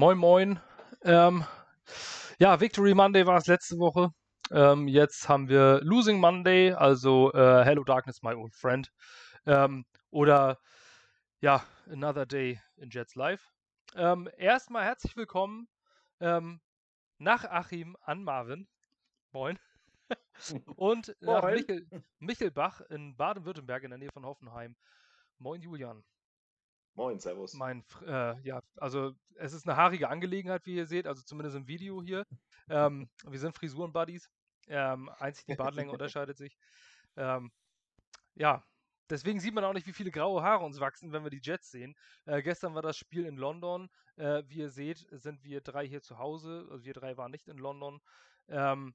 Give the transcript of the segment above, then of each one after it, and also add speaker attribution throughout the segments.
Speaker 1: Moin, moin. Ähm, ja, Victory Monday war es letzte Woche. Ähm, jetzt haben wir Losing Monday, also äh, Hello Darkness, my old friend. Ähm, oder ja, Another Day in Jets Live. Ähm, erstmal herzlich willkommen ähm, nach Achim an Marvin. Moin. Und nach
Speaker 2: Moin.
Speaker 1: Michel, Michelbach in Baden-Württemberg in der Nähe von Hoffenheim. Moin, Julian.
Speaker 2: Moin, Servus.
Speaker 1: Mein, äh, ja, also es ist eine haarige Angelegenheit, wie ihr seht, also zumindest im Video hier. Ähm, wir sind Frisuren-Buddies. Ähm, einzig die Bartlänge unterscheidet sich. Ähm, ja, deswegen sieht man auch nicht, wie viele graue Haare uns wachsen, wenn wir die Jets sehen. Äh, gestern war das Spiel in London. Äh, wie ihr seht, sind wir drei hier zu Hause. Also wir drei waren nicht in London. Ähm,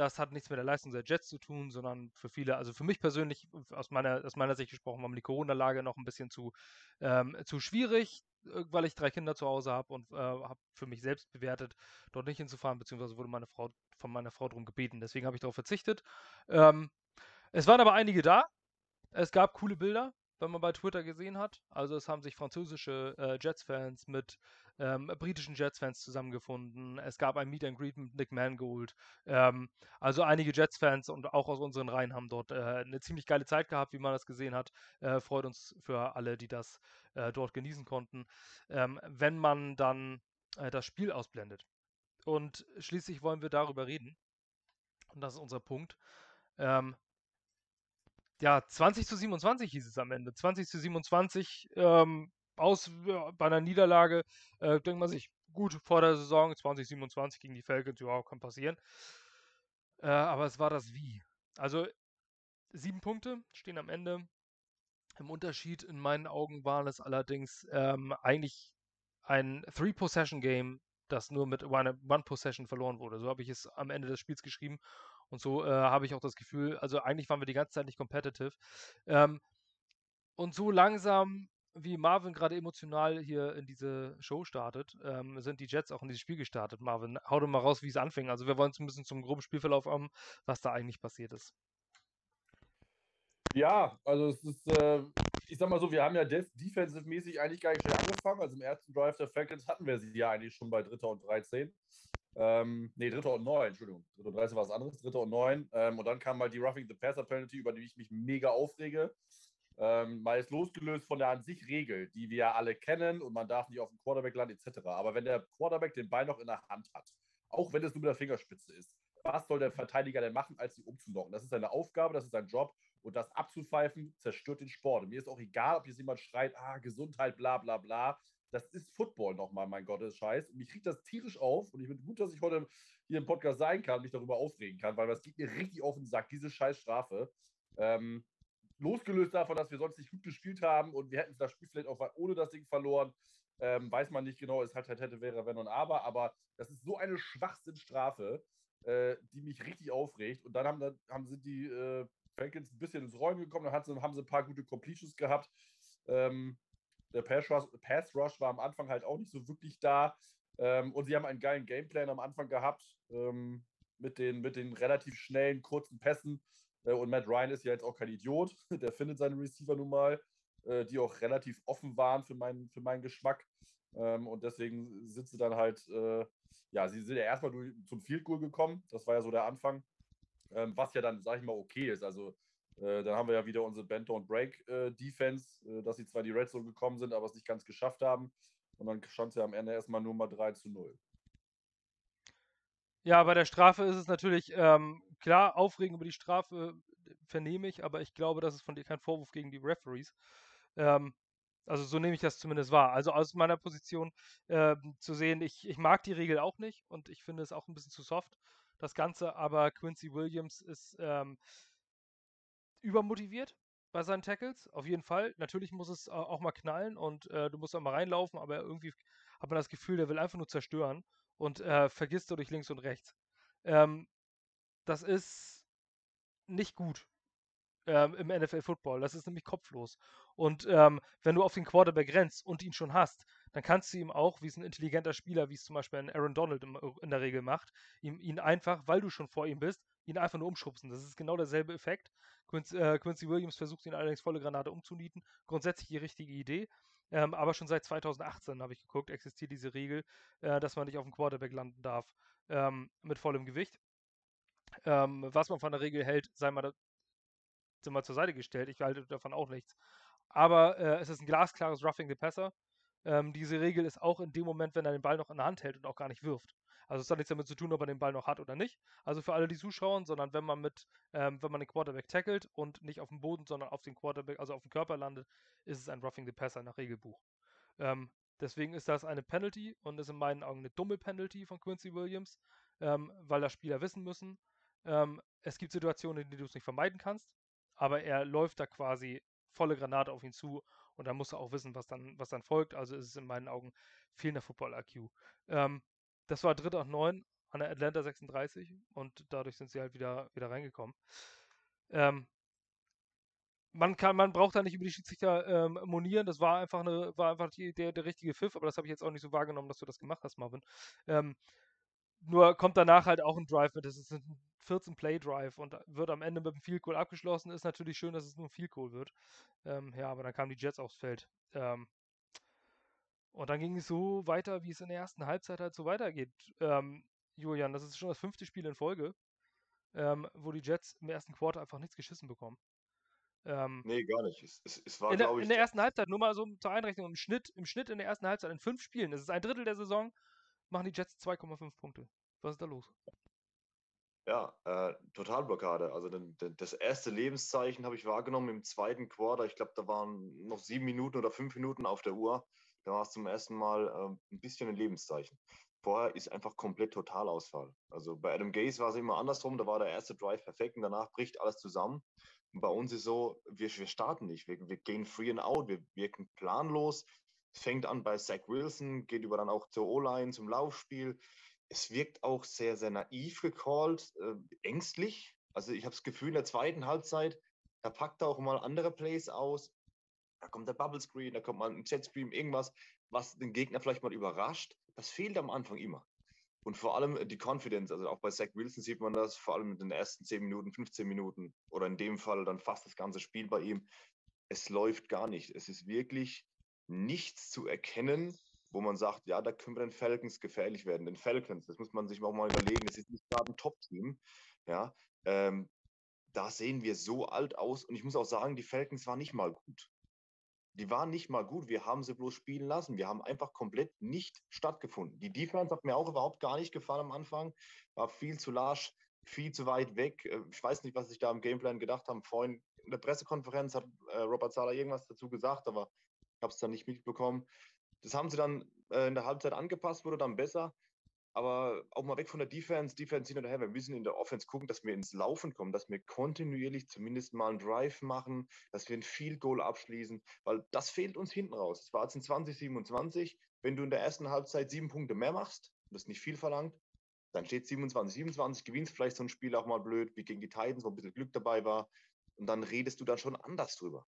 Speaker 1: das hat nichts mit der Leistung der Jets zu tun, sondern für viele, also für mich persönlich, aus meiner, aus meiner Sicht gesprochen, war mir die Corona-Lage noch ein bisschen zu, ähm, zu schwierig, äh, weil ich drei Kinder zu Hause habe und äh, habe für mich selbst bewertet, dort nicht hinzufahren, beziehungsweise wurde meine Frau von meiner Frau darum gebeten. Deswegen habe ich darauf verzichtet. Ähm, es waren aber einige da. Es gab coole Bilder, wenn man bei Twitter gesehen hat. Also es haben sich französische äh, Jets-Fans mit ähm, britischen Jets-Fans zusammengefunden. Es gab ein Meet and Greet mit Nick Mangold. Ähm, also einige Jets-Fans und auch aus unseren Reihen haben dort äh, eine ziemlich geile Zeit gehabt, wie man das gesehen hat. Äh, freut uns für alle, die das äh, dort genießen konnten. Ähm, wenn man dann äh, das Spiel ausblendet. Und schließlich wollen wir darüber reden. Und das ist unser Punkt. Ähm, ja, 20 zu 27 hieß es am Ende. 20 zu 27 ähm, aus ja, bei einer Niederlage. Äh, denkt man sich, gut, vor der Saison 2027 gegen die Falcons, ja, kann passieren. Äh, aber es war das Wie. Also sieben Punkte stehen am Ende. Im Unterschied in meinen Augen waren es allerdings ähm, eigentlich ein Three-Possession-Game, das nur mit One- One-Possession verloren wurde. So habe ich es am Ende des Spiels geschrieben. Und so äh, habe ich auch das Gefühl, also eigentlich waren wir die ganze Zeit nicht competitive. Ähm, und so langsam, wie Marvin gerade emotional hier in diese Show startet, ähm, sind die Jets auch in dieses Spiel gestartet. Marvin, hau doch mal raus, wie es anfing. Also wir wollen es ein bisschen zum groben Spielverlauf haben, was da eigentlich passiert ist.
Speaker 2: Ja, also es ist, äh, ich sag mal so, wir haben ja def defensive-mäßig eigentlich gar nicht schnell angefangen. Also im ersten Drive der Falcons hatten wir sie ja eigentlich schon bei Dritter und 13. Ähm, nee, Dritter und 9, Entschuldigung. Dritter und 13 war was anderes, Dritter und 9. Ähm, und dann kam mal die Roughing the Passer Penalty, über die ich mich mega aufrege. Ähm, mal ist losgelöst von der an sich Regel, die wir ja alle kennen und man darf nicht auf dem Quarterback landen, etc. Aber wenn der Quarterback den Ball noch in der Hand hat, auch wenn es nur mit der Fingerspitze ist, was soll der Verteidiger denn machen, als sie umzulocken? Das ist seine Aufgabe, das ist sein Job. Und das abzupfeifen, zerstört den Sport. Und mir ist auch egal, ob jetzt jemand schreit, ah, Gesundheit, bla bla bla. Das ist Football nochmal, mein Gott, ist Scheiß. Und mich kriegt das tierisch auf. Und ich bin gut, dass ich heute hier im Podcast sein kann, mich darüber aufregen kann, weil das geht mir richtig auf den Sack, diese scheiß Strafe. Ähm, losgelöst davon, dass wir sonst nicht gut gespielt haben und wir hätten das Spiel vielleicht auch ohne das Ding verloren, ähm, weiß man nicht genau, es halt hätte, wäre, wenn und aber, aber das ist so eine Schwachsinnstrafe, äh, die mich richtig aufregt. Und dann haben, dann haben sind die äh, Falcons ein bisschen ins Rollen gekommen, dann sie, haben sie ein paar gute Completions gehabt. Ähm, der Pass Rush, Pass Rush, war am Anfang halt auch nicht so wirklich da. Ähm, und sie haben einen geilen Gameplan am Anfang gehabt ähm, mit, den, mit den relativ schnellen, kurzen Pässen. Äh, und Matt Ryan ist ja jetzt auch kein Idiot. Der findet seine Receiver nun mal, äh, die auch relativ offen waren für, mein, für meinen Geschmack. Ähm, und deswegen sind sie dann halt, äh, ja, sie sind ja erstmal zum Field Goal gekommen. Das war ja so der Anfang. Ähm, was ja dann, sag ich mal, okay ist. Also äh, dann haben wir ja wieder unsere Bend Don't Break Defense, dass sie zwar die Red Zone gekommen sind, aber es nicht ganz geschafft haben. Und dann stand es ja am Ende erstmal nur mal 3 zu 0.
Speaker 1: Ja, bei der Strafe ist es natürlich ähm, klar, Aufregen über die Strafe vernehme ich, aber ich glaube, das ist von dir kein Vorwurf gegen die Referees. Ähm, also so nehme ich das zumindest wahr. Also aus meiner Position ähm, zu sehen, ich, ich mag die Regel auch nicht und ich finde es auch ein bisschen zu soft, das Ganze, aber Quincy Williams ist ähm, übermotiviert bei seinen Tackles, auf jeden Fall. Natürlich muss es äh, auch mal knallen und äh, du musst auch mal reinlaufen, aber irgendwie hat man das Gefühl, der will einfach nur zerstören und äh, vergisst dadurch links und rechts. Ähm, das ist nicht gut ähm, im NFL-Football. Das ist nämlich kopflos. Und ähm, wenn du auf den Quarterback rennst und ihn schon hast, dann kannst du ihm auch, wie es ein intelligenter Spieler, wie es zum Beispiel ein Aaron Donald im, in der Regel macht, ihm, ihn einfach, weil du schon vor ihm bist, ihn einfach nur umschubsen. Das ist genau derselbe Effekt. Quincy, äh, Quincy Williams versucht ihn allerdings volle Granate umzunieten. Grundsätzlich die richtige Idee. Ähm, aber schon seit 2018 habe ich geguckt, existiert diese Regel, äh, dass man nicht auf dem Quarterback landen darf ähm, mit vollem Gewicht. Ähm, was man von der Regel hält, sei mal, sei mal zur Seite gestellt. Ich halte davon auch nichts. Aber äh, es ist ein glasklares Roughing the Passer. Ähm, diese Regel ist auch in dem Moment, wenn er den Ball noch in der Hand hält und auch gar nicht wirft. Also es hat nichts damit zu tun, ob er den Ball noch hat oder nicht. Also für alle, die zuschauen, sondern wenn man mit, ähm, wenn man den Quarterback tackelt und nicht auf dem Boden, sondern auf den Quarterback, also auf dem Körper landet, ist es ein Roughing the Passer nach Regelbuch. Ähm, deswegen ist das eine Penalty und ist in meinen Augen eine dumme Penalty von Quincy Williams, ähm, weil das Spieler wissen müssen. Ähm, es gibt Situationen, in denen du es nicht vermeiden kannst, aber er läuft da quasi volle Granate auf ihn zu und dann muss er auch wissen, was dann, was dann folgt. Also ist es in meinen Augen fehlender Football-IQ. Ähm, das war dritter und neun an der Atlanta 36 und dadurch sind sie halt wieder, wieder reingekommen. Ähm, man kann, man braucht da nicht über die Schiedsrichter ähm, monieren. Das war einfach eine, war einfach die, der, der richtige Pfiff, aber das habe ich jetzt auch nicht so wahrgenommen, dass du das gemacht hast, Marvin. Ähm, nur kommt danach halt auch ein Drive mit. Das ist ein 14-Play-Drive und wird am Ende mit einem Field Goal abgeschlossen. Ist natürlich schön, dass es nur ein Field Goal wird. Ähm, ja, aber dann kamen die Jets aufs Feld. Ähm, und dann ging es so weiter, wie es in der ersten Halbzeit halt so weitergeht. Ähm, Julian, das ist schon das fünfte Spiel in Folge, ähm, wo die Jets im ersten Quarter einfach nichts geschissen bekommen.
Speaker 3: Ähm, nee, gar nicht. Es, es, es war,
Speaker 1: in, der, ich, in der ersten Halbzeit, nur mal so zur Einrechnung, im Schnitt, im Schnitt in der ersten Halbzeit in fünf Spielen, das ist ein Drittel der Saison, machen die Jets 2,5 Punkte. Was ist da los?
Speaker 3: Ja, äh, Totalblockade. Also den, den, das erste Lebenszeichen habe ich wahrgenommen im zweiten Quarter. Ich glaube, da waren noch sieben Minuten oder fünf Minuten auf der Uhr. Da war es zum ersten Mal äh, ein bisschen ein Lebenszeichen. Vorher ist einfach komplett Totalausfall. Also bei Adam Gaze war es immer andersrum. Da war der erste Drive perfekt und danach bricht alles zusammen. Und bei uns ist so, wir, wir starten nicht. Wir, wir gehen free and out. Wir wirken planlos. Fängt an bei Zach Wilson, geht über dann auch zur O-Line, zum Laufspiel. Es wirkt auch sehr, sehr naiv gecallt, äh, ängstlich. Also ich habe das Gefühl, in der zweiten Halbzeit, da packt er auch mal andere Plays aus da kommt der Bubble Screen, da kommt mal ein Jetstream, irgendwas, was den Gegner vielleicht mal überrascht. Das fehlt am Anfang immer. Und vor allem die Confidence, also auch bei Zach Wilson sieht man das, vor allem in den ersten 10 Minuten, 15 Minuten oder in dem Fall dann fast das ganze Spiel bei ihm. Es läuft gar nicht. Es ist wirklich nichts zu erkennen, wo man sagt, ja, da können wir den Falcons gefährlich werden. Den Falcons, das muss man sich auch mal überlegen, das ist nicht gerade ein Top-Team. Ja, ähm, da sehen wir so alt aus und ich muss auch sagen, die Falcons waren nicht mal gut die waren nicht mal gut. Wir haben sie bloß spielen lassen. Wir haben einfach komplett nicht stattgefunden. Die Defense hat mir auch überhaupt gar nicht gefallen am Anfang. War viel zu lasch, viel zu weit weg. Äh, ich weiß nicht, was sich da im Gameplan gedacht haben. Vorhin in der Pressekonferenz hat äh, Robert Zahler irgendwas dazu gesagt, aber habe es dann nicht mitbekommen. Das haben sie dann äh, in der Halbzeit angepasst, wurde dann besser. Aber auch mal weg von der Defense, Defense hin und her. Wir müssen in der Offense gucken, dass wir ins Laufen kommen, dass wir kontinuierlich zumindest mal einen Drive machen, dass wir ein Field Goal abschließen, weil das fehlt uns hinten raus. Es war jetzt in 2027. Wenn du in der ersten Halbzeit sieben Punkte mehr machst, das ist nicht viel verlangt, dann steht 27, 27, gewinnst vielleicht so ein Spiel auch mal blöd, wie gegen die Titans, wo ein bisschen Glück dabei war. Und dann redest du dann schon anders drüber.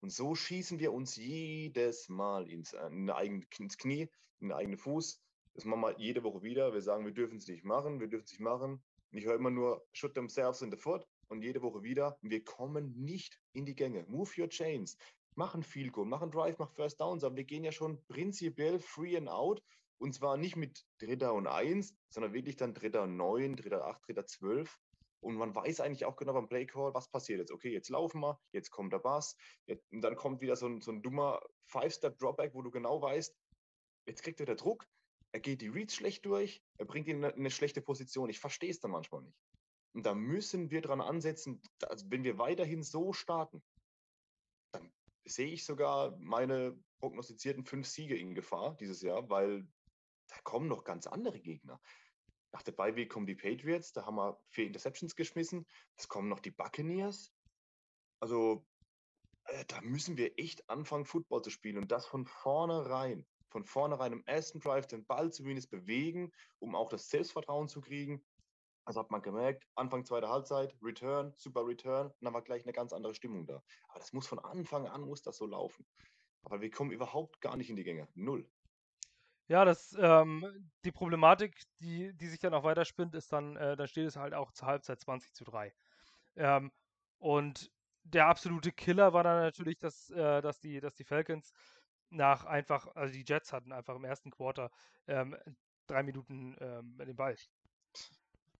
Speaker 3: Und so schießen wir uns jedes Mal ins, äh, in ins Knie, in den eigenen Fuß. Das machen wir jede Woche wieder. Wir sagen, wir dürfen es nicht machen, wir dürfen es nicht machen. Und ich höre immer nur, shoot themselves in the foot. Und jede Woche wieder, wir kommen nicht in die Gänge. Move your chains. Machen viel Goal, machen Drive, machen First Downs. Aber wir gehen ja schon prinzipiell free and out. Und zwar nicht mit Dritter und Eins, sondern wirklich dann Dritter und Neun, Dritter Acht, Dritter Zwölf. Und man weiß eigentlich auch genau beim Play Call, was passiert jetzt. Okay, jetzt laufen wir, jetzt kommt der Bass, jetzt, und dann kommt wieder so ein, so ein dummer Five-Step-Dropback, wo du genau weißt, jetzt kriegt er der Druck, er geht die Reads schlecht durch, er bringt ihn in eine schlechte Position. Ich verstehe es dann manchmal nicht. Und da müssen wir dran ansetzen, also wenn wir weiterhin so starten, dann sehe ich sogar meine prognostizierten fünf Siege in Gefahr dieses Jahr, weil da kommen noch ganz andere Gegner. Nach der Bye kommen die Patriots, da haben wir vier Interceptions geschmissen. Es kommen noch die Buccaneers. Also äh, da müssen wir echt anfangen, Football zu spielen und das von vornherein von vornherein im ersten Drive den Ball zumindest bewegen, um auch das Selbstvertrauen zu kriegen. Also hat man gemerkt, Anfang zweiter Halbzeit, Return, super Return, und dann war gleich eine ganz andere Stimmung da. Aber das muss von Anfang an, muss das so laufen. Aber wir kommen überhaupt gar nicht in die Gänge. Null.
Speaker 1: Ja, das, ähm, die Problematik, die, die sich dann auch weiterspinnt, ist dann, äh, dann steht es halt auch zur Halbzeit 20 zu 3. Ähm, und der absolute Killer war dann natürlich, dass, äh, dass, die, dass die Falcons nach einfach, also die Jets hatten einfach im ersten Quarter ähm, drei Minuten ähm, den Ball.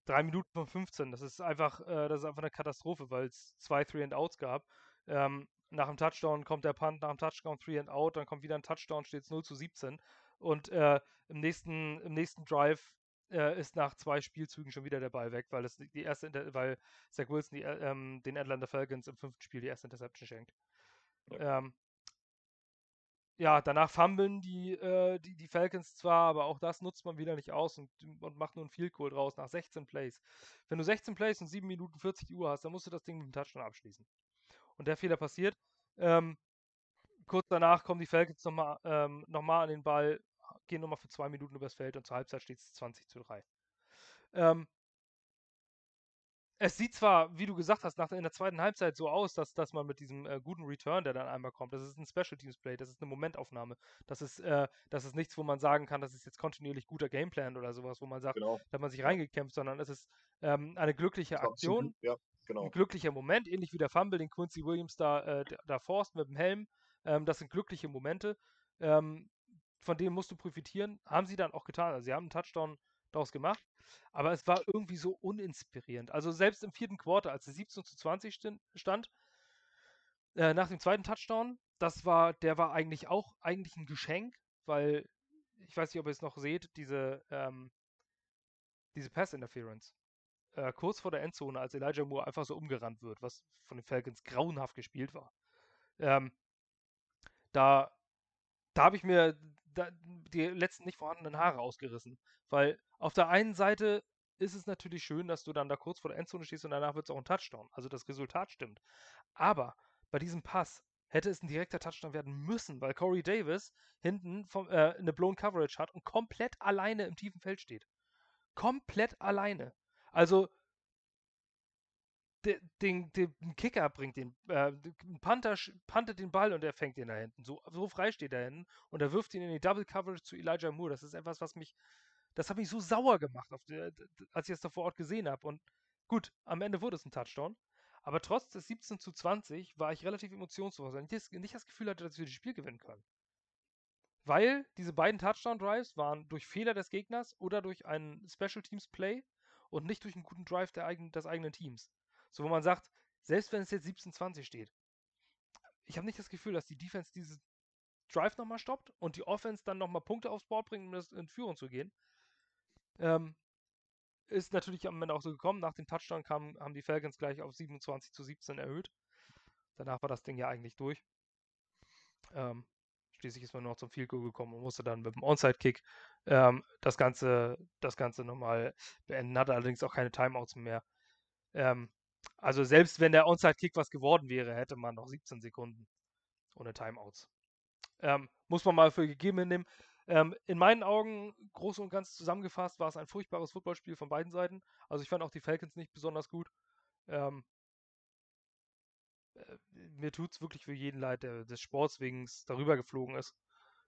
Speaker 1: Drei Minuten von 15. Das ist einfach, äh, das ist einfach eine Katastrophe, weil es zwei Three and Outs gab. Ähm, nach dem Touchdown kommt der Punt, nach dem Touchdown Three and Out, dann kommt wieder ein Touchdown, steht es 0 zu 17. Und äh, im, nächsten, im nächsten Drive äh, ist nach zwei Spielzügen schon wieder der Ball weg, weil es die erste, weil Zach Wilson die, äh, ähm, den Atlanta Falcons im fünften Spiel die erste Interception schenkt. Ja. Ähm, ja, danach fummeln die, äh, die, die Falcons zwar, aber auch das nutzt man wieder nicht aus und, und macht nur ein Field Goal draus nach 16 Plays. Wenn du 16 Plays und 7 Minuten 40 Uhr hast, dann musst du das Ding mit dem Touchdown abschließen. Und der Fehler passiert. Ähm, kurz danach kommen die Falcons nochmal ähm, noch an den Ball, gehen nochmal für zwei Minuten übers Feld und zur Halbzeit steht es 20 zu 3. Ähm, es sieht zwar, wie du gesagt hast, nach in der zweiten Halbzeit so aus, dass, dass man mit diesem äh, guten Return, der dann einmal kommt, das ist ein Special Teams Play, das ist eine Momentaufnahme. Das ist, äh, das ist nichts, wo man sagen kann, das ist jetzt kontinuierlich guter Gameplan oder sowas, wo man sagt, genau. da hat man sich reingekämpft, sondern es ist ähm, eine glückliche Aktion,
Speaker 3: ja, genau.
Speaker 1: ein glücklicher Moment, ähnlich wie der Fumble, den Quincy Williams da, äh, da forst mit dem Helm. Ähm, das sind glückliche Momente. Ähm, von denen musst du profitieren. Haben sie dann auch getan. Also sie haben einen Touchdown daraus gemacht. Aber es war irgendwie so uninspirierend. Also selbst im vierten Quarter, als es 17 zu 20 stand, äh, nach dem zweiten Touchdown, das war, der war eigentlich auch eigentlich ein Geschenk, weil ich weiß nicht, ob ihr es noch seht, diese, ähm, diese Pass-Interference. Äh, kurz vor der Endzone, als Elijah Moore einfach so umgerannt wird, was von den Falcons grauenhaft gespielt war. Ähm, da da habe ich mir da, die letzten nicht vorhandenen Haare ausgerissen. Weil auf der einen Seite ist es natürlich schön, dass du dann da kurz vor der Endzone stehst und danach wird es auch ein Touchdown. Also das Resultat stimmt. Aber bei diesem Pass hätte es ein direkter Touchdown werden müssen, weil Corey Davis hinten vom, äh, eine Blown Coverage hat und komplett alleine im tiefen Feld steht. Komplett alleine. Also den, den, den Kicker bringt den, äh, Panther pantet den Ball und er fängt ihn da hinten. So, so frei steht er hinten und er wirft ihn in die Double Coverage zu Elijah Moore. Das ist etwas, was mich, das hat mich so sauer gemacht, die, als ich es da vor Ort gesehen habe. Und gut, am Ende wurde es ein Touchdown. Aber trotz des 17 zu 20 war ich relativ emotionslos, weil ich nicht das Gefühl hatte, dass wir das Spiel gewinnen können. Weil diese beiden Touchdown-Drives waren durch Fehler des Gegners oder durch einen Special Teams Play und nicht durch einen guten Drive der eigen, des eigenen Teams. So, wo man sagt, selbst wenn es jetzt 17-20 steht, ich habe nicht das Gefühl, dass die Defense diese Drive nochmal stoppt und die Offense dann nochmal Punkte aufs Board bringt, um das in Führung zu gehen. Ähm, ist natürlich am Ende auch so gekommen. Nach dem Touchdown kam, haben die Falcons gleich auf 27 zu 17 erhöht. Danach war das Ding ja eigentlich durch. Ähm, schließlich ist man noch zum Field Goal gekommen und musste dann mit dem Onside-Kick ähm, das Ganze, das Ganze nochmal beenden. Hatte allerdings auch keine Timeouts mehr. Ähm, also selbst wenn der Onside-Kick was geworden wäre, hätte man noch 17 Sekunden ohne Timeouts. Ähm, muss man mal für gegeben hinnehmen. Ähm, in meinen Augen, groß und ganz zusammengefasst, war es ein furchtbares Footballspiel von beiden Seiten. Also ich fand auch die Falcons nicht besonders gut. Ähm, äh, mir tut es wirklich für jeden leid, der des Sports wegen darüber geflogen ist.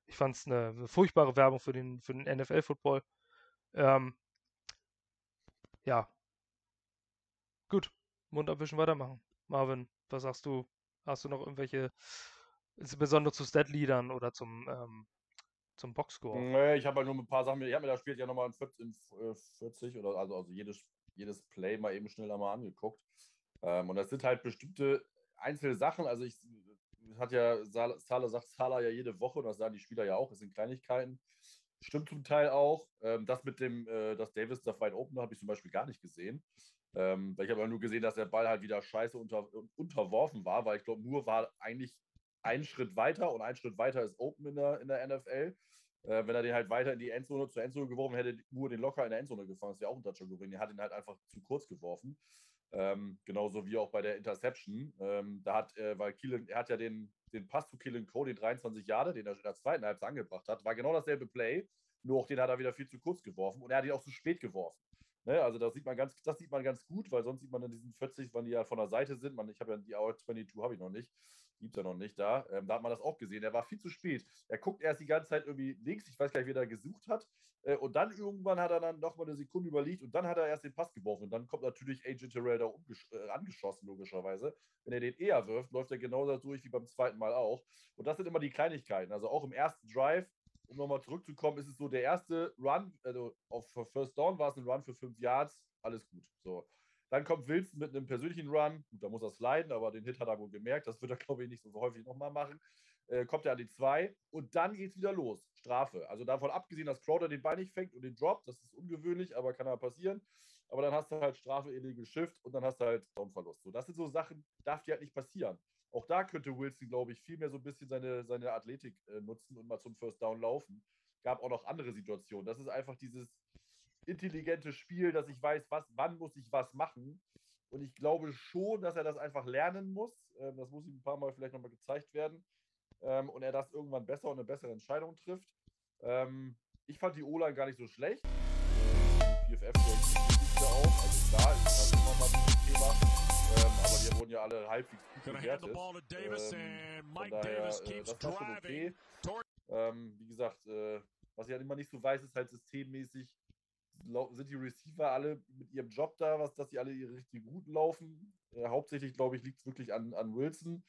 Speaker 1: Ich fand es eine, eine, furchtbare Werbung für den, für den NFL-Football. Ähm, ja. Gut. Mund abwischen, weitermachen. Marvin, was sagst du? Hast du noch irgendwelche, insbesondere zu Stat-Leadern oder zum, ähm, zum Boxscore?
Speaker 2: Nee, ich habe halt nur ein paar Sachen, ich habe mir das Spiel ja nochmal in 40, in 40 oder also, also jedes, jedes Play mal eben schnell einmal angeguckt. Ähm, und das sind halt bestimmte einzelne Sachen. Also ich hat ja Sala sagt Sala ja jede Woche und das sagen die Spieler ja auch, es sind Kleinigkeiten. Stimmt zum Teil auch. Ähm, das mit dem, äh, dass Davis da weit open habe ich zum Beispiel gar nicht gesehen. Ähm, ich habe nur gesehen, dass der Ball halt wieder scheiße unter, unterworfen war, weil ich glaube, nur war eigentlich ein Schritt weiter und ein Schritt weiter ist Open in der, in der NFL. Äh, wenn er den halt weiter in die Endzone zur Endzone geworfen hätte, nur den locker in der Endzone gefahren, ist ja auch ein Touchdown gewesen. Er hat ihn halt einfach zu kurz geworfen. Ähm, genauso wie auch bei der Interception. Ähm, da hat, äh, weil Keelan, er hat ja den, den Pass zu Keelan Cole, den 23 Jahre, den er in der zweiten Halbzeit angebracht hat, war genau dasselbe Play, nur auch den hat er wieder viel zu kurz geworfen und er hat ihn auch zu spät geworfen. Ne? Also das sieht man ganz, das sieht man ganz gut, weil sonst sieht man in diesen 40, wann die ja von der Seite sind. Man, ich habe ja die Hour 22 habe ich noch nicht. Gibt es ja noch nicht da. Ähm, da hat man das auch gesehen. Der war viel zu spät. Er guckt erst die ganze Zeit irgendwie links, ich weiß gar nicht, wie er da gesucht hat. Äh, und dann irgendwann hat er dann nochmal eine Sekunde überlegt und dann hat er erst den Pass geworfen. Und dann kommt natürlich AJ Terrell da äh, angeschossen, logischerweise. Wenn er den eher wirft, läuft er genauso durch wie beim zweiten Mal auch. Und das sind immer die Kleinigkeiten. Also auch im ersten Drive um nochmal zurückzukommen, ist es so der erste Run, also auf First Down war es ein Run für fünf Yards, alles gut. So. Dann kommt Wilson mit einem persönlichen Run, gut, da muss er sliden, aber den Hit hat er wohl gemerkt, das wird er, glaube ich, nicht so häufig nochmal machen. Äh, kommt er an die zwei und dann geht es wieder los. Strafe. Also davon abgesehen, dass Crowder den Ball nicht fängt und den droppt, das ist ungewöhnlich, aber kann ja passieren. Aber dann hast du halt Strafe, illegal Shift und dann hast du halt Downverlust. So, das sind so Sachen, darf dir halt nicht passieren. Auch da könnte Wilson, glaube ich, viel mehr so ein bisschen seine, seine Athletik äh, nutzen und mal zum First Down laufen. Gab auch noch andere Situationen. Das ist einfach dieses intelligente Spiel, dass ich weiß, was, wann muss ich was machen. Und ich glaube schon, dass er das einfach lernen muss. Ähm, das muss ihm ein paar Mal vielleicht nochmal gezeigt werden. Ähm, und er das irgendwann besser und eine bessere Entscheidung trifft. Ähm, ich fand die O-Line gar nicht so schlecht. Die PFF ja auch. Also klar, ist das immer mal ein Thema. Ähm, aber die wurden ja alle halbwegs gut bewertet. Ähm, von daher, äh, das war schon okay. Ähm, wie gesagt, äh, was ich halt immer nicht so weiß, ist halt systemmäßig, sind die Receiver alle mit ihrem Job da, was, dass die alle ihre richtigen Routen laufen. Äh, hauptsächlich, glaube ich, liegt es wirklich an, an Wilson.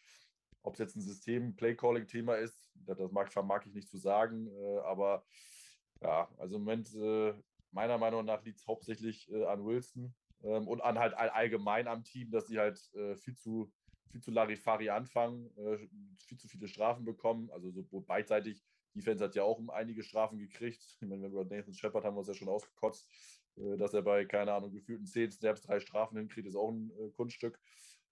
Speaker 2: Ob es jetzt ein System, Play-Calling-Thema ist, das, das mag, vermag ich nicht zu sagen. Äh, aber ja, also im Moment, äh, meiner Meinung nach, liegt es hauptsächlich äh, an Wilson ähm, und an halt allgemein am Team, dass sie halt äh, viel zu viel zu Larifari anfangen, äh, viel zu viele Strafen bekommen, also so beidseitig. Defense hat ja auch einige Strafen gekriegt. Ich meine, über Nathan Shepard haben wir uns ja schon ausgekotzt, äh, dass er bei, keine Ahnung, gefühlten 10 Snaps drei Strafen hinkriegt, ist auch ein äh, Kunststück.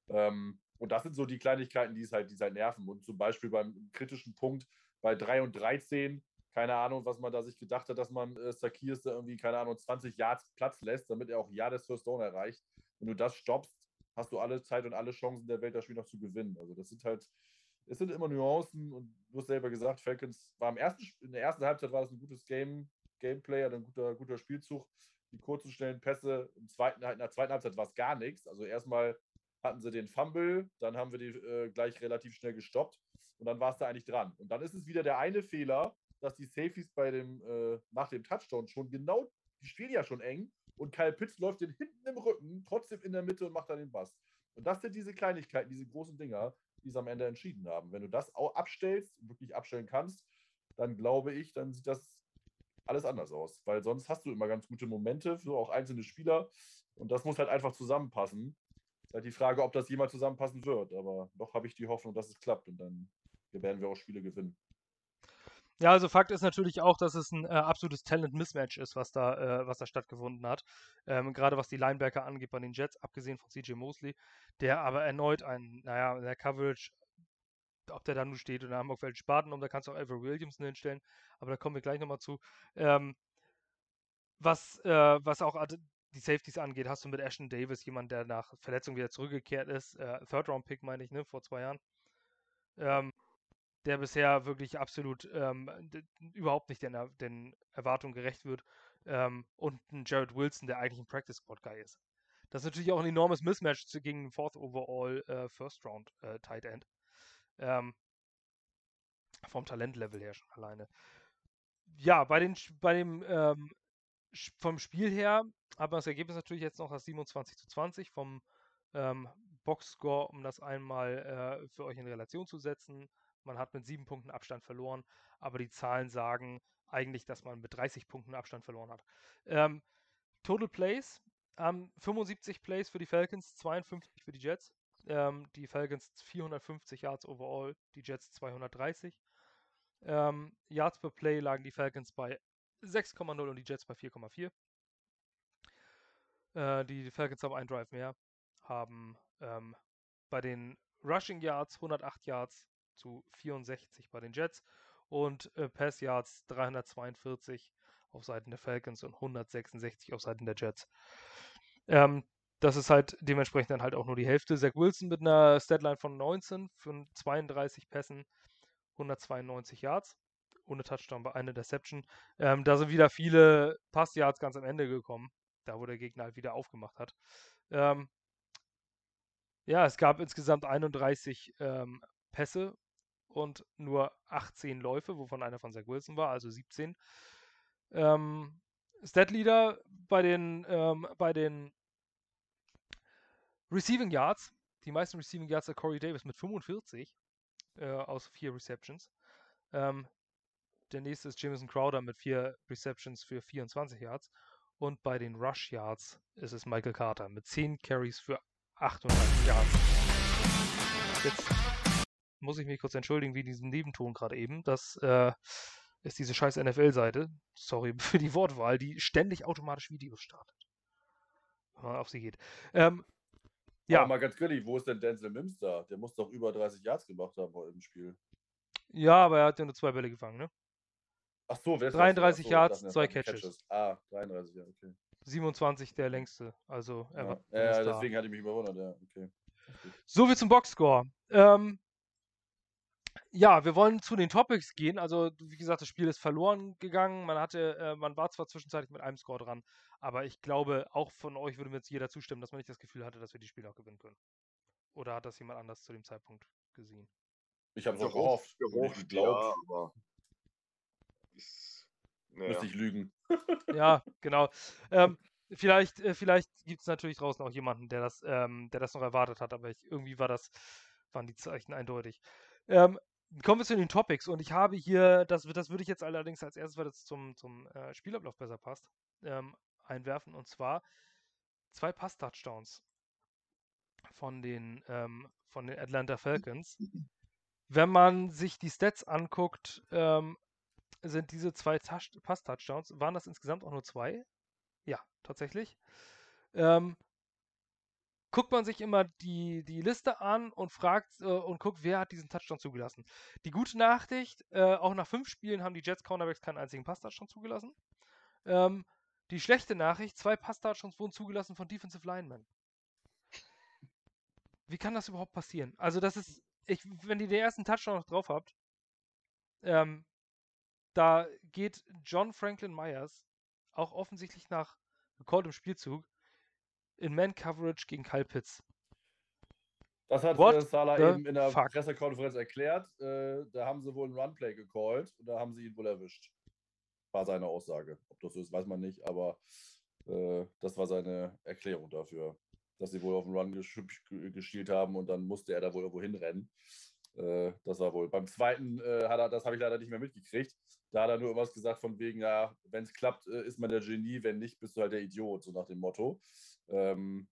Speaker 2: Ähm, und das sind so die Kleinigkeiten, die es halt, die es halt nerven. Und zum Beispiel beim kritischen Punkt bei 3 und 13 keine Ahnung, was man da sich gedacht hat, dass man äh, Sakirs da irgendwie, keine Ahnung, 20 Yards Platz lässt, damit er auch ja das First Down erreicht. Wenn du das stoppst, hast du alle Zeit und alle Chancen der Welt, das Spiel noch zu gewinnen. Also das sind halt, es sind immer Nuancen und du hast selber gesagt, Falcons war im ersten, in der ersten Halbzeit war das ein gutes Game, Gameplay, ein guter, guter Spielzug. Die kurzen, schnellen Pässe, im zweiten, in der zweiten Halbzeit war es gar nichts. Also erstmal hatten sie den Fumble, dann haben wir die äh, gleich relativ schnell gestoppt und dann war es da eigentlich dran. Und dann ist es wieder der eine Fehler, dass die Safeties bei dem, äh, nach dem Touchdown schon genau, die stehen ja schon eng und Kyle Pitts läuft den hinten im Rücken, trotzdem in der Mitte und macht dann den Bass. Und das sind diese Kleinigkeiten, diese großen Dinger, die es am Ende entschieden haben. Wenn du das auch abstellst, wirklich abstellen kannst, dann glaube ich, dann sieht das alles anders aus. Weil sonst hast du immer ganz gute Momente für auch einzelne Spieler und das muss halt einfach zusammenpassen. Ist halt die Frage, ob das jemals zusammenpassen wird. Aber doch habe ich die Hoffnung, dass es klappt und dann werden wir auch Spiele gewinnen.
Speaker 1: Ja, also Fakt ist natürlich auch, dass es ein äh, absolutes Talent-Mismatch ist, was da, äh, was da stattgefunden hat. Ähm, gerade was die Linebacker angeht bei den Jets, abgesehen von CJ Mosley, der aber erneut ein, naja, der Coverage, ob der da nun steht oder Hamburg Welt Spaten, um da kannst du auch Avery Williamson hinstellen, aber da kommen wir gleich nochmal zu. Ähm, was, äh, was auch die Safeties angeht, hast du mit Ashton Davis jemanden, der nach Verletzung wieder zurückgekehrt ist. Äh, Third-Round-Pick, meine ich, ne, vor zwei Jahren. Ähm, der bisher wirklich absolut ähm, überhaupt nicht den, den, Erwartungen gerecht wird. Ähm, und ein Jared Wilson, der eigentlich ein Practice Squad Guy ist. Das ist natürlich auch ein enormes Mismatch gegen den Fourth Overall äh, First Round äh, Tight End. Ähm, vom Talentlevel her schon alleine. Ja, bei, den, bei dem ähm, vom Spiel her haben wir das Ergebnis natürlich jetzt noch als 27 zu 20 vom ähm, Boxscore, um das einmal äh, für euch in Relation zu setzen. Man hat mit sieben Punkten Abstand verloren, aber die Zahlen sagen eigentlich, dass man mit 30 Punkten Abstand verloren hat. Ähm, Total Plays, ähm, 75 Plays für die Falcons, 52 für die Jets. Ähm, die Falcons 450 Yards overall, die Jets 230. Ähm, Yards per Play lagen die Falcons bei 6,0 und die Jets bei 4,4. Äh, die Falcons haben einen Drive mehr, haben ähm, bei den Rushing Yards 108 Yards, zu 64 bei den Jets und äh, Pass Yards 342 auf Seiten der Falcons und 166 auf Seiten der Jets. Ähm, das ist halt dementsprechend dann halt auch nur die Hälfte. Zach Wilson mit einer Statline von 19 von 32 Pässen, 192 Yards, ohne Touchdown bei einer Deception. Ähm, da sind wieder viele Pass-Yards ganz am Ende gekommen. da wo der Gegner halt wieder aufgemacht hat. Ähm, ja, es gab insgesamt 31 ähm, Pässe und nur 18 Läufe, wovon einer von Zach Wilson war, also 17. Ähm, Statleader bei den, ähm, bei den Receiving Yards, die meisten Receiving Yards der Corey Davis mit 45 äh, aus vier Receptions. Ähm, der nächste ist Jameson Crowder mit vier Receptions für 24 Yards. Und bei den Rush Yards ist es Michael Carter mit 10 Carries für 38 Yards. Jetzt muss ich mich kurz entschuldigen wie diesen Nebenton gerade eben. Das äh, ist diese scheiß NFL-Seite. Sorry für die Wortwahl, die ständig automatisch Videos startet. Wenn man auf sie geht. Ähm,
Speaker 2: ja. Aber mal ganz ehrlich, wo ist denn Denzel Mims da? Der muss doch über 30 Yards gemacht haben im Spiel.
Speaker 1: Ja, aber er hat ja nur zwei Bälle gefangen, ne?
Speaker 2: Ach so, wer ist
Speaker 1: 33
Speaker 2: so,
Speaker 1: Yards, zwei Catches.
Speaker 2: Catches. Ah, 33, ja, okay.
Speaker 1: 27 der längste, also
Speaker 2: er ja. war. Ja, deswegen hatte ich mich überwundert, ja, okay.
Speaker 1: So viel zum Boxscore. Ähm, ja, wir wollen zu den Topics gehen. Also, wie gesagt, das Spiel ist verloren gegangen. Man hatte, äh, man war zwar zwischenzeitlich mit einem Score dran, aber ich glaube, auch von euch würde mir jetzt jeder zustimmen, dass man nicht das Gefühl hatte, dass wir die Spiele auch gewinnen können. Oder hat das jemand anders zu dem Zeitpunkt gesehen?
Speaker 2: Ich habe so gehofft, gehofft, ja, aber naja. Müsste ich lügen.
Speaker 1: ja, genau. Ähm, vielleicht äh, vielleicht gibt es natürlich draußen auch jemanden, der das, ähm, der das noch erwartet hat, aber ich, irgendwie war das, waren die Zeichen eindeutig. Ähm, kommen wir zu den Topics und ich habe hier, das, das würde ich jetzt allerdings als erstes, weil das zum, zum äh, Spielablauf besser passt, ähm, einwerfen und zwar zwei Pass-Touchdowns von den, ähm, von den Atlanta Falcons. Wenn man sich die Stats anguckt, ähm, sind diese zwei Pass-Touchdowns, waren das insgesamt auch nur zwei? Ja, tatsächlich. Ähm, guckt man sich immer die, die Liste an und fragt äh, und guckt, wer hat diesen Touchdown zugelassen. Die gute Nachricht, äh, auch nach fünf Spielen haben die Jets Cornerbacks keinen einzigen Pass-Touchdown zugelassen. Ähm, die schlechte Nachricht, zwei Pass-Touchdowns wurden zugelassen von Defensive Linemen. Wie kann das überhaupt passieren? Also das ist, ich, wenn ihr den ersten Touchdown noch drauf habt, ähm, da geht John Franklin Myers auch offensichtlich nach im Spielzug in Man-Coverage gegen Kyle Pitts.
Speaker 2: Das hat What äh, Salah eben in der fuck? Pressekonferenz erklärt. Äh, da haben sie wohl ein Runplay gecallt und da haben sie ihn wohl erwischt. War seine Aussage. Ob das so ist, weiß man nicht, aber äh, das war seine Erklärung dafür, dass sie wohl auf den Run gespielt haben und dann musste er da wohl irgendwo hinrennen. Äh, das war wohl. Beim zweiten äh, hat er, das habe ich leider nicht mehr mitgekriegt. Da hat er nur irgendwas gesagt von wegen, ja, wenn es klappt, äh, ist man der Genie, wenn nicht, bist du halt der Idiot, so nach dem Motto. Ähm,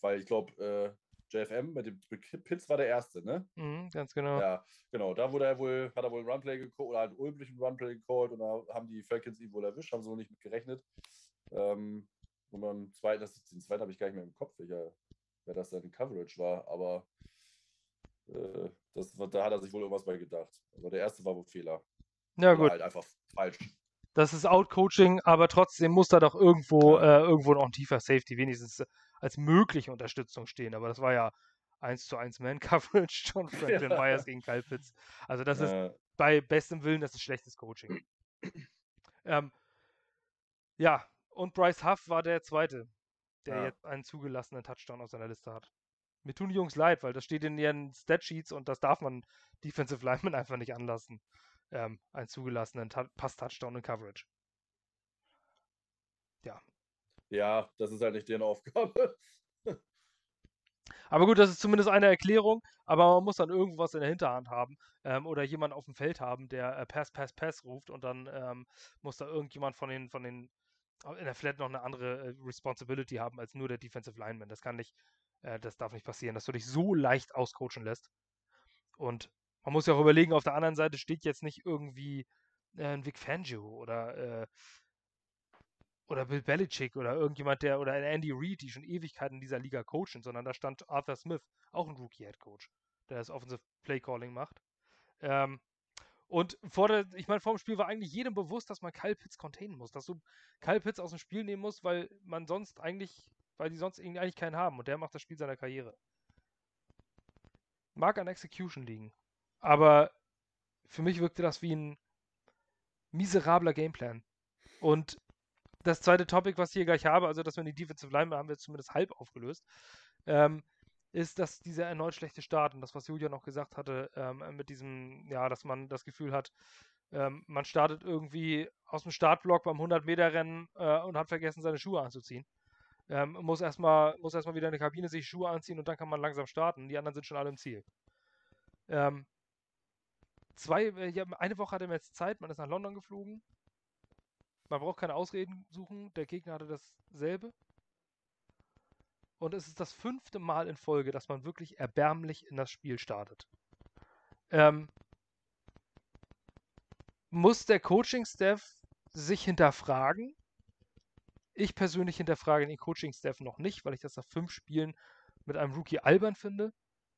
Speaker 2: weil ich glaube, äh, JFM mit dem Pitts war der erste, ne?
Speaker 1: Mhm, ganz genau.
Speaker 2: Ja, genau. Da wurde er wohl, hat er wohl ein Runplay gecallt oder hat Ulbrich ein Runplay gecallt und da haben die Falcons ihn wohl erwischt, haben sie wohl nicht mit gerechnet. Ähm, und beim zweiten, das, den zweiten habe ich gar nicht mehr im Kopf, welcher, wer das dann in Coverage war, aber äh, das, da hat er sich wohl irgendwas bei gedacht. Aber der erste war wohl Fehler.
Speaker 1: Ja, gut.
Speaker 2: Halt einfach falsch.
Speaker 1: Das ist Outcoaching, aber trotzdem muss da doch irgendwo, ja. äh, irgendwo noch ein tiefer Safety wenigstens als mögliche Unterstützung stehen. Aber das war ja 1 zu 1 Man-Coverage, John Franklin ja. Myers gegen Kyle Pitts. Also das ja. ist bei bestem Willen, das ist schlechtes Coaching. ähm, ja, und Bryce Huff war der Zweite, der jetzt einen zugelassenen Touchdown auf seiner Liste hat. Mir tun die Jungs leid, weil das steht in ihren Statsheets und das darf man Defensive Lineman einfach nicht anlassen ähm, einen zugelassenen Pass-Touchdown in Coverage. Ja.
Speaker 2: Ja, das ist halt nicht deren Aufgabe.
Speaker 1: Aber gut, das ist zumindest eine Erklärung, aber man muss dann irgendwas in der Hinterhand haben ähm, oder jemand auf dem Feld haben, der äh, Pass, Pass, Pass ruft und dann ähm, muss da irgendjemand von den, von den, in der Flat noch eine andere äh, Responsibility haben als nur der Defensive Lineman. Das kann nicht, äh, das darf nicht passieren, dass du dich so leicht auscoachen lässt. Und man muss ja auch überlegen, auf der anderen Seite steht jetzt nicht irgendwie äh, ein Vic Fangio oder, äh, oder Bill Belichick oder irgendjemand, der, oder Andy Reid, die schon Ewigkeiten in dieser Liga coachen, sondern da stand Arthur Smith, auch ein Rookie-Head Coach, der das Offensive Play Calling macht. Ähm, und vor der, ich meine, vor dem Spiel war eigentlich jedem bewusst, dass man Kyle Pitts containen muss, dass du Kyle Pitts aus dem Spiel nehmen musst, weil man sonst eigentlich, weil die sonst eigentlich keinen haben und der macht das Spiel seiner Karriere. Mag an Execution liegen. Aber für mich wirkte das wie ein miserabler Gameplan. Und das zweite Topic, was ich hier gleich habe, also dass wir in die Defensive Line haben wir zumindest halb aufgelöst, ähm, ist, dass dieser erneut schlechte Start und das, was Julia noch gesagt hatte, ähm, mit diesem, ja, dass man das Gefühl hat, ähm, man startet irgendwie aus dem Startblock beim 100-Meter-Rennen äh, und hat vergessen, seine Schuhe anzuziehen. Ähm, muss erstmal muss erstmal wieder in der Kabine sich Schuhe anziehen und dann kann man langsam starten. Die anderen sind schon alle im Ziel. Ähm, zwei, äh, eine Woche hatte man jetzt Zeit, man ist nach London geflogen. Man braucht keine Ausreden suchen, der Gegner hatte dasselbe. Und es ist das fünfte Mal in Folge, dass man wirklich erbärmlich in das Spiel startet. Ähm, muss der Coaching-Staff sich hinterfragen? Ich persönlich hinterfrage den Coaching-Staff noch nicht, weil ich das nach fünf Spielen mit einem Rookie albern finde,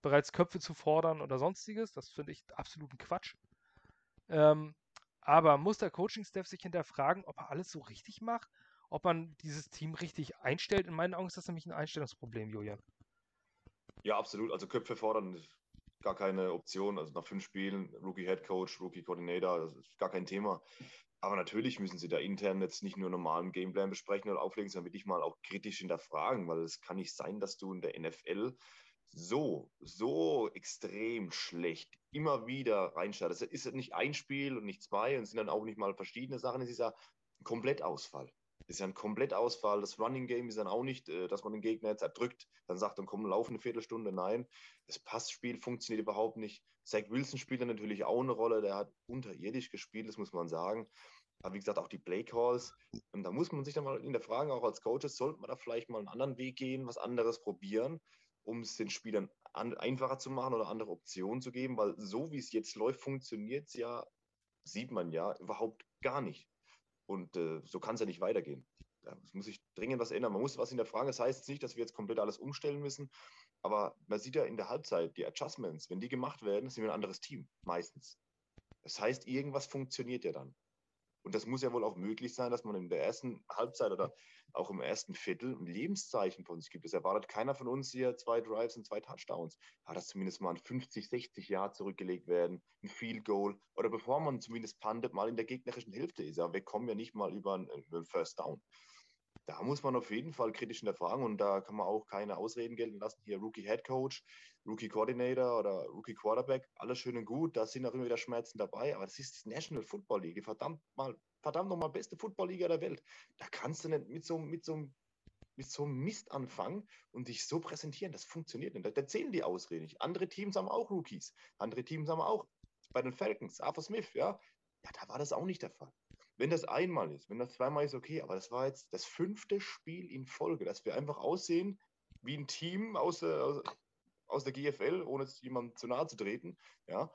Speaker 1: bereits Köpfe zu fordern oder sonstiges. Das finde ich absoluten Quatsch. Ähm, aber muss der Coaching-Staff sich hinterfragen, ob er alles so richtig macht? ob man dieses Team richtig einstellt. In meinen Augen ist das nämlich ein Einstellungsproblem, Julian.
Speaker 3: Ja, absolut. Also Köpfe fordern ist gar keine Option. Also nach fünf Spielen, Rookie Head Coach, Rookie Coordinator, das ist gar kein Thema. Aber natürlich müssen sie da intern jetzt nicht nur normalen Gameplan besprechen oder auflegen, sondern wirklich mal auch kritisch hinterfragen, weil es kann nicht sein, dass du in der NFL so, so extrem schlecht immer wieder reinstartest. Es ist nicht ein Spiel und nicht zwei und sind dann auch nicht mal verschiedene Sachen. Es ist ja ein Komplettausfall ist ja ein Komplettausfall. Das Running Game ist dann auch nicht, äh, dass man den Gegner jetzt erdrückt, dann sagt, dann komm, lauf eine Viertelstunde. Nein, das Passspiel funktioniert überhaupt nicht. Zach Wilson spielt dann natürlich auch eine Rolle. Der hat unterirdisch gespielt, das muss man sagen. Aber wie gesagt, auch die Play Calls. Und da muss man sich dann mal in der Frage, auch als Coaches, sollte man da vielleicht mal einen anderen Weg gehen, was anderes probieren, um es den Spielern an, einfacher zu machen oder andere Optionen zu geben, weil so wie es jetzt läuft, funktioniert es ja, sieht man ja, überhaupt gar nicht. Und äh, so kann es ja nicht weitergehen. Da muss sich dringend was ändern. Man muss was in der Frage. Das heißt jetzt nicht, dass wir jetzt komplett alles umstellen müssen. Aber man sieht ja in der Halbzeit, die Adjustments, wenn die gemacht werden, sind wir ein anderes Team. Meistens. Das heißt, irgendwas funktioniert ja dann. Und das muss ja wohl auch möglich sein, dass man in der ersten Halbzeit oder auch im ersten Viertel ein Lebenszeichen von sich gibt. Das erwartet keiner von uns hier zwei Drives und zwei Touchdowns. Ja, dass zumindest mal ein 50, 60 Jahre zurückgelegt werden, ein Field Goal oder bevor man zumindest pandet, mal in der gegnerischen Hälfte ist. Ja, wir kommen ja nicht mal über einen First Down da muss man auf jeden Fall kritisch hinterfragen und da kann man auch keine Ausreden gelten lassen. Hier Rookie Head Coach, Rookie Coordinator oder Rookie Quarterback, alles schön und gut, da sind auch immer wieder Schmerzen dabei, aber das ist die National Football League, verdammt mal, verdammt nochmal beste Football-Liga der Welt. Da kannst du nicht mit so, mit so mit so einem Mist anfangen und dich so präsentieren. Das funktioniert nicht. Da zählen die Ausreden nicht. Andere Teams haben auch Rookies. Andere Teams haben auch bei den Falcons, Arthur Smith, ja. Ja, da war das auch nicht der Fall. Wenn das einmal ist, wenn das zweimal ist, okay, aber das war jetzt das fünfte Spiel in Folge, dass wir einfach aussehen wie ein Team aus, aus, aus der GFL, ohne jemandem zu nahe zu treten, ja,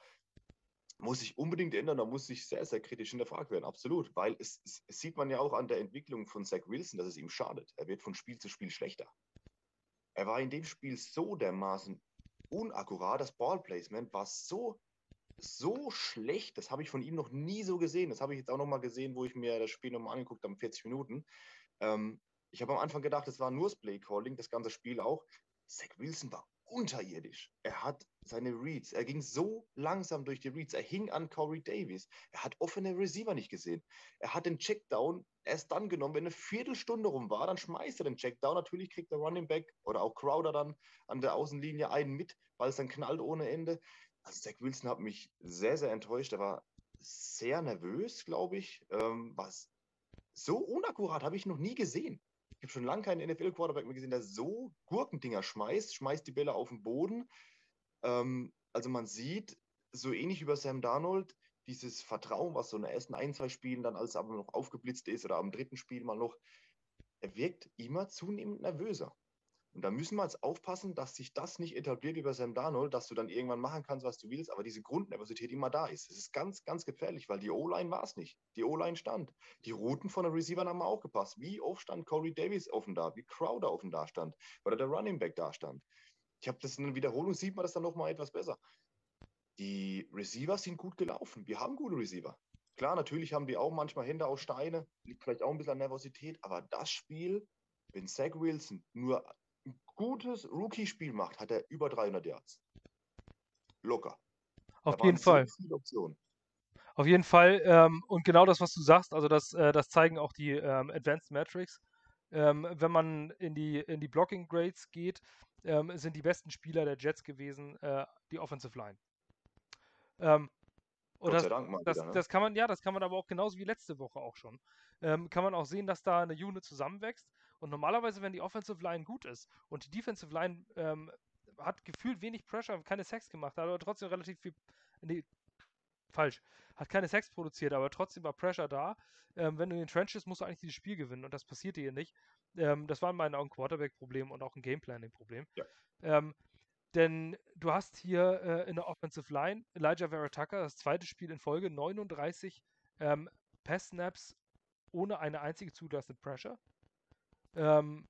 Speaker 3: muss sich unbedingt ändern, da muss sich sehr, sehr kritisch hinterfragt werden, absolut, weil es, es, es, sieht man ja auch an der Entwicklung von Zach Wilson, dass es ihm schadet. Er wird von Spiel zu Spiel schlechter. Er war in dem Spiel so dermaßen unakkurat, das Ballplacement war so so schlecht, das habe ich von ihm noch nie so gesehen. Das habe ich jetzt auch noch mal gesehen, wo ich mir das Spiel nochmal angeguckt habe, 40 Minuten. Ähm, ich habe am Anfang gedacht, es war nur das Play Calling, das ganze Spiel auch. Zach Wilson war unterirdisch. Er hat seine Reads, er ging so langsam durch die Reads, er hing an Corey Davis. Er hat offene Receiver nicht gesehen. Er hat den Checkdown erst dann genommen, wenn eine Viertelstunde rum war, dann schmeißt er den Checkdown. Natürlich kriegt der Running Back oder auch Crowder dann an der Außenlinie einen mit, weil es dann knallt ohne Ende. Also Zach Wilson hat mich sehr, sehr enttäuscht. Er war sehr nervös, glaube ich. Ähm, was so unakkurat habe ich noch nie gesehen. Ich habe schon lange keinen NFL-Quarterback mehr gesehen, der so Gurkendinger schmeißt, schmeißt die Bälle auf den Boden. Ähm, also man sieht, so ähnlich wie bei Sam Darnold, dieses Vertrauen, was so in den ersten ein, zwei Spielen dann alles aber noch aufgeblitzt ist oder am dritten Spiel mal noch, er wirkt immer zunehmend nervöser. Und da müssen wir jetzt aufpassen, dass sich das nicht etabliert wie bei Sam Darnold, dass du dann irgendwann machen kannst, was du willst, aber diese Grundnervosität immer da ist. Es ist ganz, ganz gefährlich, weil die O-Line war es nicht. Die O-Line stand. Die Routen von den Receivern haben auch gepasst. Wie oft stand Corey Davis offen da, wie Crowder offen da stand oder der Running Back da stand. Ich habe das in der Wiederholung, sieht man das dann nochmal etwas besser. Die Receiver sind gut gelaufen. Wir haben gute Receiver. Klar, natürlich haben die auch manchmal Hände aus Steine, liegt vielleicht auch ein bisschen an Nervosität, aber das Spiel, wenn Zach Wilson nur gutes Rookie-Spiel macht, hat er über 300 Yards. Locker.
Speaker 1: Auf jeden Fall. Auf jeden Fall. Ähm, und genau das, was du sagst, also das, äh, das zeigen auch die ähm, Advanced Metrics. Ähm, wenn man in die, in die Blocking Grades geht, ähm, sind die besten Spieler der Jets gewesen äh, die Offensive Line. Ähm, und das, Dank das, wieder, ne? das, kann man, ja, das kann man aber auch genauso wie letzte Woche auch schon. Ähm, kann man auch sehen, dass da eine Unit zusammenwächst. Und normalerweise, wenn die Offensive Line gut ist und die Defensive Line ähm, hat gefühlt wenig Pressure, keine Sex gemacht, hat aber trotzdem relativ viel. Nee, falsch. Hat keine Sex produziert, aber trotzdem war Pressure da. Ähm, wenn du in den Trenches musst du eigentlich dieses Spiel gewinnen und das passierte hier nicht. Ähm, das war in meinen Augen ein Quarterback-Problem und auch ein Gameplanning-Problem. Ja. Ähm, denn du hast hier äh, in der Offensive Line Elijah Vera Tucker, das zweite Spiel in Folge, 39 ähm, Pass-Snaps ohne eine einzige zugelassene Pressure. Ähm,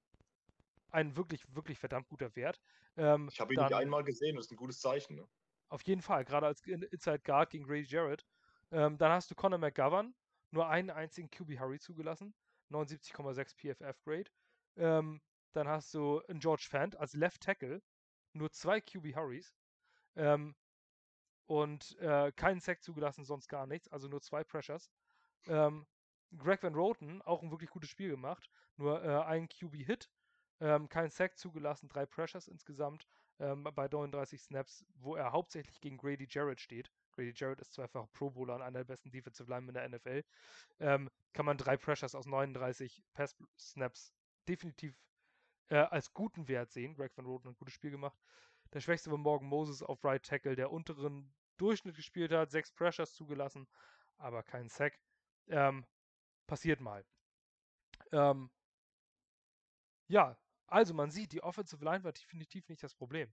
Speaker 1: ein wirklich, wirklich verdammt guter Wert.
Speaker 3: Ähm, ich habe ihn dann, nicht einmal gesehen, das ist ein gutes Zeichen. Ne?
Speaker 1: Auf jeden Fall, gerade als Inside Guard gegen Ray Jarrett. Ähm, dann hast du Conor McGovern, nur einen einzigen QB Hurry zugelassen, 79,6 PFF Grade. Ähm, dann hast du einen George Fant als Left Tackle, nur zwei QB Hurries. Ähm, und äh, keinen Sack zugelassen, sonst gar nichts, also nur zwei Pressures. Ähm, Greg Van Roten, auch ein wirklich gutes Spiel gemacht, nur äh, ein QB-Hit, ähm, kein Sack zugelassen, drei Pressures insgesamt ähm, bei 39 Snaps, wo er hauptsächlich gegen Grady Jarrett steht. Grady Jarrett ist zweifach Pro Bowler und einer der besten Defensive Linemen der NFL. Ähm, kann man drei Pressures aus 39 Pass Snaps definitiv äh, als guten Wert sehen. Greg Van Roten hat ein gutes Spiel gemacht. Der Schwächste war Morgan Moses auf Right Tackle, der unteren Durchschnitt gespielt hat, sechs Pressures zugelassen, aber kein Sack. Ähm, passiert mal. Ähm, ja, also man sieht, die Offensive Line war definitiv nicht das Problem.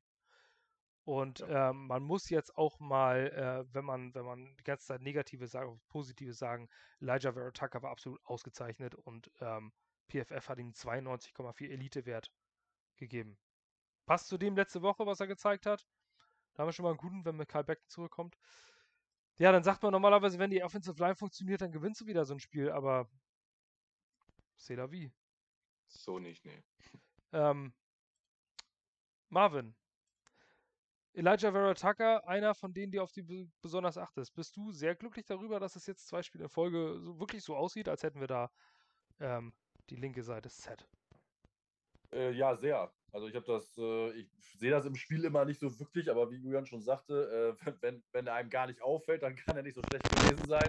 Speaker 1: Und ja. ähm, man muss jetzt auch mal, äh, wenn man, wenn man die ganze Zeit negative sagen, positive sagen, Elijah Vera Tucker war absolut ausgezeichnet und ähm, PFF hat ihm 92,4 Elite-Wert gegeben. Passt zu dem letzte Woche, was er gezeigt hat. Da haben wir schon mal einen guten, wenn Karl Beck zurückkommt. Ja, dann sagt man normalerweise, wenn die Offensive Line funktioniert, dann gewinnst du wieder so ein Spiel, aber c'est la vie.
Speaker 3: So nicht, nee.
Speaker 1: Ähm, Marvin. Elijah Vera Tucker, einer von denen, die auf die besonders achtest. Bist du sehr glücklich darüber, dass es jetzt zwei Spiele in Folge so, wirklich so aussieht, als hätten wir da ähm, die linke Seite set?
Speaker 2: Äh, ja, sehr. Also ich habe das, äh, ich sehe das im Spiel immer nicht so wirklich, aber wie Julian schon sagte, äh, wenn, wenn einem gar nicht auffällt, dann kann er nicht so schlecht gewesen sein.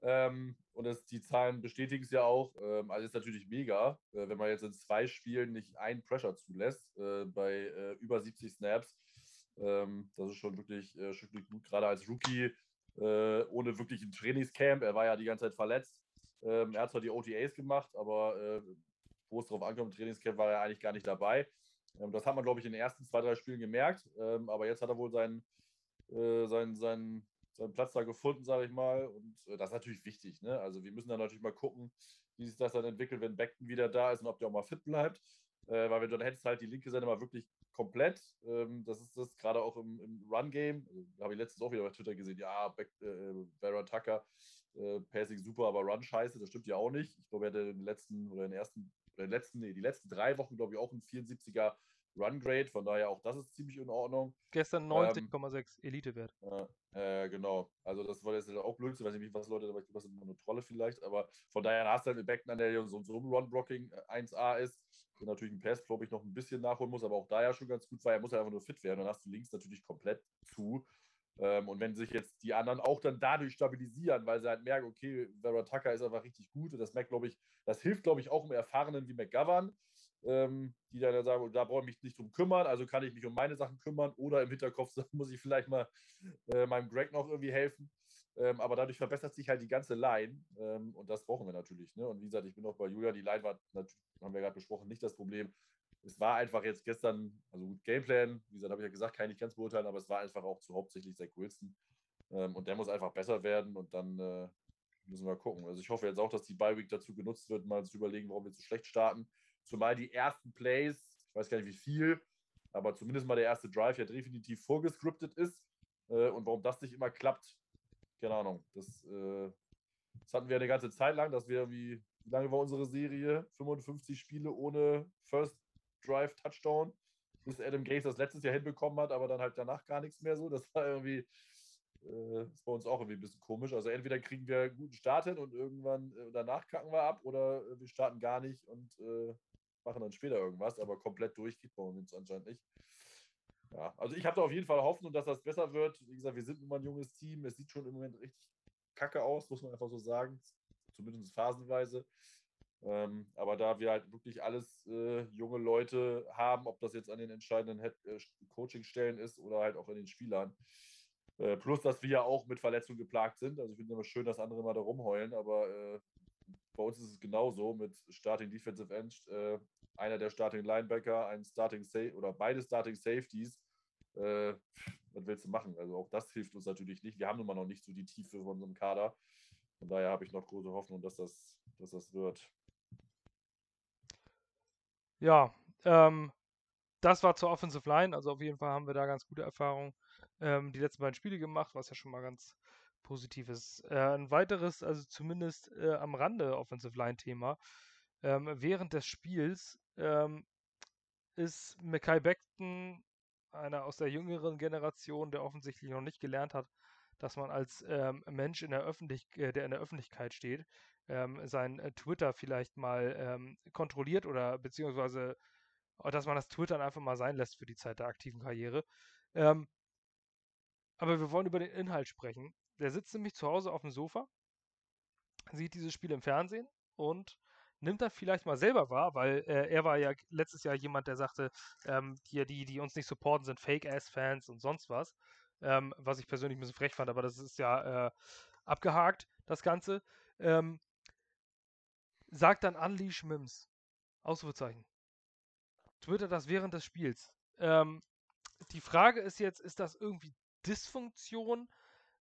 Speaker 2: Ähm, und das, die Zahlen bestätigen es ja auch. Ähm, also ist natürlich mega, äh, wenn man jetzt in zwei Spielen nicht einen Pressure zulässt, äh, bei äh, über 70 Snaps. Ähm, das ist schon wirklich, äh, schon wirklich gut, gerade als Rookie, ohne wirklich ein Trainingscamp. Er war ja die ganze Zeit verletzt. Ähm, er hat zwar die OTAs gemacht, aber wo es drauf ankommt, im Trainingscamp war er eigentlich gar nicht dabei. Ähm, das hat man, glaube ich, in den ersten zwei, drei Spielen gemerkt. Ähm, aber jetzt hat er wohl seinen, seinen, seinen seinen Platz da gefunden, sage ich mal. Und äh, das ist natürlich wichtig. Ne? Also wir müssen dann natürlich mal gucken, wie sich das dann entwickelt, wenn Beckton wieder da ist und ob der auch mal fit bleibt. Äh, weil wenn du dann hättest halt die linke Seite mal wirklich komplett. Ähm, das ist das gerade auch im, im Run-Game. Also, habe ich letztens auch wieder bei Twitter gesehen. Ja, Beck, äh, Vera Tucker, äh, Passing super, aber Run scheiße. Das stimmt ja auch nicht. Ich glaube, er hatte in den letzten oder in den ersten, oder letzten, nee, die letzten drei Wochen, glaube ich, auch einen 74er Run Grade, von daher auch das ist ziemlich in Ordnung.
Speaker 1: Gestern 90,6 ähm, Elite-Wert.
Speaker 2: Äh, genau. Also das war jetzt auch blöd, ich weiß nicht, was Leute, aber ich glaube, das ist eine Trolle vielleicht, aber von daher hast du halt mit Beckton, der so, so ein Run-Blocking 1A äh, ist, der natürlich ein Pass, glaube ich, noch ein bisschen nachholen muss, aber auch da ja schon ganz gut war. Er muss ja einfach nur fit werden. Dann hast du links natürlich komplett zu. Ähm, und wenn sich jetzt die anderen auch dann dadurch stabilisieren, weil sie halt merken, okay, Vera Tucker ist einfach richtig gut. Und das merkt, glaube ich, das hilft, glaube ich, auch im Erfahrenen wie McGovern ähm, die dann sagen, da brauche ich mich nicht drum kümmern, also kann ich mich um meine Sachen kümmern oder im Hinterkopf muss ich vielleicht mal äh, meinem Greg noch irgendwie helfen. Ähm, aber dadurch verbessert sich halt die ganze Line ähm, und das brauchen wir natürlich. Ne? Und wie gesagt, ich bin auch bei Julia, die Line war, haben wir gerade besprochen, nicht das Problem. Es war einfach jetzt gestern, also gut Gameplan, wie gesagt, habe ich ja gesagt, kann ich nicht ganz beurteilen, aber es war einfach auch zu hauptsächlich Zach Wilson. Ähm, und der muss einfach besser werden und dann äh, müssen wir gucken. Also ich hoffe jetzt auch, dass die Bye Week dazu genutzt wird, mal zu überlegen, warum wir zu schlecht starten. Zumal die ersten Plays, ich weiß gar nicht wie viel, aber zumindest mal der erste Drive ja definitiv vorgescriptet ist. Äh, und warum das nicht immer klappt, keine Ahnung. Das, äh, das hatten wir eine ganze Zeit lang, dass wir wie, wie lange war unsere Serie? 55 Spiele ohne First Drive Touchdown, bis Adam Gates das letztes Jahr hinbekommen hat, aber dann halt danach gar nichts mehr so. Das war irgendwie, äh, ist bei uns auch irgendwie ein bisschen komisch. Also entweder kriegen wir einen guten Start hin und irgendwann äh, danach kacken wir ab oder äh, wir starten gar nicht und äh, machen dann später irgendwas, aber komplett durch geht bei uns anscheinend nicht. Ja, also ich habe da auf jeden Fall Hoffnung, dass das besser wird. Wie gesagt, wir sind nun mal ein junges Team. Es sieht schon im Moment richtig kacke aus, muss man einfach so sagen. Zumindest phasenweise. Ähm, aber da wir halt wirklich alles äh, junge Leute haben, ob das jetzt an den entscheidenden äh, Coaching-Stellen ist oder halt auch an den Spielern. Äh, plus, dass wir ja auch mit Verletzungen geplagt sind. Also ich finde immer schön, dass andere mal da rumheulen, aber äh, bei uns ist es genauso mit Starting Defensive End, äh, einer der Starting Linebacker, ein Starting Safe oder beide Starting Safeties. Was willst du machen? Also auch das hilft uns natürlich nicht. Wir haben nun mal noch nicht so die Tiefe von unserem Kader. Von daher habe ich noch große Hoffnung, dass das, dass das wird.
Speaker 1: Ja, ähm, das war zur Offensive Line. Also auf jeden Fall haben wir da ganz gute Erfahrungen ähm, die letzten beiden Spiele gemacht, was ja schon mal ganz positiv ist. Äh, ein weiteres, also zumindest äh, am Rande Offensive Line Thema. Ähm, während des Spiels ähm, ist Mackay Beckton einer aus der jüngeren Generation, der offensichtlich noch nicht gelernt hat, dass man als ähm, Mensch, in der Öffentlich äh, der in der Öffentlichkeit steht, ähm, sein äh, Twitter vielleicht mal ähm, kontrolliert oder beziehungsweise äh, dass man das Twittern einfach mal sein lässt für die Zeit der aktiven Karriere. Ähm, aber wir wollen über den Inhalt sprechen. Der sitzt nämlich zu Hause auf dem Sofa, sieht dieses Spiel im Fernsehen und nimmt das vielleicht mal selber wahr, weil äh, er war ja letztes Jahr jemand, der sagte, ähm, die, die, die uns nicht supporten, sind Fake-Ass-Fans und sonst was. Ähm, was ich persönlich ein bisschen frech fand, aber das ist ja äh, abgehakt, das Ganze. Ähm, sagt dann Unleash Mims. Ausrufezeichen. Twitter das während des Spiels. Ähm, die Frage ist jetzt, ist das irgendwie Dysfunktion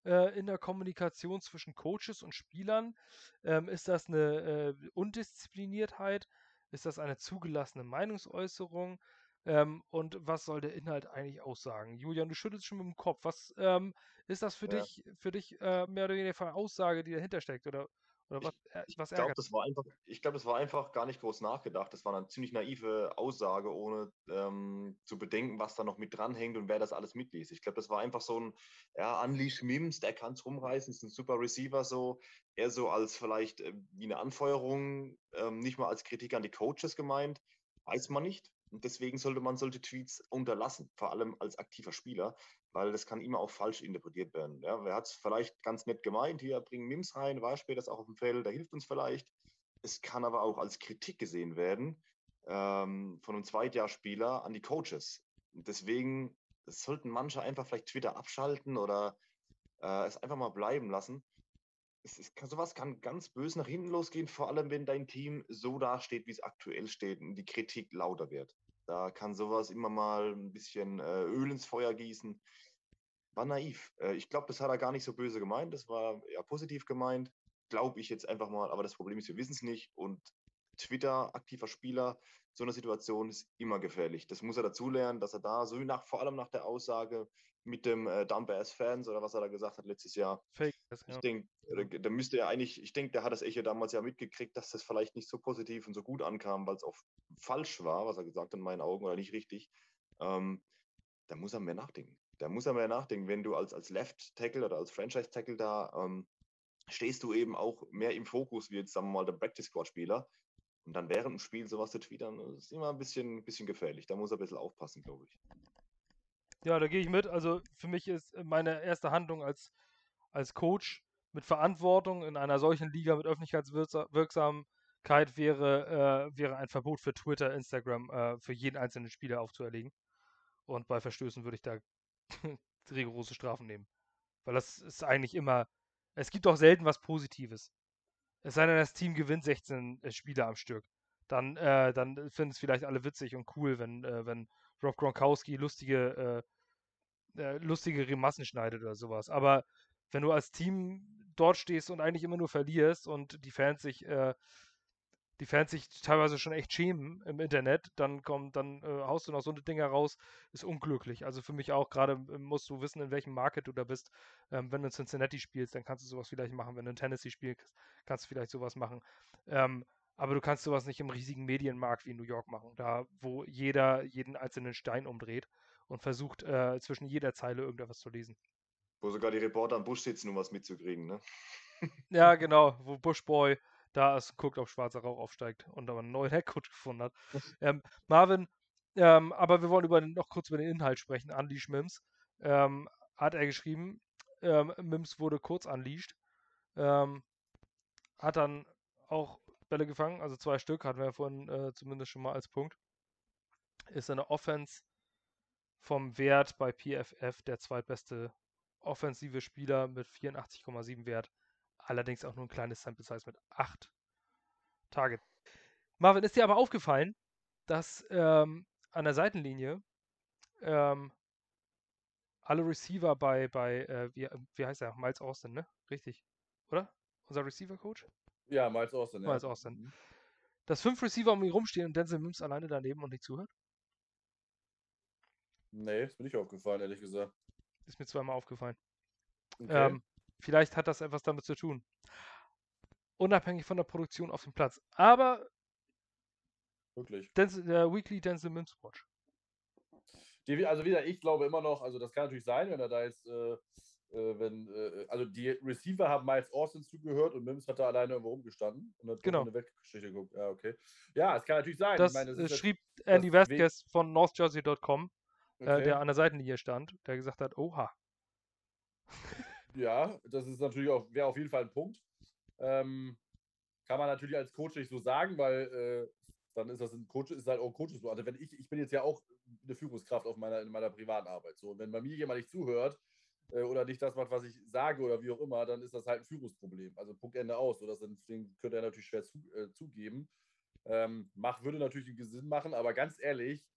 Speaker 1: äh, in der Kommunikation zwischen Coaches und Spielern? Ähm, ist das eine äh, Undiszipliniertheit? Ist das eine zugelassene Meinungsäußerung? Ähm, und was soll der Inhalt eigentlich aussagen? Julian, du schüttelst schon mit dem Kopf. Was ähm, ist das für ja. dich, für dich äh, mehr oder weniger eine Aussage, die dahinter steckt? Oder oder was,
Speaker 3: äh, was ich glaube, das war einfach, ich glaube, das war einfach gar nicht groß nachgedacht. Das war eine ziemlich naive Aussage, ohne ähm, zu bedenken, was da noch mit dranhängt und wer das alles mitliest. Ich glaube, das war einfach so ein, ja, Unleash Mims, der kann es rumreißen, ist ein super Receiver so, eher so als vielleicht äh, wie eine Anfeuerung, ähm, nicht mal als Kritik an die Coaches gemeint, weiß man nicht. Und deswegen sollte man solche Tweets unterlassen, vor allem als aktiver Spieler, weil das kann immer auch falsch interpretiert werden. Ja, wer hat es vielleicht ganz nett gemeint, hier bringen Mims rein, war später auch auf dem Feld, der hilft uns vielleicht. Es kann aber auch als Kritik gesehen werden ähm, von einem Zweitjahrspieler an die Coaches. Und deswegen sollten manche einfach vielleicht Twitter abschalten oder äh, es einfach mal bleiben lassen. Es ist, sowas kann ganz böse nach hinten losgehen, vor allem wenn dein Team so dasteht, wie es aktuell steht und die Kritik lauter wird. Da kann sowas immer mal ein bisschen äh, Öl ins Feuer gießen. War naiv. Äh, ich glaube, das hat er gar nicht so böse gemeint. Das war eher positiv gemeint. Glaube ich jetzt einfach mal. Aber das Problem ist, wir wissen es nicht. Und Twitter, aktiver Spieler, so eine Situation ist immer gefährlich. Das muss er dazulernen, dass er da, so wie nach, vor allem nach der Aussage mit dem äh, Dump-Ass-Fans oder was er da gesagt hat letztes Jahr. Fake, ja. Ich denke, äh, da müsste er eigentlich, ich denke, der hat das Echo damals ja mitgekriegt, dass das vielleicht nicht so positiv und so gut ankam, weil es auch falsch war, was er gesagt hat in meinen Augen oder nicht richtig. Ähm, da muss er mehr nachdenken. Da muss er mehr nachdenken, wenn du als, als Left-Tackle oder als Franchise-Tackle da ähm, stehst du eben auch mehr im Fokus wie jetzt, sagen wir mal, der Practice-Squad-Spieler. Und dann während dem Spiel sowas zu twittern, ist immer ein bisschen, bisschen gefährlich. Da muss er ein bisschen aufpassen, glaube ich.
Speaker 1: Ja, da gehe ich mit. Also für mich ist meine erste Handlung als, als Coach mit Verantwortung in einer solchen Liga mit Öffentlichkeitswirksamkeit wäre, äh, wäre ein Verbot für Twitter, Instagram äh, für jeden einzelnen Spieler aufzuerlegen. Und bei Verstößen würde ich da rigorose Strafen nehmen. Weil das ist eigentlich immer. Es gibt auch selten was Positives. Es sei denn, das Team gewinnt 16 äh, Spiele am Stück. Dann, äh, dann finden es vielleicht alle witzig und cool, wenn, äh, wenn Rob Gronkowski lustige, äh, äh, lustige Remassen schneidet oder sowas. Aber wenn du als Team dort stehst und eigentlich immer nur verlierst und die Fans sich, äh, die Fans sich teilweise schon echt schämen im Internet, dann kommt, dann äh, haust du noch so eine Dinger raus, ist unglücklich. Also für mich auch gerade äh, musst du wissen, in welchem Market du da bist. Ähm, wenn du in Cincinnati spielst, dann kannst du sowas vielleicht machen. Wenn du in Tennessee spielst, kannst du vielleicht sowas machen. Ähm, aber du kannst sowas nicht im riesigen Medienmarkt wie in New York machen, da wo jeder jeden einzelnen Stein umdreht und versucht, äh, zwischen jeder Zeile irgendetwas zu lesen.
Speaker 3: Wo sogar die Reporter am Busch sitzen, um was mitzukriegen, ne?
Speaker 1: Ja, genau, wo Bushboy da ist, guckt, ob schwarzer Rauch aufsteigt und aber einen neuen Headcoach gefunden hat. ähm, Marvin, ähm, aber wir wollen über, noch kurz über den Inhalt sprechen. Unleash Mims ähm, hat er geschrieben. Ähm, Mims wurde kurz unleashed. Ähm, hat dann auch Bälle gefangen, also zwei Stück hatten wir ja vorhin äh, zumindest schon mal als Punkt. Ist eine Offense vom Wert bei PFF der zweitbeste offensive Spieler mit 84,7 Wert. Allerdings auch nur ein kleines Sample Size mit 8 Target. Marvin, ist dir aber aufgefallen, dass ähm, an der Seitenlinie ähm, alle Receiver bei, bei äh, wie, wie heißt er? Miles Austin, ne? Richtig. Oder? Unser Receiver-Coach?
Speaker 2: Ja, Miles Austin.
Speaker 1: Miles
Speaker 2: ja.
Speaker 1: Austin.
Speaker 2: Mhm.
Speaker 1: Dass fünf Receiver um ihn rumstehen und Denzel Mims alleine daneben und nicht zuhört?
Speaker 2: Nee, ist mir nicht aufgefallen, ehrlich gesagt.
Speaker 1: Ist mir zweimal aufgefallen.
Speaker 2: Okay.
Speaker 1: Ähm, vielleicht hat das etwas damit zu tun. Unabhängig von der Produktion auf dem Platz. Aber
Speaker 2: Wirklich.
Speaker 1: Denzel, der Weekly Denzel Mims Watch.
Speaker 2: Die, also wieder, ich glaube immer noch, also das kann natürlich sein, wenn er da jetzt, äh, äh, wenn, äh, also die Receiver haben Miles Austin zugehört und Mims hat da alleine irgendwo rumgestanden und hat
Speaker 1: Genau.
Speaker 2: eine Weggeschichte geguckt. Ja, okay. Ja, es kann natürlich sein.
Speaker 1: Das
Speaker 2: meine, das
Speaker 1: äh, schrieb Andy
Speaker 2: das We-
Speaker 1: Vasquez von NorthJersey.com, äh,
Speaker 2: okay.
Speaker 1: der an der Seitenlinie stand, der gesagt hat, oha.
Speaker 2: Ja, das ist natürlich auch, wäre auf jeden Fall ein Punkt. Ähm, kann man natürlich als Coach nicht so sagen, weil äh, dann ist das ein Coach, ist halt auch ein Coaches. Also wenn ich, ich bin jetzt ja auch eine Führungskraft auf meiner, in meiner privaten Arbeit. So, und wenn bei mir jemand nicht zuhört äh, oder nicht das macht, was ich sage oder wie auch immer, dann ist das halt ein Führungsproblem. Also Punkt Ende aus. So, das könnte er natürlich schwer zu, äh, zugeben. Ähm, mach, würde natürlich einen Sinn machen, aber ganz ehrlich,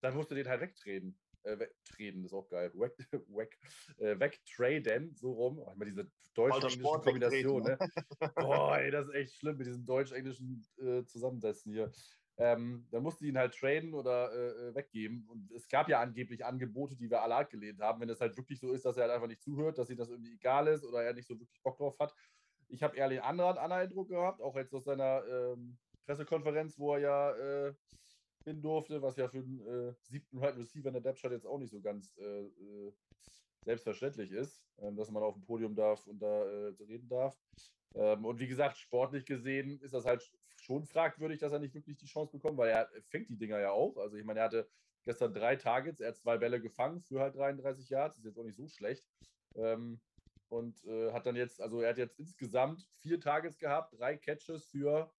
Speaker 2: dann musst du den halt wegtreten. Äh, wegtreten ist auch geil. Weg, weg, äh, wegtraden, so rum. Oh, immer diese
Speaker 3: Sport
Speaker 2: Kombination, ne?
Speaker 3: wegtreten,
Speaker 2: Boah, ey, das ist echt schlimm mit diesem deutsch-englischen äh, Zusammensetzen hier. Ähm, dann musste ihn halt traden oder äh, äh, weggeben. Und es gab ja angeblich Angebote, die wir alle abgelehnt haben. Wenn es halt wirklich so ist, dass er halt einfach nicht zuhört, dass ihm das irgendwie egal ist oder er nicht so wirklich Bock drauf hat. Ich habe den anderen, anderen Eindruck gehabt, auch jetzt aus seiner ähm, Pressekonferenz, wo er ja äh, hin durfte, was ja für einen äh, siebten Right Receiver in der Depth jetzt auch nicht so ganz äh, äh, selbstverständlich ist, ähm, dass man auf dem Podium darf und da äh, reden darf. Ähm, und wie gesagt, sportlich gesehen ist das halt schon fragwürdig, dass er nicht wirklich die Chance bekommt, weil er fängt die Dinger ja auch. Also ich meine, er hatte gestern drei Targets, er hat zwei Bälle gefangen für halt 33 Yards, ist jetzt auch nicht so schlecht. Ähm, und äh, hat dann jetzt, also er hat jetzt insgesamt vier Targets gehabt, drei Catches für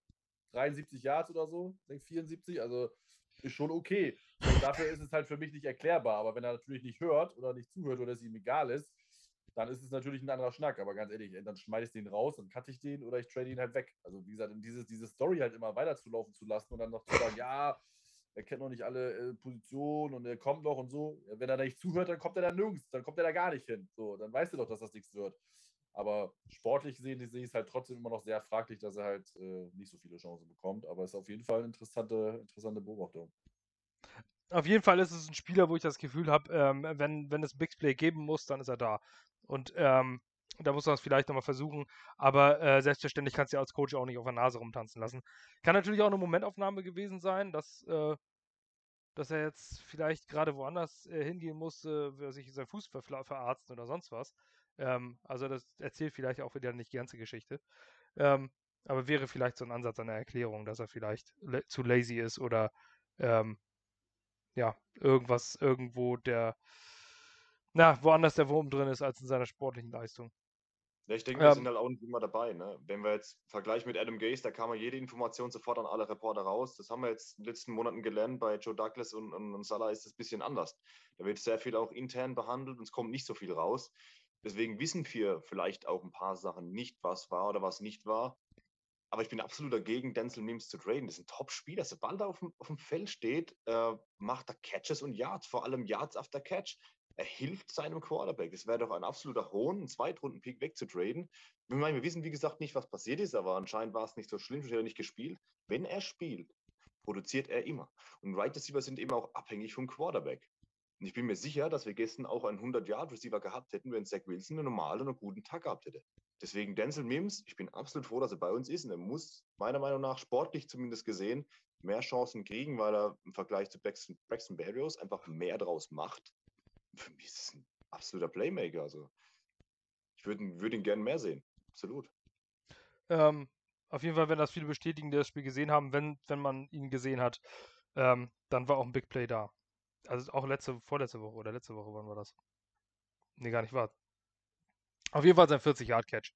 Speaker 2: 73 Yards oder so, ich denke 74, also ist schon okay. Und dafür ist es halt für mich nicht erklärbar. Aber wenn er natürlich nicht hört oder nicht zuhört oder es ihm egal ist, dann ist es natürlich ein anderer Schnack. Aber ganz ehrlich, dann schmeiße ich den raus, dann cutte ich den oder ich trade ihn halt weg. Also wie gesagt, diese, diese Story halt immer weiter zu lassen und dann noch zu sagen, ja, er kennt noch nicht alle äh, Positionen und er kommt noch und so. Wenn er da nicht zuhört, dann kommt er da nirgends, dann kommt er da gar nicht hin. So, dann weißt du doch, dass das nichts wird. Aber sportlich gesehen sehe ich es halt trotzdem immer noch sehr fraglich, dass er halt äh, nicht so viele Chancen bekommt. Aber es ist auf jeden Fall eine interessante, interessante Beobachtung.
Speaker 1: Auf jeden Fall ist es ein Spieler, wo ich das Gefühl habe, ähm, wenn, wenn es Big Play geben muss, dann ist er da. Und ähm, da muss man es vielleicht nochmal versuchen. Aber äh, selbstverständlich kannst du ja als Coach auch nicht auf der Nase rumtanzen lassen. Kann natürlich auch eine Momentaufnahme gewesen sein, dass, äh, dass er jetzt vielleicht gerade woanders äh, hingehen wer sich seinen Fuß ver verarzten oder sonst was. Ähm, also das erzählt vielleicht auch wieder nicht die ganze Geschichte. Ähm, aber wäre vielleicht so ein Ansatz einer Erklärung, dass er vielleicht la zu lazy ist oder ähm, ja, irgendwas irgendwo der, na, woanders der Wurm drin ist als in seiner sportlichen Leistung.
Speaker 3: Ja, ich denke, wir
Speaker 1: Ähm,
Speaker 3: sind halt auch nicht immer dabei. Ne? Wenn wir jetzt vergleichen mit Adam Gase, da kam ja jede Information sofort an alle Reporter raus. Das haben wir jetzt in den letzten Monaten gelernt. Bei Joe Douglas und, und, und Salah ist das ein bisschen anders. Da wird sehr viel auch intern behandelt und es kommt nicht so viel raus. Deswegen wissen wir vielleicht auch ein paar Sachen nicht, was war oder was nicht war. Aber ich bin absolut dagegen, Denzel Mims zu traden. Das ist ein Top-Spieler. Sobald er auf dem, auf dem Feld steht, äh, macht er Catches und Yards, vor allem Yards after Catch. Er hilft seinem Quarterback. Es wäre doch ein absoluter Hohn, einen Zweitrunden-Pick wegzutraden. Wir, wir wissen, wie gesagt, nicht, was passiert ist, aber anscheinend war es nicht so schlimm, hätte er nicht gespielt. Wenn er spielt, produziert er immer. Und Right Receiver sind immer auch abhängig vom Quarterback. Und ich bin mir sicher, dass wir gestern auch einen 100-Yard-Receiver gehabt hätten, wenn Zach Wilson einen normalen und guten Tag gehabt hätte. Deswegen Denzel Mims, ich bin absolut froh, dass er bei uns ist. Und er muss meiner Meinung nach sportlich zumindest gesehen mehr Chancen kriegen, weil er im Vergleich zu Braxton, Braxton Berrios einfach mehr draus macht. Für mich ist es ein absoluter Playmaker. Also ich würde würd ihn gerne mehr sehen. Absolut.
Speaker 1: Ähm, auf jeden Fall, wenn das viele bestätigen, die das Spiel gesehen haben, wenn, wenn man ihn gesehen hat, ähm, dann war auch ein Big Play da. Also auch letzte, vorletzte Woche oder letzte Woche, wann war das? Nee, gar nicht wahr. Auf jeden Fall sein 40-Yard-Catch.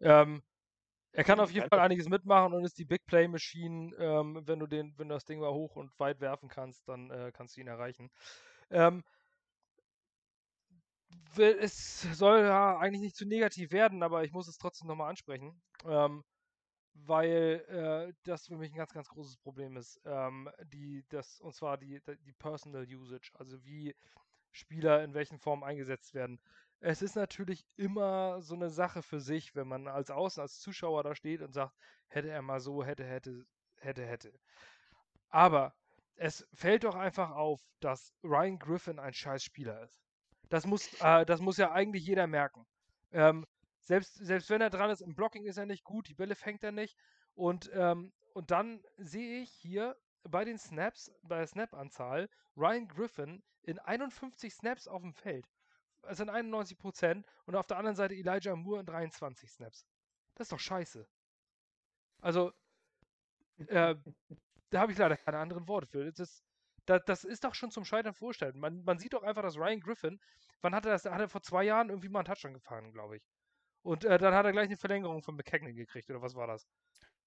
Speaker 1: Ähm, er kann auf jeden Fall einiges mitmachen und ist die Big Play Machine. Ähm, wenn du den, wenn du das Ding mal hoch und weit werfen kannst, dann äh, kannst du ihn erreichen. Ähm, es soll ja eigentlich nicht zu negativ werden, aber ich muss es trotzdem nochmal ansprechen. Ähm, weil äh, das für mich ein ganz, ganz großes Problem ist. Ähm, die, das, und zwar die, die Personal Usage, also wie Spieler in welchen Formen eingesetzt werden. Es ist natürlich immer so eine Sache für sich, wenn man als Außen, als Zuschauer da steht und sagt, hätte er mal so, hätte, hätte, hätte, hätte. Aber es fällt doch einfach auf, dass Ryan Griffin ein scheiß Spieler ist. Das muss, äh, das muss ja eigentlich jeder merken. Ähm, selbst, selbst wenn er dran ist, im Blocking ist er nicht gut, die Bälle fängt er nicht. Und, ähm, und dann sehe ich hier bei den Snaps, bei der Snap-Anzahl, Ryan Griffin in 51 Snaps auf dem Feld. Das sind 91 Prozent. Und auf der anderen Seite Elijah Moore in 23 Snaps. Das ist doch scheiße. Also, äh, da habe ich leider keine anderen Worte für. Das ist, das, das ist doch schon zum Scheitern vorstellen. Man, man sieht doch einfach, dass Ryan Griffin, wann hat er das? Hat er vor zwei Jahren irgendwie mal einen Touchdown gefahren, glaube ich. Und äh, dann hat er gleich eine Verlängerung von McKagan gekriegt, oder was war das?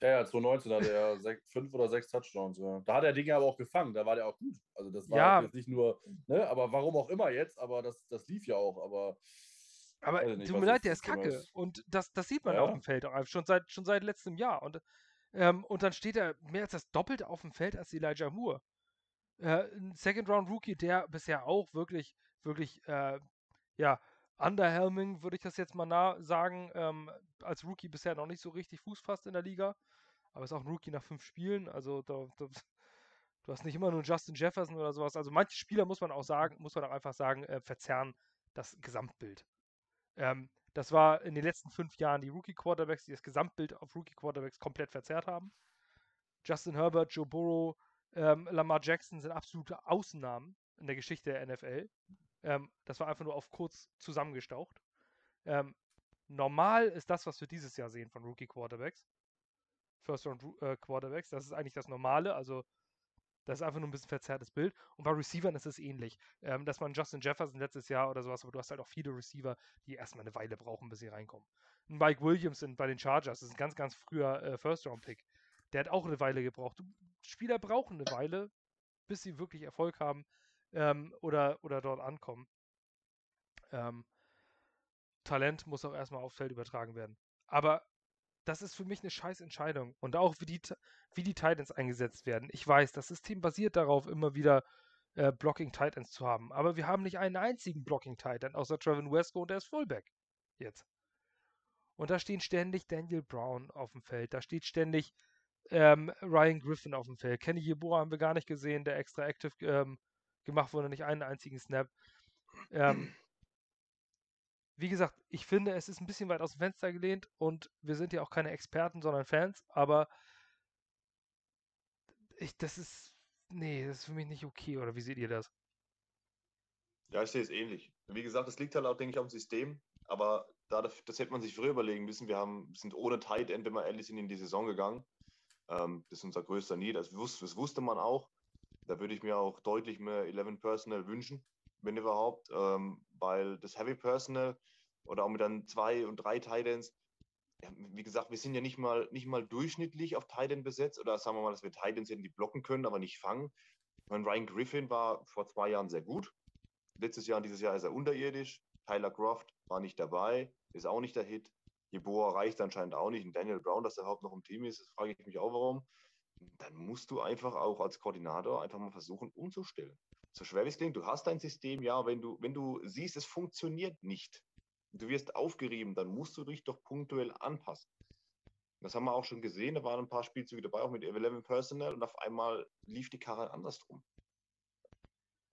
Speaker 2: Ja, ja, 2019 hatte er fünf oder sechs Touchdowns. Ja. Da hat er Dinge aber auch gefangen, da war der auch gut. Also das war
Speaker 1: Ja.
Speaker 2: jetzt nicht nur, ne, aber warum auch immer jetzt, aber das, das lief ja auch, aber
Speaker 1: Aber
Speaker 2: nicht,
Speaker 1: tut mir leid, der ist kacke.
Speaker 2: ist.
Speaker 1: Und das, das sieht man
Speaker 2: Ja.
Speaker 1: auf dem Feld auch schon seit, schon seit letztem Jahr. Und, ähm, und dann steht er mehr als das Doppelte auf dem Feld als Elijah Moore. Äh, ein Second-Round-Rookie, der bisher auch wirklich, wirklich, äh, ja, underhelming, würde ich das jetzt mal sagen, ähm, als Rookie bisher noch nicht so richtig Fuß fasst in der Liga. Aber ist auch ein Rookie nach fünf Spielen. Also da, da, du hast nicht immer nur Justin Jefferson oder sowas. Also manche Spieler muss man auch sagen, muss man auch einfach sagen, äh, verzerren das Gesamtbild. Ähm, das war in den letzten fünf Jahren die Rookie-Quarterbacks, die das Gesamtbild auf Rookie-Quarterbacks komplett verzerrt haben. Justin Herbert, Joe Burrow, ähm, Lamar Jackson sind absolute Ausnahmen in der Geschichte der NFL. Ähm, das war einfach nur auf kurz zusammengestaucht. Ähm, normal ist das, was wir dieses Jahr sehen von Rookie-Quarterbacks. First-Round-Quarterbacks. Das ist eigentlich das Normale. Also, das ist einfach nur ein bisschen verzerrtes Bild. Und bei Receivern ist es ähnlich. Ähm, dass man Justin Jefferson letztes Jahr oder sowas, aber du hast halt auch viele Receiver, die erstmal eine Weile brauchen, bis sie reinkommen. Ein Mike Williams in, bei den Chargers das ist ein ganz, ganz früher äh, First-Round-Pick. Der hat auch eine Weile gebraucht. Spieler brauchen eine Weile, bis sie wirklich Erfolg haben ähm, oder, oder dort ankommen. Ähm, Talent muss auch erstmal aufs Feld übertragen werden. Aber das ist für mich eine scheiß Entscheidung. Und auch wie die, wie die Titans eingesetzt werden. Ich weiß, das System basiert darauf, immer wieder äh, Blocking Titans zu haben. Aber wir haben nicht einen einzigen Blocking Titan, außer Trevin Wesco und der ist Fullback. Jetzt. Und da stehen ständig Daniel Brown auf dem Feld. Da steht ständig ähm, Ryan Griffin auf dem Feld. Kenny Yeboah haben wir gar nicht gesehen, der extra active ähm, gemacht wurde, nicht einen einzigen Snap. Ähm, wie gesagt, ich finde, es ist ein bisschen weit aus dem Fenster gelehnt und wir sind ja auch keine Experten, sondern Fans, aber ich, das ist, nee, das ist für mich nicht okay, oder wie seht ihr das?
Speaker 3: Ja, ich sehe es ähnlich. Wie gesagt, das liegt halt auch, denke ich, am System. Aber da, das, hätte man sich früher überlegen müssen. Wir haben, sind ohne Tight End, wenn wir ehrlich sind, in die Saison gegangen. Ähm, das ist unser größter Need. Das, wus das wusste man auch. Da würde ich mir auch deutlich mehr 11 Personal wünschen, wenn überhaupt. Ähm, weil das Heavy Personal oder auch mit dann zwei und drei Tight Ends, ja, wie gesagt, wir sind ja nicht mal, nicht mal durchschnittlich auf Tight End besetzt. Oder sagen wir mal, dass wir Tight Ends hätten, die blocken können, aber nicht fangen. Ich meine, Ryan Griffin war vor zwei Jahren sehr gut. Letztes Jahr und dieses Jahr ist er unterirdisch. Tyler Croft war nicht dabei, ist auch nicht der Hit. Jeboa reicht anscheinend auch nicht. Und Daniel Brown, dass er überhaupt noch im Team ist, frage ich mich auch, warum. Dann musst du einfach auch als Koordinator einfach mal versuchen, umzustellen. So schwer wie es klingt, du hast dein System, ja, wenn du, wenn du siehst, es funktioniert nicht, du wirst aufgerieben, dann musst du dich doch punktuell anpassen. Das haben wir auch schon gesehen, da waren ein paar Spielzüge dabei, auch mit 11 Personal, und auf einmal lief die Karre andersrum.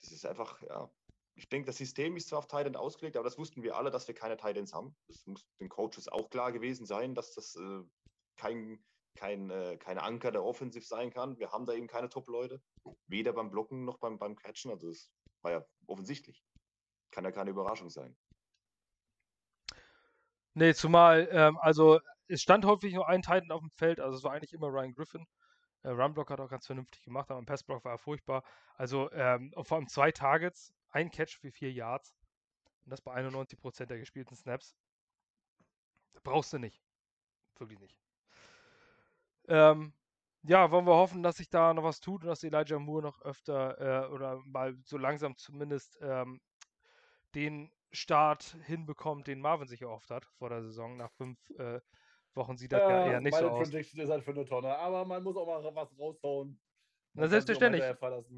Speaker 3: Das ist einfach, ja, ich denke, das System ist zwar auf Titan ausgelegt, aber das wussten wir alle, dass wir keine Titans haben. Das muss den Coaches auch klar gewesen sein, dass das äh, kein, kein, äh, kein Anker der Offensive sein kann. Wir haben da eben keine Top-Leute, weder beim Blocken noch beim, beim Catchen. Also das war ja offensichtlich. Kann ja keine Überraschung sein.
Speaker 1: Nee, zumal, ähm, also es stand häufig nur ein Titan auf dem Feld, also es war eigentlich immer Ryan Griffin. Äh, Runblock hat auch ganz vernünftig gemacht, aber im Passblock war er furchtbar. Also ähm, vor allem zwei Targets, ein Catch für vier Yards. Und das bei 91% der gespielten Snaps. Brauchst du nicht. Wirklich nicht. Ähm, ja, wollen wir hoffen, dass sich da noch was tut und dass Elijah Moore noch öfter äh, oder mal so langsam zumindest ähm, den Start hinbekommt, den Marvin sich erhofft hat vor der Saison. Nach fünf äh, Wochen sieht das ja, ja eher nicht so aus.
Speaker 2: Meine Prediction ist halt für eine Tonne, aber man muss auch mal was raushauen.
Speaker 1: Na, selbstverständlich.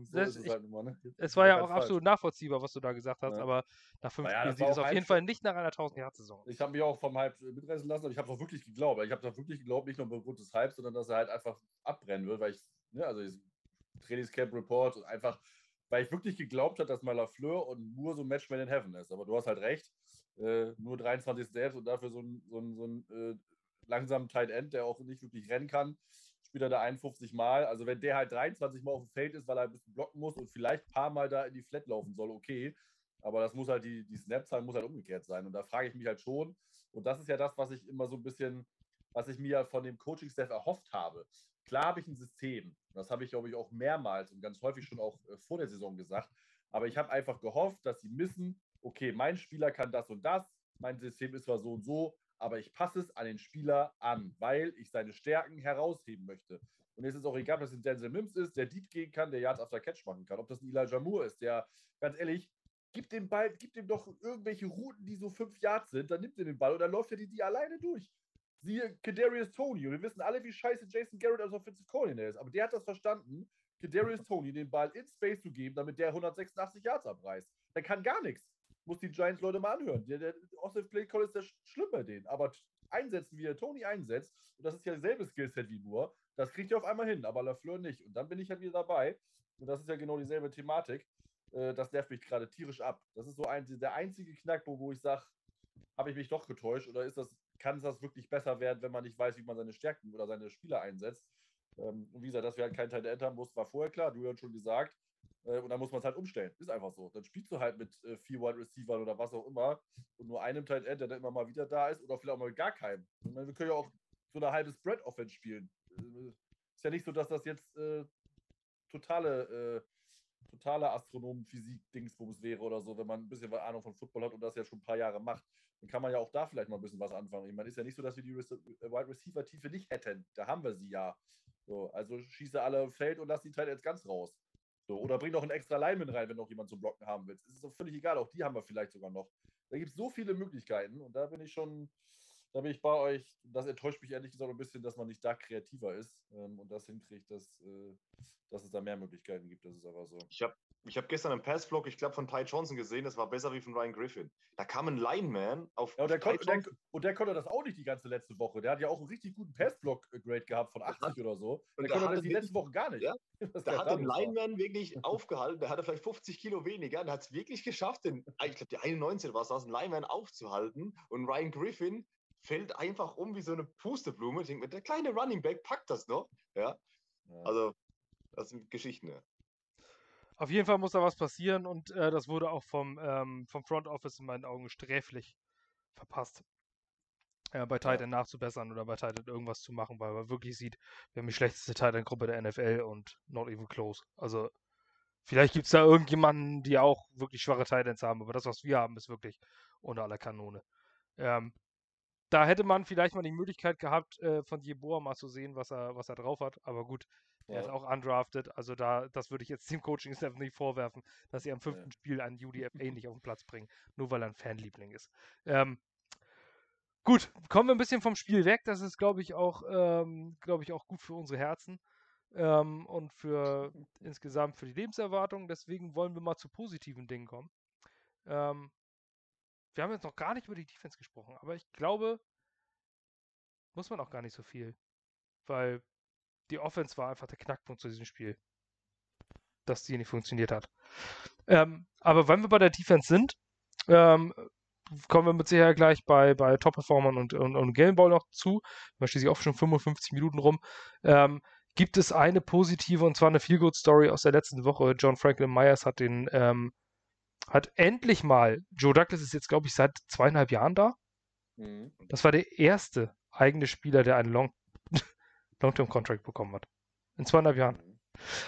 Speaker 1: So es, ich, halt immer, ne? es war ja auch absolut nachvollziehbar, was du da gesagt hast, ja. aber nach fünf ja, Spielen sieht es auf jeden Fall nicht nach einer 1000-Jahr-Saison.
Speaker 2: Ich habe mich auch vom Hype mitreißen lassen, aber ich habe es auch wirklich geglaubt. Ich habe da wirklich geglaubt, nicht nur aufgrund des Hypes, sondern dass er halt einfach abbrennen wird, weil ich, ne, also Trainingscamp Report und einfach, weil ich wirklich geglaubt habe, dass mal Lafleur und Moore so ein Match made in heaven ist. Aber du hast halt recht, äh, nur 23 selbst und dafür so ein, so ein, so ein äh, langsamen Tight End, der auch nicht wirklich rennen kann spielt er da 51 Mal. Also wenn der halt 23 Mal auf dem Feld ist, weil er ein bisschen blocken muss und vielleicht ein paar Mal da in die Flat laufen soll, okay. Aber das muss halt, die, die Snap-Zahl muss halt umgekehrt sein. Und da frage ich mich halt schon. Und das ist ja das, was ich immer so ein bisschen, was ich mir von dem Coaching-Staff erhofft habe. Klar habe ich ein System. Das habe ich, glaube ich, auch mehrmals und ganz häufig schon auch äh, vor der Saison gesagt. Aber ich habe einfach gehofft, dass sie wissen, okay, mein Spieler kann das und das, mein System ist zwar so und so, aber ich passe es an den Spieler an, weil ich seine Stärken herausheben möchte. Und jetzt ist auch egal, ob das ein Denzel Mims ist, der Deep gehen kann, der Yards after Catch machen kann, ob das ein Elijah Moore ist, der, ganz ehrlich, gibt dem Ball, gibt ihm doch irgendwelche Routen, die so fünf Yards sind, dann nimmt er den Ball und dann läuft er die, die alleine durch. Siehe Kadarius Tony. Und wir wissen alle, wie scheiße Jason Garrett als Offensive Coordinator ist. Aber der hat das verstanden, Kadarius Tony den Ball in Space zu geben, damit der 186 Yards abreißt. Der kann gar nichts muss die Giants-Leute mal anhören. Der, der Offensive Play Call ist ja schlimm bei denen. Aber einsetzen, wie er Tony einsetzt, und das ist ja dasselbe Skillset wie nur, das kriegt er auf einmal hin, aber Lafleur nicht. Und dann bin ich halt wieder dabei. Und das ist ja genau dieselbe Thematik. Äh, das nervt mich gerade tierisch ab. Das ist so ein, der einzige Knackpunkt, wo ich sage, habe ich mich doch getäuscht oder ist das, kann das wirklich besser werden, wenn man nicht weiß, wie man seine Stärken oder seine Spieler einsetzt? Ähm, und wie gesagt, dass wir halt keinen Teil der haben mussten, war vorher klar. Du hast schon gesagt, und dann muss man es halt umstellen. Ist einfach so. Dann spielst du halt mit äh, vier Wide Receivers oder was auch immer und nur einem Tight End, der dann immer mal wieder da ist oder vielleicht auch mal gar keinem. Meine, wir können ja auch so eine halbe Spread-Offense spielen. Äh, ist ja nicht so, dass das jetzt äh, totale, äh, totale Astronomen-Physik-Dingsbums wäre oder so, wenn man ein bisschen Ahnung von Football hat und das ja schon ein paar Jahre macht. Dann kann man ja auch da vielleicht mal ein bisschen was anfangen. Ich meine, ist ja nicht so, dass wir die äh, Wide Receiver-Tiefe nicht hätten. Da haben wir sie ja. So, also schieße alle Feld und lass die Teile jetzt ganz raus. So, oder bring noch einen extra Lineman rein, wenn noch jemand zum Blocken haben will. Es ist so völlig egal, auch die haben wir vielleicht sogar noch. Da gibt es so viele Möglichkeiten und da bin ich schon, da bin ich bei euch. Das enttäuscht mich ehrlich gesagt ein bisschen, dass man nicht da kreativer ist ähm, und das hinkriegt, dass, äh, dass es da mehr Möglichkeiten gibt. Das ist aber so.
Speaker 3: Ich habe ich habe gestern einen Passvlog, ich glaube, von Ty Johnson gesehen, das war besser wie von Ryan Griffin. Da kam ein Lineman auf.
Speaker 2: Ja, und, der konnte, der, und der konnte das auch nicht die ganze letzte Woche. Der hat ja auch einen richtig guten Passvlog-Grade gehabt von 80 hat, oder so. Und der konnte das die letzte Woche gar nicht. Ja,
Speaker 3: da hat den Lineman wirklich aufgehalten. Der hatte vielleicht 50 Kilo weniger und hat es wirklich geschafft, den, ich glaube, die 91 war es, einen Lineman aufzuhalten. Und Ryan Griffin fällt einfach um wie so eine Pusteblume. Ich denke, der kleine Running Back packt das noch. Ja. ja. Also, das sind Geschichten, ja.
Speaker 1: Auf jeden Fall muss da was passieren und äh, das wurde auch vom, ähm, vom Front Office in meinen Augen sträflich verpasst. Äh, bei Titan ja. nachzubessern oder bei Titan irgendwas zu machen, weil man wirklich sieht, wir haben die schlechteste Titan-Gruppe der NFL und not even close. Also vielleicht gibt es da irgendjemanden, die auch wirklich schwache Titans haben, aber das, was wir haben, ist wirklich unter aller Kanone. Ähm, da hätte man vielleicht mal die Möglichkeit gehabt, äh, von Jeboa mal zu sehen, was er, was er drauf hat. Aber gut, er ist auch undrafted, also da, das würde ich jetzt dem Coaching-Staff nicht vorwerfen, dass sie am fünften ja. Spiel einen UDFA nicht auf den Platz bringen, nur weil er ein Fanliebling ist. Ähm, gut, kommen wir ein bisschen vom Spiel weg. Das ist, glaube ich, auch, ähm, glaube ich, auch gut für unsere Herzen ähm, und für insgesamt für die Lebenserwartung. Deswegen wollen wir mal zu positiven Dingen kommen. Ähm, wir haben jetzt noch gar nicht über die Defense gesprochen, aber ich glaube, muss man auch gar nicht so viel, weil die Offense war einfach der Knackpunkt zu diesem Spiel. Dass die nicht funktioniert hat. Ähm, aber wenn wir bei der Defense sind, ähm, kommen wir mit Sicherheit gleich bei, bei Top-Performern und, und, und Gameball noch zu. Wir schließlich auch schon 55 Minuten rum. Ähm, gibt es eine positive und zwar eine Feel-Good-Story aus der letzten Woche. John Franklin Myers hat den, ähm, hat endlich mal, Joe Douglas ist jetzt, glaube ich, seit zweieinhalb Jahren da. Mhm. Das war der erste eigene Spieler, der einen Long Long-Term-Contract bekommen hat. In zweieinhalb Jahren.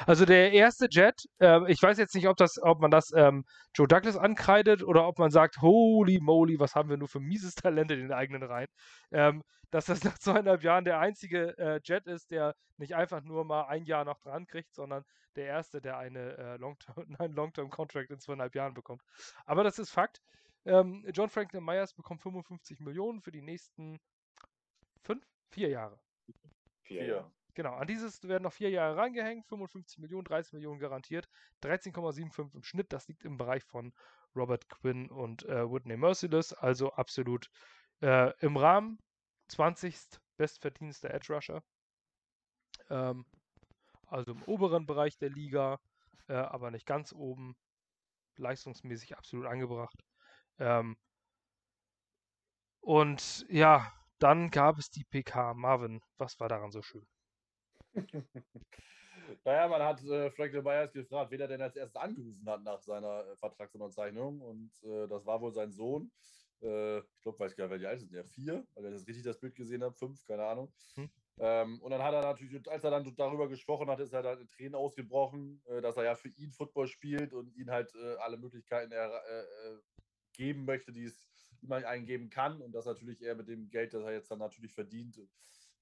Speaker 1: Also der erste Jet, äh, ich weiß jetzt nicht, ob, das, ob man das ähm, Joe Douglas ankreidet oder ob man sagt, holy moly, was haben wir nur für mieses Talent in den eigenen Reihen. Ähm, dass das nach zweieinhalb Jahren der einzige äh, Jet ist, der nicht einfach nur mal ein Jahr noch dran kriegt, sondern der erste, der eine, äh, Long-Term, einen Long-Term-Contract in zweieinhalb Jahren bekommt. Aber das ist Fakt. Ähm, John Franklin Myers bekommt 55 Millionen für die nächsten fünf, vier Jahre.
Speaker 3: Vier. vier.
Speaker 1: Genau, an dieses werden noch vier Jahre reingehängt, 55 Millionen, 30 Millionen garantiert, 13,75 im Schnitt, das liegt im Bereich von Robert Quinn und äh, Whitney Merciless, also absolut äh, im Rahmen. 20. bestverdienster Edge Rusher. Ähm, also im oberen Bereich der Liga, äh, aber nicht ganz oben. Leistungsmäßig absolut angebracht. Ähm, und ja, dann gab es die PK. Marvin, was war daran so schön?
Speaker 2: naja, man hat äh, Franklin Myers gefragt, wer er denn als erstes angerufen hat nach seiner äh, Vertragsunterzeichnung. Und äh, das war wohl sein Sohn. Äh, ich glaube, weiß gar nicht, wie alt ist der? Vier, weil er das richtig das Bild gesehen hat, fünf, keine Ahnung. Hm. Ähm, und dann hat er natürlich, als er dann darüber gesprochen hat, ist er dann in Tränen ausgebrochen, äh, dass er ja für ihn Football spielt und ihn halt äh, alle Möglichkeiten er, geben möchte, die es ihm eingeben kann. Und dass natürlich er mit dem Geld, das er jetzt dann natürlich verdient,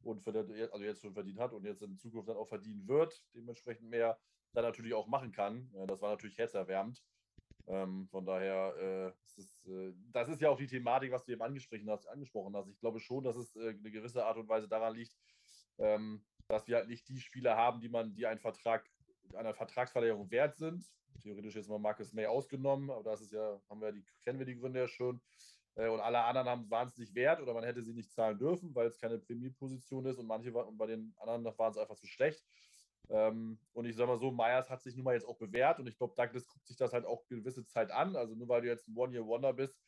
Speaker 2: und der, also jetzt schon verdient hat und jetzt in Zukunft dann auch verdienen wird, dementsprechend mehr, dann natürlich auch machen kann. Das war natürlich herzerwärmend. Ähm, von daher, äh, ist, äh, das ist ja auch die Thematik, was du eben angesprochen hast. Angesprochen hast. Ich glaube schon, dass es äh, eine gewisse Art und Weise daran liegt, ähm, dass wir halt nicht die Spieler haben, die man, die einen Vertrag, einer Vertragsverlängerung wert sind. Theoretisch jetzt mal Marcus May ausgenommen, aber das ist ja, haben wir die, kennen wir die Gründe ja schon. Äh, und alle anderen waren es nicht wert oder man hätte sie nicht zahlen dürfen, weil es keine Prämieposition ist und manche und bei den anderen waren es einfach zu schlecht. Ähm, und ich sage mal so, Myers hat sich nun mal jetzt auch bewährt und ich glaube, Douglas guckt sich das halt auch gewisse Zeit an. Also nur weil du jetzt ein One-Year-Wonder bist,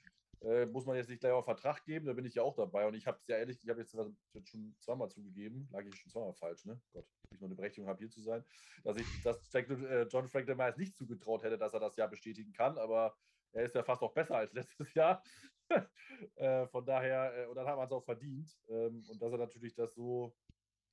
Speaker 2: äh, muss man jetzt nicht gleich auf Vertrag geben, da bin ich ja auch dabei. Und ich habe es ja ehrlich, ich habe jetzt, jetzt, schon zweimal zugegeben, lag ich schon zweimal falsch, ne? Gott, ob ich noch eine Berechtigung habe, hier zu sein, dass ich das äh, John Franklin Myers nicht zugetraut hätte, dass er das ja bestätigen kann, aber er ist ja fast noch besser als letztes Jahr. äh, von daher, äh, und dann hat man es auch verdient. Ähm, und dass er natürlich das so,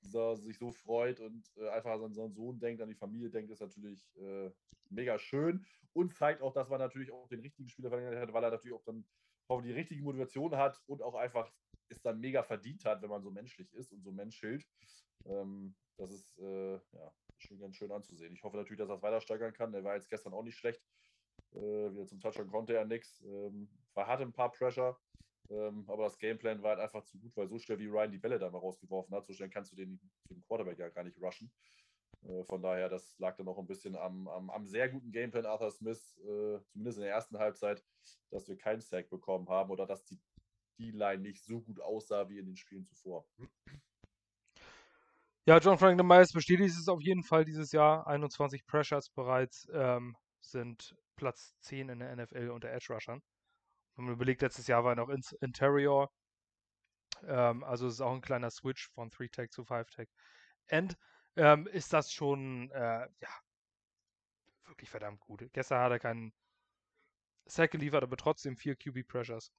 Speaker 2: so sich so freut und äh, einfach an seinen Sohn denkt, an die Familie denkt, ist natürlich äh, mega schön und zeigt auch, dass man natürlich auch den richtigen Spieler verlängert hat, weil er natürlich auch dann hoffentlich die richtige Motivation hat und auch einfach es dann mega verdient hat, wenn man so menschlich ist und so menschelt. Ähm, das ist äh, ja, schon ganz schön anzusehen. Ich hoffe natürlich, dass er es weiter steigern kann. Er war jetzt gestern auch nicht schlecht. Äh, wieder zum Touchdown konnte er nichts. Ähm, war, hatte ein paar Pressure, ähm, aber das Gameplan war halt einfach zu gut, weil so schnell wie Ryan die Bälle da mal rausgeworfen hat, so schnell kannst du den, den Quarterback ja gar nicht rushen. Äh, von daher, das lag dann auch ein bisschen am, am, am sehr guten Gameplan Arthur Smith, äh, zumindest in der ersten Halbzeit, dass wir keinen Sack bekommen haben oder dass die D-Line nicht so gut aussah wie in den Spielen zuvor.
Speaker 1: Ja, John Franklin Myers bestätigt es auf jeden Fall dieses Jahr. 21 Pressures bereits ähm, sind Platz 10 in der NFL unter Edge Rushern. Wenn man überlegt, letztes Jahr war er noch in Interior. Ähm, also ist auch ein kleiner Switch von 3-Tag zu 5-Tag. And ähm, ist das schon, äh, ja, wirklich verdammt gut. Gestern hat er keinen Sack geliefert, aber trotzdem 4 QB Pressures.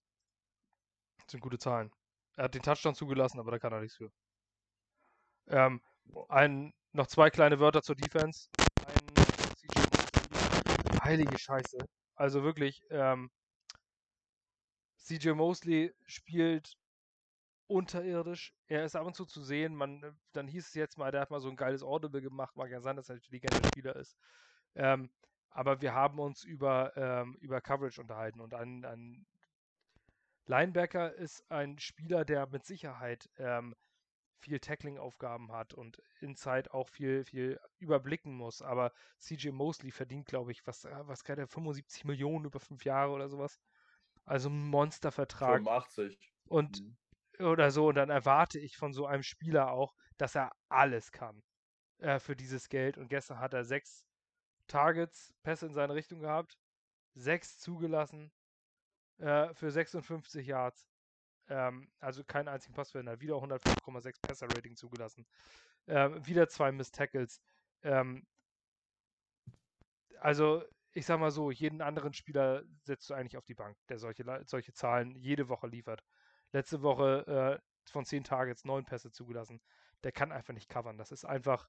Speaker 1: Das sind gute Zahlen. Er hat den Touchdown zugelassen, aber da kann er nichts für. Ähm, ein, noch zwei kleine Wörter zur Defense. Heilige Scheiße. Also wirklich, ähm, CJ Mosley spielt unterirdisch. Er ist ab und zu zu sehen. Man, äh, dann hieß es jetzt mal, der hat mal so ein geiles Audible gemacht. Mag ja sein, dass er ein intelligenter Spieler ist. Ähm, aber wir haben uns über, ähm, über Coverage unterhalten und ein, ein Linebacker ist ein Spieler, der mit Sicherheit ähm, viel Tackling-Aufgaben hat und Inside auch viel, viel überblicken muss. Aber CJ Mosley verdient, glaube ich, was, äh, was kann der, 75 Millionen über fünf Jahre oder sowas. Also ein Monstervertrag.
Speaker 2: 85.
Speaker 1: Und mhm. oder so. Und dann erwarte ich von so einem Spieler auch, dass er alles kann äh, für dieses Geld. Und gestern hat er sechs Targets, Pässe in seine Richtung gehabt, sechs zugelassen äh, für 56 Yards. Ähm, also keinen einzigen Passverhindert. Wieder 105,6 Passer-Rating zugelassen. Ähm, wieder zwei Miss Tackles. Ähm, also ich sag mal so, jeden anderen Spieler setzt du eigentlich auf die Bank, der solche, solche Zahlen jede Woche liefert. letzte Woche äh, von zehn Targets neun Pässe zugelassen. Der kann einfach nicht covern. Das ist einfach.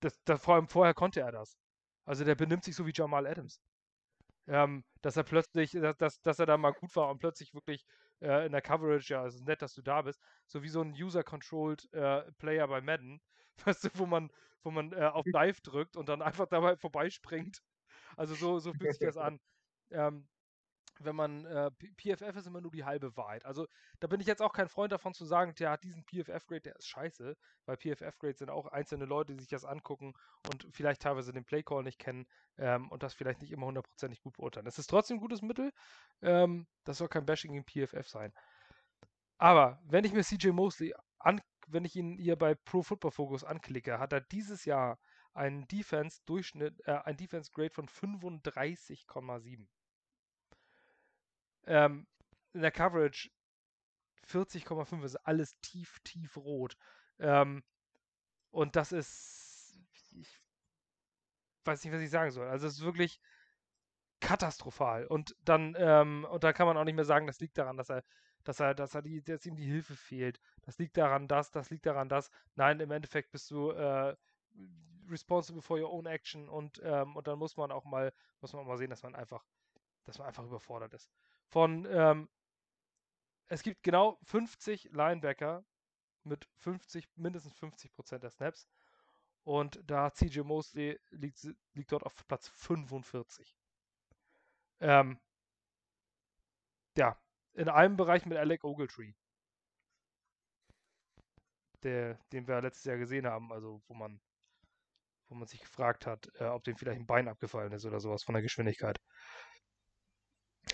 Speaker 1: Das, das, vor allem vorher konnte er das. Also der benimmt sich so wie Jamal Adams. Ähm, dass er plötzlich, dass, dass, dass er da mal gut war und plötzlich wirklich äh, in der Coverage, ja, es ist nett, dass du da bist, so wie so ein User-Controlled äh, Player bei Madden, weißt du, wo man, wo man äh, auf Dive drückt und dann einfach dabei vorbeispringt. Also so, so fühlt sich das an. Ähm, wenn man, äh, PFF ist immer nur die halbe Wahrheit. Also da bin ich jetzt auch kein Freund davon zu sagen, der hat diesen PFF-Grade, der ist scheiße, weil PFF-Grades sind auch einzelne Leute, die sich das angucken und vielleicht teilweise den Playcall nicht kennen ähm, und das vielleicht nicht immer hundertprozentig gut beurteilen. Es ist trotzdem ein gutes Mittel, ähm, das soll kein Bashing gegen PFF sein. Aber wenn ich mir CJ Mosley an, wenn ich ihn hier bei Pro Football Focus anklicke, hat er dieses Jahr einen Defense-Durchschnitt, äh, ein Defense-Grade von 35,7. Ähm, in der Coverage 40,5 ist alles tief, tief rot. Ähm, und das ist, ich weiß nicht, was ich sagen soll. Also es ist wirklich katastrophal. Und dann, ähm, und da kann man auch nicht mehr sagen, das liegt daran, dass er, dass er, dass er die, dass ihm die Hilfe fehlt. Das liegt daran, das, das liegt daran, das. Nein, im Endeffekt bist du äh, responsible for your own action und, ähm, und dann muss man auch mal, muss man auch mal sehen, dass man einfach, dass man einfach überfordert ist von, ähm, es gibt genau 50 Linebacker mit 50, mindestens 50 Prozent der Snaps. Und da CJ Mosley liegt, liegt dort auf Platz 45. Ähm, ja, in einem Bereich mit Alec Ogletree. Der, den wir letztes Jahr gesehen haben, also wo man, wo man sich gefragt hat, äh, ob dem vielleicht ein Bein abgefallen ist oder sowas von der Geschwindigkeit.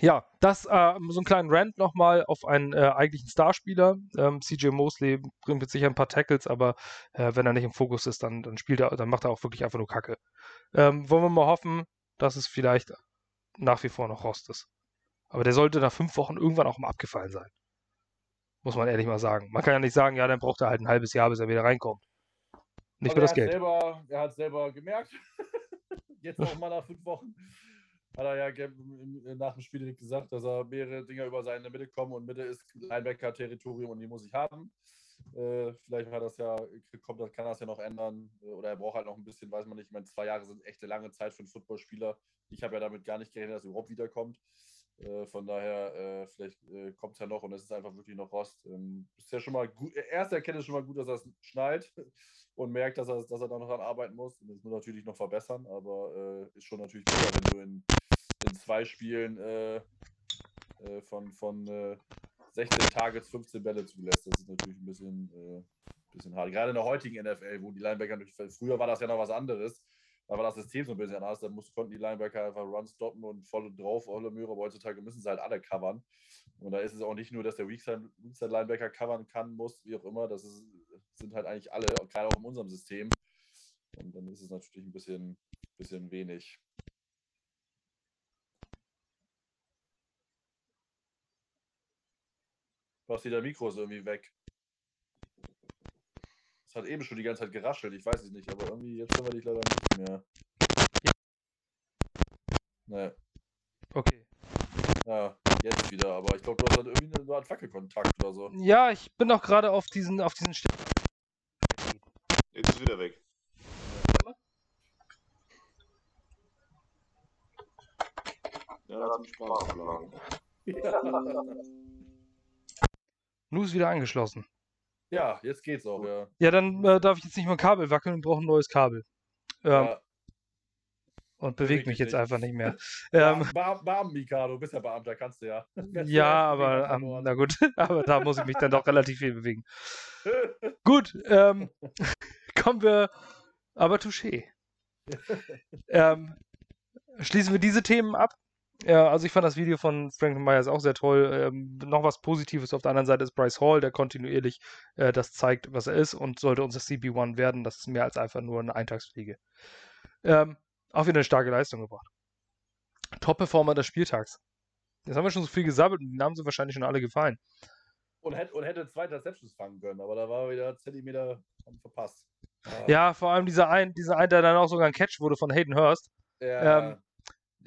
Speaker 1: Ja, das äh, so einen kleinen Rant nochmal auf einen äh, eigentlichen Starspieler. Ähm, CJ Mosley bringt mit sicher ein paar Tackles, aber äh, wenn er nicht im Fokus ist, dann, dann spielt er, dann macht er auch wirklich einfach nur Kacke. Ähm, wollen wir mal hoffen, dass es vielleicht nach wie vor noch Rost ist. Aber der sollte nach fünf Wochen irgendwann auch mal abgefallen sein. Muss man ehrlich mal sagen. Man kann ja nicht sagen, ja, dann braucht er halt ein halbes Jahr, bis er wieder reinkommt. Nicht für das Geld.
Speaker 2: Selber, er hat selber gemerkt. Jetzt noch mal nach fünf Wochen hat er ja nach dem Spiel gesagt, dass er mehrere Dinger über seine Mitte kommen und Mitte ist Linebacker-Territorium und die muss ich haben. Äh, vielleicht hat das ja, kommt, kann das ja noch ändern äh, oder er braucht halt noch ein bisschen, weiß man nicht. Ich meine, zwei Jahre sind echt eine lange Zeit für einen Footballspieler. Ich habe ja damit gar nicht gerechnet, dass er überhaupt wiederkommt. Äh, von daher, äh, vielleicht äh, kommt es ja noch und es ist einfach wirklich noch Rost. Ähm, ist ja schon mal gut. Erst erkennt es schon mal gut, dass er es schneit und merkt, dass er, dass er da noch dran arbeiten muss. Das muss natürlich noch verbessern, aber äh, ist schon natürlich besser, wenn du in, in zwei Spielen äh, äh, von, von 16 Targets 15 Bälle zulässt. Das ist natürlich ein bisschen, bisschen hart. Gerade in der heutigen NFL, wo die Linebacker natürlich, früher war das ja noch was anderes da war das System so ein bisschen anders. Da mussten, konnten die Linebacker einfach Run stoppen und voll drauf, volle Möhre. Aber heutzutage müssen sie halt alle covern. Und da ist es auch nicht nur, dass der Weakside-Linebacker covern kann, muss, wie auch immer. Das ist, sind halt eigentlich alle, gerade auch in unserem System. Und dann ist es natürlich ein bisschen, bisschen wenig. Was der Mikro ist irgendwie weg. Es hat eben schon die ganze Zeit geraschelt, ich weiß es nicht, aber irgendwie jetzt hören wir dich leider nicht mehr. Ja.
Speaker 1: Nee. Okay.
Speaker 2: Ja, jetzt wieder, aber ich glaube, du hast halt irgendwie eine Art Fackelkontakt oder so.
Speaker 1: Ja, ich bin doch gerade auf diesen, auf diesen St
Speaker 3: Jetzt ist wieder weg. Ja, da hat Spaß verlagen.
Speaker 1: Nu ist wieder angeschlossen.
Speaker 2: Ja, jetzt geht's auch, ja.
Speaker 1: Ja, dann äh, darf ich jetzt nicht mehr Kabel wackeln und brauche ein neues Kabel. Ähm, ja. Und bewegt mich jetzt nicht. einfach nicht mehr.
Speaker 2: Ähm, Beam, Beam, Mikado, bist ja Beamter, kannst du ja.
Speaker 1: ja, aber ähm, na gut, aber da muss ich mich dann doch relativ viel bewegen. gut, ähm, kommen wir, aber touché. ähm, schließen wir diese Themen ab ja, also ich fand das Video von Franklin Myers auch sehr toll. Ähm, noch was Positives auf der anderen Seite ist Bryce Hall, der kontinuierlich äh, das zeigt, was er ist und sollte unser CB1 werden. Das ist mehr als einfach nur eine Eintagsfliege. Ähm, auch wieder eine starke Leistung gebracht. Top-Performer des Spieltags. Jetzt haben wir schon so viel gesabbelt und die Namen sind wahrscheinlich schon alle gefallen.
Speaker 2: Und hätte, und hätte zwei Interceptions fangen können, aber da war wieder Zentimeter verpasst.
Speaker 1: Ja, vor allem dieser ein, dieser ein, der dann auch sogar ein Catch wurde von Hayden Hurst. Ja. Ähm,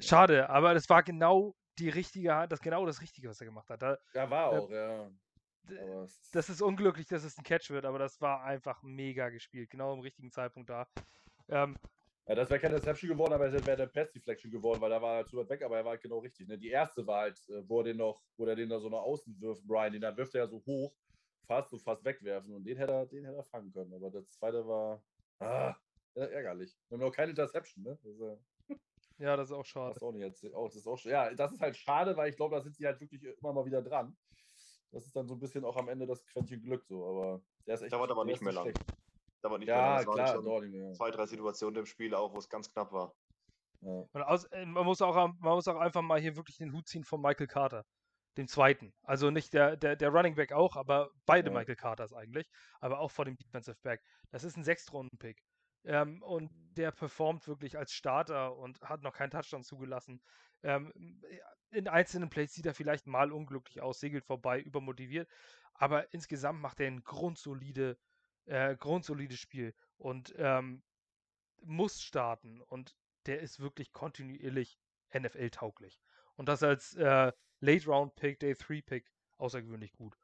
Speaker 1: Schade, aber das war genau die richtige, das genau das Richtige, was er gemacht hat. Da,
Speaker 2: ja, war auch, ja.
Speaker 1: Das ist unglücklich, dass es ein Catch wird, aber das war einfach mega gespielt. Genau im richtigen Zeitpunkt da. Ähm,
Speaker 2: ja, das wäre keine Deception geworden, aber es wäre eine Pass Deflection geworden, weil da war er zu weit weg, aber er war halt genau richtig. Ne? Die erste war halt, äh, wo er den noch, wo er den da so nach außen wirft, Brian, den dann wirft er ja so hoch, fast so fast wegwerfen und den hätte er, den hätte er fangen können. Aber das zweite war ah, ärgerlich. Wir haben noch keine Interception, ne? Das,
Speaker 1: äh, ja, das ist auch schade.
Speaker 2: Das ist auch nicht. Oh, das ist auch, ja, das ist halt schade, weil ich glaube, da sind sie halt wirklich immer mal wieder dran. Das ist dann so ein bisschen auch am Ende das Quäntchen Glück so, aber der ist echt.
Speaker 3: Dauert aber nicht mehr lang.
Speaker 2: Dauert nicht ja, mehr lang. klar, dauert nicht mehr.
Speaker 3: Zwei, drei Situationen im Spiel auch, wo es ganz knapp war.
Speaker 1: Ja. Aus, äh, man, muss auch, man muss auch einfach mal hier wirklich den Hut ziehen von Michael Carter, dem zweiten. Also nicht der, der, der Running Back auch, aber beide ja. Michael Carters eigentlich, aber auch vor dem Defensive Back. Das ist ein Sechstrunden-Pick. Ähm, und der performt wirklich als Starter und hat noch keinen Touchdown zugelassen. Ähm, in einzelnen Plays sieht er vielleicht mal unglücklich aus, segelt vorbei, übermotiviert, aber insgesamt macht er ein grundsolide, äh, grundsolides Spiel und ähm, muss starten und der ist wirklich kontinuierlich NFL-tauglich. Und das als äh, Late-Round-Pick, Day-3-Pick außergewöhnlich gut.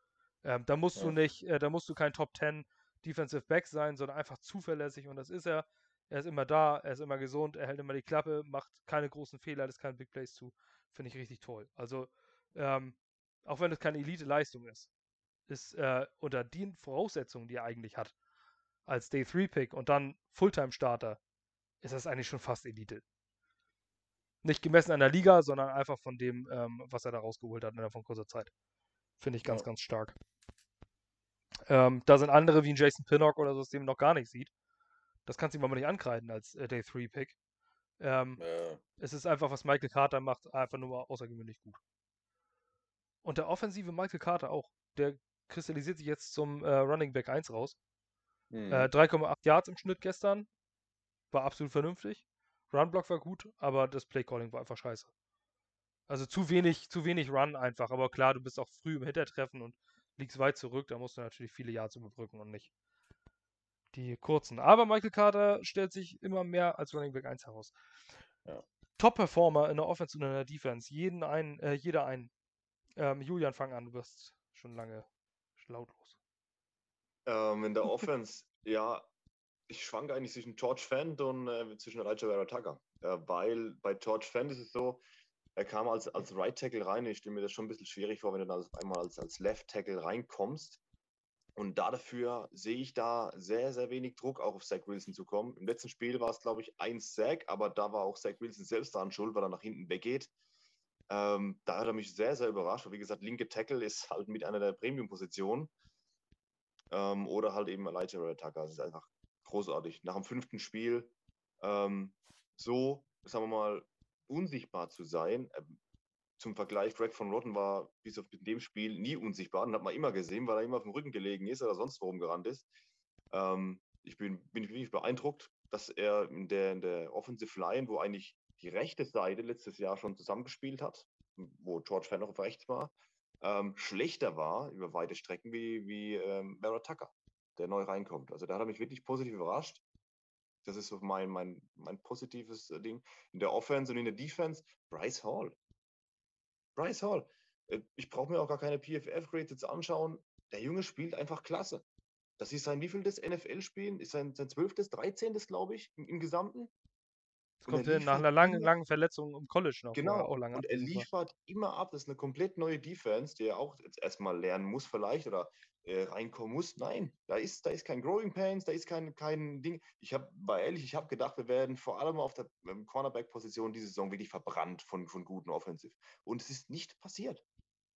Speaker 1: Ähm, da musst ja. du nicht, äh, da musst du kein Top 10 Defensive Back sein, sondern einfach zuverlässig und das ist er. Er ist immer da, er ist immer gesund, er hält immer die Klappe, macht keine großen Fehler, lässt keine Big Plays zu. Finde ich richtig toll. Also, ähm, auch wenn es keine Elite-Leistung ist, ist äh, unter den Voraussetzungen, die er eigentlich hat, als Day-3-Pick und dann Fulltime-Starter, ist das eigentlich schon fast Elite. Nicht gemessen an der Liga, sondern einfach von dem, ähm, was er da rausgeholt hat innerhalb von kurzer Zeit. Finde ich ganz, ja. ganz stark. Ähm, da sind andere wie ein Jason Pinnock oder so, das dem noch gar nicht sieht. Das kannst du ihm aber nicht ankreiden als äh, Day 3 Pick. Ähm, ja. Es ist einfach, was Michael Carter macht, einfach nur außergewöhnlich gut. Und der offensive Michael Carter auch. Der kristallisiert sich jetzt zum äh, Running Back 1 raus. Mhm. Äh, 3,8 Yards im Schnitt gestern. War absolut vernünftig. Runblock war gut, aber das Playcalling war einfach scheiße. Also zu wenig, zu wenig Run einfach. Aber klar, du bist auch früh im Hintertreffen und liegst weit zurück. Da musst du natürlich viele Yards überbrücken und nicht die kurzen. Aber Michael Carter stellt sich immer mehr als Running Back 1 heraus. Ja. Top-Performer in der Offense und in der Defense. Jeden ein, äh, jeder ein. Ähm, Julian, fang an, du wirst schon lange lautlos.
Speaker 3: Ähm, in der Offense, ja, ich schwanke eigentlich zwischen George Fent und äh, zwischen Elijah Vera Tucker. Äh, weil bei George Fent ist es so, er kam als, als Right Tackle rein. Ich stelle mir das schon ein bisschen schwierig vor, wenn du dann einmal als, als Left Tackle reinkommst. Und dafür sehe ich da sehr, sehr wenig Druck, auch auf Zach Wilson zu kommen. Im letzten Spiel war es, glaube ich, ein Sack, aber da war auch Zach Wilson selbst daran schuld, weil er nach hinten weggeht. Ähm, da hat er mich sehr, sehr überrascht. Weil, wie gesagt, linke Tackle ist halt mit einer der Premium-Positionen. Ähm, oder halt eben Elijah Attacker. Das ist einfach großartig. Nach dem fünften Spiel ähm, so, sagen wir mal, unsichtbar zu sein. Ähm, zum Vergleich, Greg von Rotten war bis auf dem Spiel nie unsichtbar. Den hat man immer gesehen, weil er immer auf dem Rücken gelegen ist oder sonst worum gerannt ist. Ähm, ich bin, bin wirklich beeindruckt, dass er in der, in der Offensive Line, wo eigentlich die rechte Seite letztes Jahr schon zusammengespielt hat, wo George noch auf rechts war, ähm, schlechter war über weite Strecken wie, wie ähm, Mara Tucker, der neu reinkommt. Also da hat er mich wirklich positiv überrascht. Das ist so mein, mein, mein positives äh, Ding. In der Offense und in der Defense, Bryce Hall. Bryce Hall. Äh, ich brauche mir auch gar keine PFF-Grades jetzt anschauen. Der Junge spielt einfach klasse. Das ist sein wievieltes NFL-Spielen? Ist sein, sein 12., 13. glaube ich, im, im Gesamten.
Speaker 1: Das kommt ja nach einer langen, langen Verletzung im College noch.
Speaker 3: Genau, auch lange und er liefert immer ab. Das ist eine komplett neue Defense, die er auch jetzt erstmal lernen muss vielleicht oder äh, reinkommen muss. Nein, da ist, da ist kein Growing Pains, da ist kein, kein Ding. Ich habe, war ehrlich, ich habe gedacht, wir werden vor allem auf der ähm, Cornerback-Position diese Saison wirklich verbrannt von, von guten Offensive. Und es ist nicht passiert.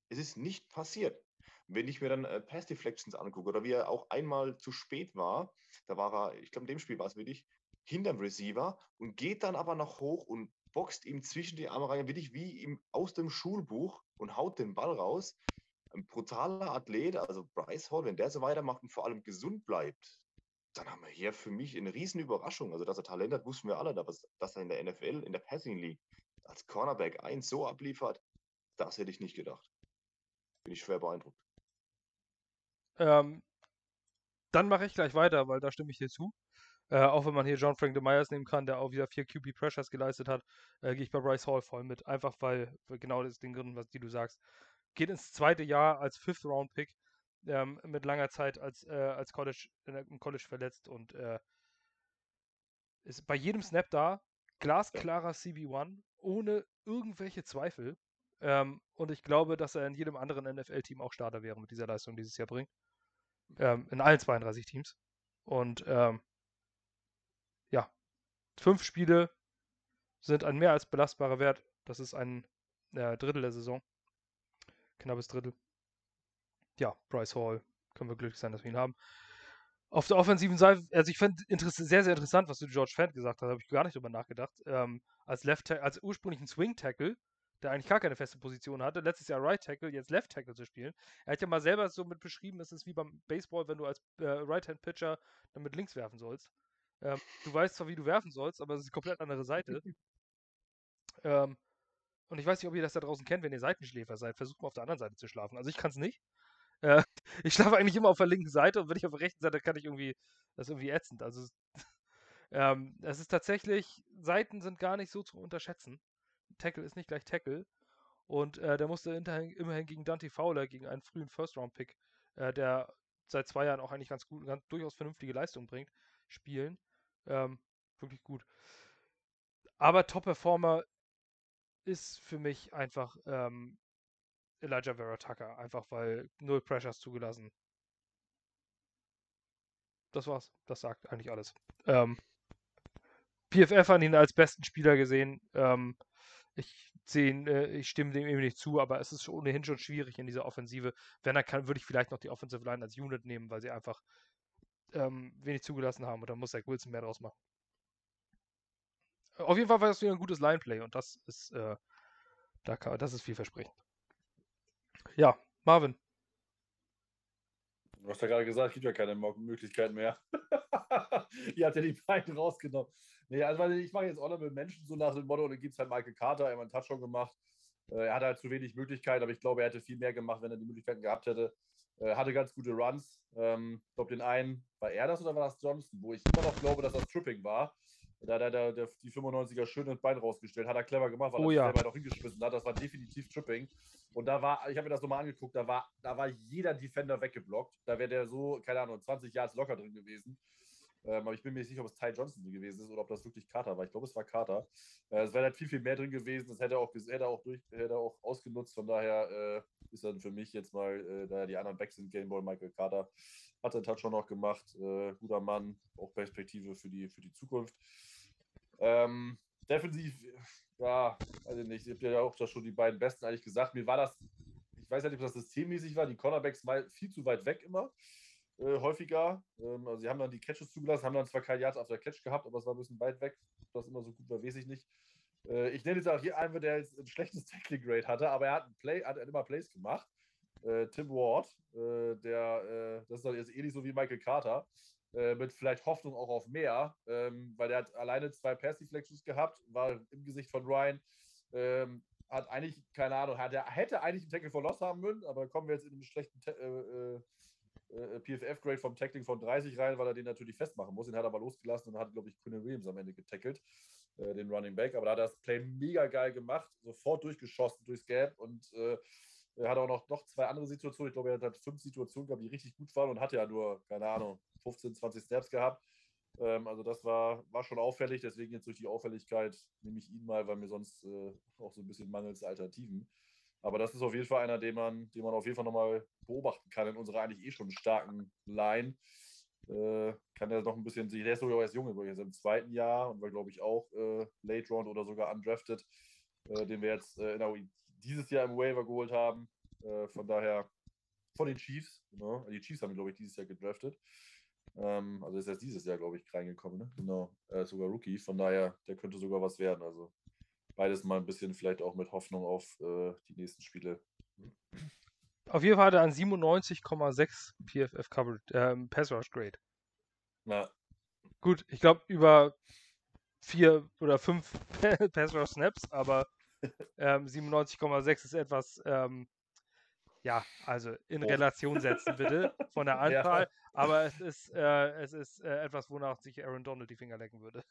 Speaker 3: Es ist nicht passiert. Wenn ich mir dann äh, Pass Deflections angucke oder wie er auch einmal zu spät war, da war er, ich glaube, in dem Spiel war es wirklich, hinterm Receiver und geht dann aber noch hoch und boxt ihm zwischen die Arme rein, wirklich wie ihm aus dem Schulbuch und haut den Ball raus ein brutaler Athlet, also Bryce Hall, wenn der so weitermacht und vor allem gesund bleibt, dann haben wir hier für mich eine riesen Überraschung. Also, dass er Talent hat, wussten wir alle, aber dass er in der NFL, in der Passing League als Cornerback 1 so abliefert, das hätte ich nicht gedacht. Bin ich schwer beeindruckt.
Speaker 1: Ähm, dann mache ich gleich weiter, weil da stimme ich dir zu. Äh, auch wenn man hier John Frank de Myers nehmen kann, der auch wieder vier QB Pressures geleistet hat, äh, gehe ich bei Bryce Hall voll mit. Einfach weil, genau das Ding drin, was die du sagst. Geht ins zweite Jahr als Fifth Round Pick ähm, mit langer Zeit als, äh, als College, im College verletzt und äh, ist bei jedem Snap da, glasklarer CB1, ohne irgendwelche Zweifel. Ähm, und ich glaube, dass er in jedem anderen NFL-Team auch Starter wäre mit dieser Leistung, die dieses Jahr bringt. Ähm, in allen 32 Teams. Und ähm, ja, fünf Spiele sind ein mehr als belastbarer Wert. Das ist ein äh, Drittel der Saison. Knappes Drittel. Ja, Bryce Hall. Können wir glücklich sein, dass wir ihn haben. Auf der offensiven Seite, also ich fand sehr, sehr interessant, was du George Fant gesagt hast, habe ich gar nicht drüber nachgedacht. Ähm, als Left als ursprünglichen Swing Tackle, der eigentlich gar keine feste Position hatte, letztes Jahr Right Tackle, jetzt Left Tackle zu spielen. Er hat ja mal selber so mit beschrieben, es ist wie beim Baseball, wenn du als äh, Right-Hand Pitcher dann mit links werfen sollst. Ähm, du weißt zwar, wie du werfen sollst, aber es ist die komplett andere Seite. ähm, und ich weiß nicht, ob ihr das da draußen kennt, wenn ihr Seitenschläfer seid. Versucht mal auf der anderen Seite zu schlafen. Also ich kann es nicht. Äh, ich schlafe eigentlich immer auf der linken Seite und wenn ich auf der rechten Seite kann ich irgendwie, das ist irgendwie ätzend. Also ähm, es ist tatsächlich, Seiten sind gar nicht so zu unterschätzen. Tackle ist nicht gleich Tackle. Und äh, der musste immerhin gegen Dante Fowler, gegen einen frühen First-Round-Pick, äh, der seit zwei Jahren auch eigentlich ganz gut, ganz durchaus vernünftige Leistung bringt, spielen. Ähm, wirklich gut. Aber Top-Performer ist für mich einfach ähm, Elijah Vera Tucker, einfach weil null Pressures zugelassen. Das war's. Das sagt eigentlich alles. Ähm, PFF hat ihn als besten Spieler gesehen. Ähm, ich sehe äh, ich stimme dem eben nicht zu, aber es ist ohnehin schon schwierig in dieser Offensive. Wenn er kann, würde ich vielleicht noch die Offensive Line als Unit nehmen, weil sie einfach ähm, wenig zugelassen haben und dann muss Zach Wilson mehr draus machen. Auf jeden Fall war das wieder ein gutes Lineplay und das ist, äh, da kann, das ist vielversprechend. Ja, Marvin.
Speaker 2: Du hast ja gerade gesagt, es gibt ja keine Möglichkeiten mehr. Ihr habt ja die beiden rausgenommen. Nee, also ich mache jetzt Honorable Menschen so nach dem Motto, dann gibt es halt Michael Carter, er hat einen Touchdown gemacht. Äh, er hatte halt zu wenig Möglichkeiten, aber ich glaube, er hätte viel mehr gemacht, wenn er die Möglichkeiten gehabt hätte. Er hatte ganz gute Runs. Ähm, ich glaube, den einen, war er das oder war das Johnson? Wo ich immer noch glaube, dass das Tripping war. Da hat er die 95er schön ins Bein rausgestellt. Hat er clever gemacht, weil
Speaker 1: oh,
Speaker 2: er
Speaker 1: ja.
Speaker 2: selber noch hingeschmissen hat. Das war definitiv Tripping. Und da war, ich habe mir das nochmal angeguckt, da war, da war jeder Defender weggeblockt. Da wäre der so, keine Ahnung, 20 Yards locker drin gewesen. Ähm, aber ich bin mir nicht sicher, ob es Ty Johnson gewesen ist oder ob das wirklich Carter war. Ich glaube, es war Carter. Äh, es wäre halt viel, viel mehr drin gewesen. Das hätte er auch, hätte auch, durch, hätte auch ausgenutzt. Von daher äh, ist dann für mich jetzt mal, äh, da die anderen Backs sind, Gameboy Michael Carter hat den Touchdown noch gemacht. Äh, guter Mann, auch Perspektive für die, für die Zukunft. Ähm, defensiv, ja, ich nicht. Ich habe ja auch schon die beiden Besten eigentlich gesagt. Mir war das, ich weiß nicht, ob das systemmäßig war, die Cornerbacks mal viel zu weit weg immer äh, häufiger. Ähm, also sie haben dann die Catches zugelassen, haben dann zwar kein Yards auf der Catch gehabt, aber es war ein bisschen weit weg. Ob das immer so gut war, weiß ich nicht. Äh, ich nenne jetzt auch hier einen, der jetzt ein schlechtes Tackling Grade hatte, aber er hat, ein Play, hat immer Plays gemacht. Äh, Tim Ward, äh, der, äh, das ist dann jetzt ähnlich so wie Michael Carter, äh, mit vielleicht Hoffnung auch auf mehr, ähm, weil der hat alleine zwei Pass Deflections gehabt, war im Gesicht von Ryan. Ähm, hat eigentlich, keine Ahnung, hat, er hätte eigentlich einen Tackle Loss haben müssen, aber kommen wir jetzt in einen schlechten äh, äh, PFF-Grade vom Tackling von 30 rein, weil er den natürlich festmachen muss. Den hat er aber losgelassen und hat, glaube ich, Quinn Williams am Ende getackelt, den Running Back. Aber da hat er das Play mega geil gemacht, sofort durchgeschossen durchs Gap und äh, er hat auch noch, noch zwei andere Situationen. Ich glaube, er hat fünf Situationen gehabt, die richtig gut waren und hatte ja nur, keine Ahnung, 15, 20 Snaps gehabt. Ähm, also das war, war schon auffällig, deswegen jetzt durch die Auffälligkeit nehme ich ihn mal, weil mir sonst äh, auch so ein bisschen mangels Alternativen. Aber das ist auf jeden Fall einer, den man, den man auf jeden Fall nochmal beobachten kann in unserer eigentlich eh schon starken Line. Äh, kann er noch ein bisschen, der ist sogar erst junge, ist im zweiten Jahr und war, glaube ich, auch äh, Late Round oder sogar undrafted, äh, den wir jetzt äh, der, dieses Jahr im Waiver geholt haben. Äh, von daher von den Chiefs. Genau. Die Chiefs haben, glaube ich, dieses Jahr gedraftet. Ähm, also ist erst dieses Jahr, glaube ich, reingekommen. Ne? Genau. Ist sogar Rookie. Von daher, der könnte sogar was werden. Also beides mal ein bisschen vielleicht auch mit Hoffnung auf äh, die nächsten Spiele.
Speaker 1: Auf jeden Fall hat er ein 97,6 PFF Coverage, äh, Pass Rush Grade.
Speaker 2: Na.
Speaker 1: Gut, ich glaube über vier oder fünf Pass Rush Snaps, aber ähm, 97,6 ist etwas, ähm, Ja, also in
Speaker 2: Oh.
Speaker 1: Relation setzen bitte von der
Speaker 2: Ja.
Speaker 1: Anzahl, aber es ist, äh, es ist äh, etwas, wonach sich Aaron Donald die Finger lecken würde.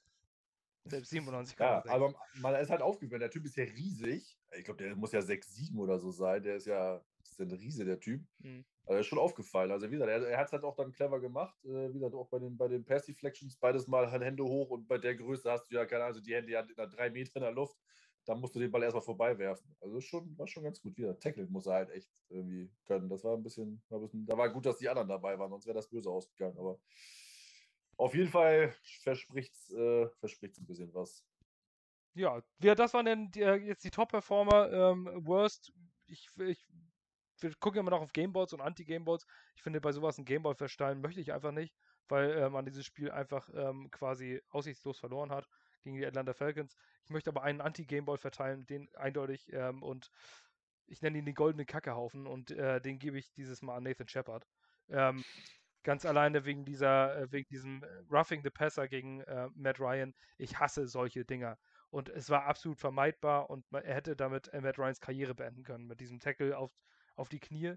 Speaker 1: Selbst 97,6.
Speaker 2: Ja, aber man ist halt aufgefallen. Der Typ ist ja riesig. Ich glaube, der muss ja 6'7 oder so sein. Der ist ja ist ja ein Riese, der Typ.
Speaker 1: Mhm.
Speaker 2: Also, ist schon aufgefallen. Also, wie gesagt, er, er hat es halt auch dann clever gemacht. Äh, wie gesagt, auch bei den, bei den Pass Deflections beides mal halt Hände hoch und bei der Größe hast du ja keine Ahnung, also die Hände ja drei Meter in der Luft. Da musst du den Ball erstmal vorbei werfen. Also schon, war schon ganz gut. Wieder Tackle muss er halt echt irgendwie können. Das war ein bisschen, war ein bisschen da war gut, dass die anderen dabei waren, sonst wäre das böse ausgegangen. Aber auf jeden Fall verspricht es äh, ein bisschen was.
Speaker 1: Ja, das waren denn die, äh, jetzt die Top-Performer. Ähm, Worst, ich, ich, wir gucken immer noch auf Gameballs und Anti-Gameballs. Ich finde, bei sowas ein Gameball verstellen möchte ich einfach nicht, weil äh, man dieses Spiel einfach ähm, quasi aussichtslos verloren hat gegen die Atlanta Falcons. Ich möchte aber einen Anti-Gameball verteilen, den eindeutig ähm, und ich nenne ihn den goldenen Kackehaufen und äh, den gebe ich dieses Mal an Nathan Shepard. Ähm, ganz alleine wegen dieser, äh, wegen diesem äh, Roughing the Passer gegen äh, Matt Ryan. Ich hasse solche Dinger. Und es war absolut vermeidbar und man, er hätte damit äh, Matt Ryans Karriere beenden können mit diesem Tackle auf, auf die Knie.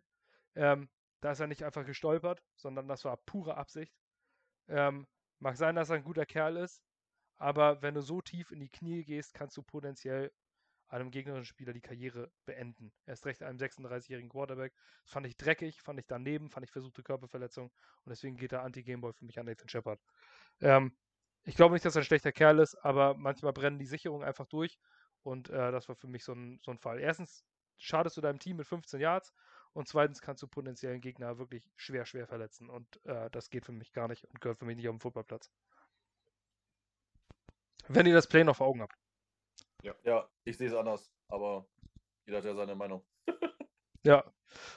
Speaker 1: Ähm, da ist er nicht einfach gestolpert, sondern das war pure Absicht. Ähm, mag sein, dass er ein guter Kerl ist, aber wenn du so tief in die Knie gehst, kannst du potenziell einem gegnerischen Spieler die Karriere beenden. Erst recht einem 36-jährigen Quarterback. Das fand ich dreckig, fand ich daneben, fand ich versuchte Körperverletzung und deswegen geht der Anti-Gameboy für mich an Nathan Shepard. Ähm, ich glaube nicht, dass er ein schlechter Kerl ist, aber manchmal brennen die Sicherungen einfach durch und äh, das war für mich so ein, so ein Fall. Erstens schadest du deinem Team mit 15 Yards und zweitens kannst du potenziellen Gegner wirklich schwer, schwer verletzen und äh, das geht für mich gar nicht und gehört für mich nicht auf den Footballplatz. Wenn ihr das Play noch vor Augen habt.
Speaker 2: Ja, ich sehe es anders, aber jeder hat ja seine Meinung.
Speaker 1: Ja.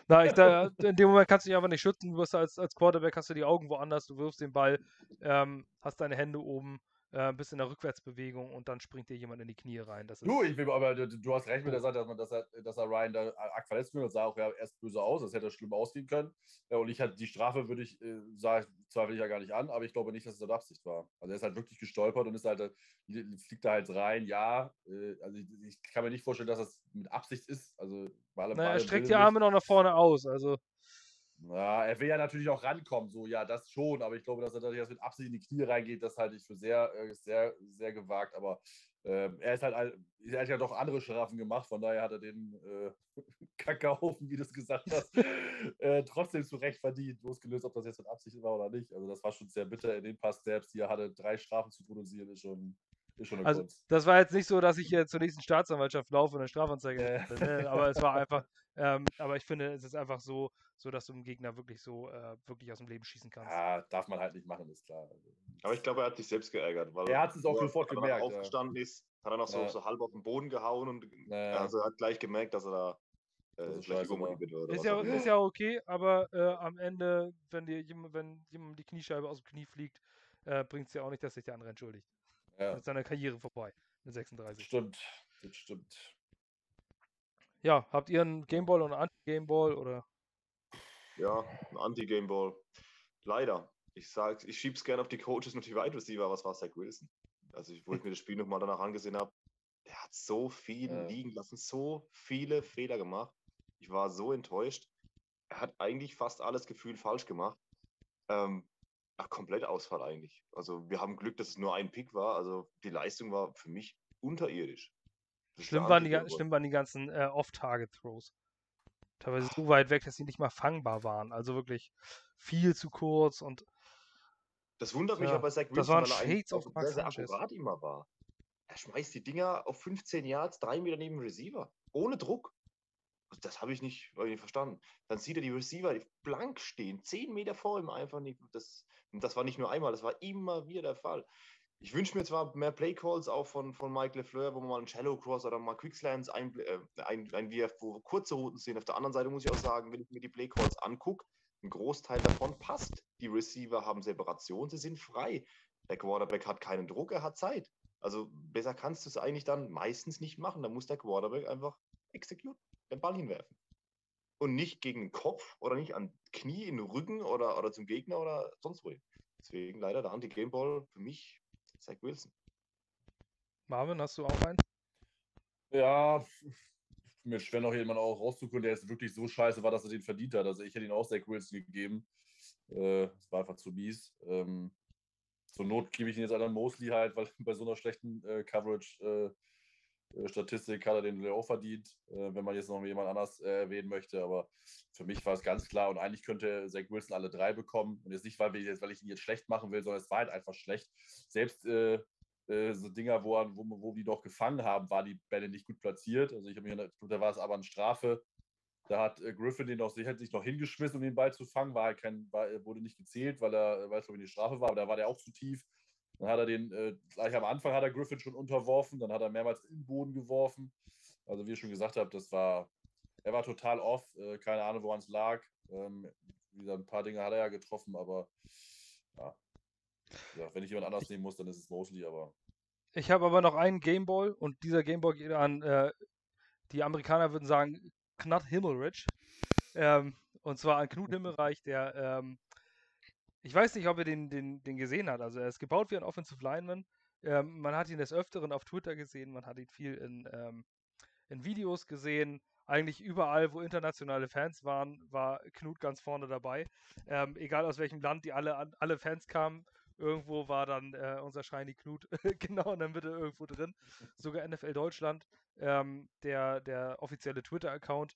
Speaker 1: Na, ich, da, in dem Moment kannst du dich einfach nicht schützen. Du wirst als, als Quarterback hast du die Augen woanders, du wirfst den Ball, ähm, hast deine Hände oben, äh, bist in der Rückwärtsbewegung und dann springt dir jemand in die Knie rein. Das ist,
Speaker 2: Du, ich will, aber du, hast recht mit der Sache, dass, man, dass, er, dass er Ryan da arg verletzt wird. Das sah auch ja erst böse aus. Das hätte schlimm ausgehen können. Ja, und ich hatte die Strafe, würde ich, äh, sag, zweifle ich ja gar nicht an, aber ich glaube nicht, dass es eine Absicht war. Also er ist halt wirklich gestolpert und ist halt, äh, fliegt da halt rein. Ja, äh, also ich, ich, kann mir nicht vorstellen, dass das mit Absicht ist. Also, weil
Speaker 1: naja, er streckt die Arme noch nach vorne aus. Also.
Speaker 2: Ja, er will ja natürlich auch rankommen, so, ja, das schon, aber ich glaube, dass er da jetzt mit Absicht in die Knie reingeht, das halte ich für sehr, äh, sehr, sehr gewagt, aber äh, er ist halt, er hat ja doch andere Strafen gemacht, von daher hat er den äh, Kackerhaufen, wie du es gesagt hast, äh, trotzdem zu Recht verdient, losgelöst, ob das jetzt mit Absicht war oder nicht. Also das war schon sehr bitter in dem Pass selbst, hier hatte drei Strafen zu produzieren, ist schon,
Speaker 1: Also,
Speaker 2: Kunst.
Speaker 1: das war jetzt nicht so, dass ich hier zur nächsten Staatsanwaltschaft laufe und eine Strafanzeige
Speaker 2: Äh.
Speaker 1: hätte, aber es war einfach, ähm, aber ich finde, es ist einfach so, so dass du dem Gegner wirklich so, äh, wirklich aus dem Leben schießen kannst.
Speaker 2: Ja, darf man halt nicht machen, ist klar. Also,
Speaker 3: Aber ich glaube, er hat sich selbst geärgert. Weil
Speaker 2: Er hat es auch
Speaker 3: er
Speaker 2: sofort gemerkt, ja.
Speaker 3: aufgestanden ist, hat er noch so,
Speaker 2: Ja.
Speaker 3: so halb auf den Boden gehauen und
Speaker 2: naja,
Speaker 3: also er hat gleich gemerkt, dass er da äh, wurde.
Speaker 1: Ist
Speaker 3: was
Speaker 1: ja, ist ja okay, aber äh, am Ende, wenn dir jemand, wenn jemand die Kniescheibe aus dem Knie fliegt, äh, bringt es ja auch nicht, dass sich der andere entschuldigt.
Speaker 2: Ja,
Speaker 1: Mit seiner Karriere vorbei. Mit 36.
Speaker 2: stimmt, das stimmt.
Speaker 1: Ja, habt ihr einen Gameball oder einen Anti-Gameball oder?
Speaker 3: Ja, ein Anti-Gameball. Leider. Ich sag's, ich schieb's gerne auf die Coaches und die Wide Receiver, was war Zach Wilson? Also, ich, wo ich mir das Spiel nochmal danach angesehen habe, der hat so viel
Speaker 2: Ja.
Speaker 3: liegen lassen, so viele Fehler gemacht. Ich war so enttäuscht. Er hat eigentlich fast alles gefühlt falsch gemacht. Ähm, ach, komplett Ausfall eigentlich. Also, wir haben Glück, dass es nur ein Pick war. Also, die Leistung war für mich unterirdisch. Das
Speaker 1: Schlimm waren, die, schlimm waren die ganzen äh, Off-Target-Throws. Teilweise so weit weg, dass sie nicht mal fangbar waren. Also wirklich viel zu kurz und
Speaker 3: Das wundert mich
Speaker 1: Ja,
Speaker 3: aber bei Zach
Speaker 1: das
Speaker 3: Wilson,
Speaker 1: waren
Speaker 3: weil er eigentlich
Speaker 1: Shades
Speaker 3: auch
Speaker 1: Mark
Speaker 3: sehr, sehr akkurat immer war. Er schmeißt die Dinger auf 15 Yards, drei Meter neben dem Receiver. Ohne Druck. Also Das habe ich nicht, hab ich nicht verstanden. Dann sieht er die Receiver blank stehen, 10 Meter vor ihm einfach nicht. Das, das war nicht nur einmal, das war immer wieder der Fall. Ich wünsche mir zwar mehr Playcalls auch von, von Mike LeFleur, wo man mal einen Shallow Cross oder mal Quickslants ein, äh, ein, einwirft, wo kurze Routen sind. Auf der anderen Seite muss ich auch sagen, wenn ich mir die Playcalls angucke, ein Großteil davon passt. Die Receiver haben Separation, sie sind frei. Der Quarterback hat keinen Druck, er hat Zeit. Also besser kannst du es eigentlich dann meistens nicht machen. Da muss der Quarterback einfach execute, den Ball hinwerfen. Und nicht gegen den Kopf oder nicht an Knie, in den Rücken oder, oder zum Gegner oder sonst wohin. Deswegen leider der Anti-Gameball für mich Zach Wilson.
Speaker 1: Marvin, hast du auch einen?
Speaker 2: Ja, mir schwer noch jemanden auch rauszukommen, der jetzt wirklich so scheiße war, dass er den verdient hat. Also ich hätte ihn auch Zach Wilson gegeben. Äh, es äh, war einfach zu mies. Ähm, zur Not gebe ich ihn jetzt an Mosley halt, weil bei so einer schlechten äh, Coverage äh, Statistik hat er den auch verdient, äh, wenn man jetzt noch jemand anders äh, erwähnen möchte. Aber für mich war es ganz klar und eigentlich könnte Zach Wilson alle drei bekommen. Und jetzt nicht, weil, wir, weil ich ihn jetzt schlecht machen will, sondern es war halt einfach schlecht. Selbst äh, äh, so Dinger, wo, wo, wo die noch gefangen haben, war die Bälle nicht gut platziert. Also ich habe mir, da war es aber eine Strafe. Da hat äh, Griffin den auch sicher sich noch hingeschmissen, um den Ball zu fangen. War halt kein, war, wurde nicht gezählt, weil er, weil es glaube ich Strafe war, aber da war der auch zu tief. Dann hat er den, äh, gleich am Anfang hat er Griffin schon unterworfen, dann hat er mehrmals in den Boden geworfen. Also wie ich schon gesagt habe, das war, er war total off, äh, keine Ahnung, woran es lag. Ähm, wie gesagt, ein paar Dinge hat er ja getroffen, aber ja. ja wenn ich jemand anders nehmen muss, dann ist es Mosley, aber.
Speaker 1: Ich habe aber noch einen Gameball und dieser Gameball geht an, äh, die Amerikaner würden sagen, Knut Himmelrich. Ähm, und zwar an Knut Himmelreich, der ähm, ich weiß nicht, ob er den, den, den gesehen hat. Also er ist gebaut wie ein Offensive Lineman. Ähm, man hat ihn des Öfteren auf Twitter gesehen, man hat ihn viel in, ähm, in Videos gesehen. Eigentlich überall, wo internationale Fans waren, war Knut ganz vorne dabei. Ähm, egal aus welchem Land die alle, alle Fans kamen, irgendwo war dann äh, unser Shiny Knut genau in der Mitte irgendwo drin. Sogar NFL Deutschland, ähm, der, der offizielle Twitter-Account,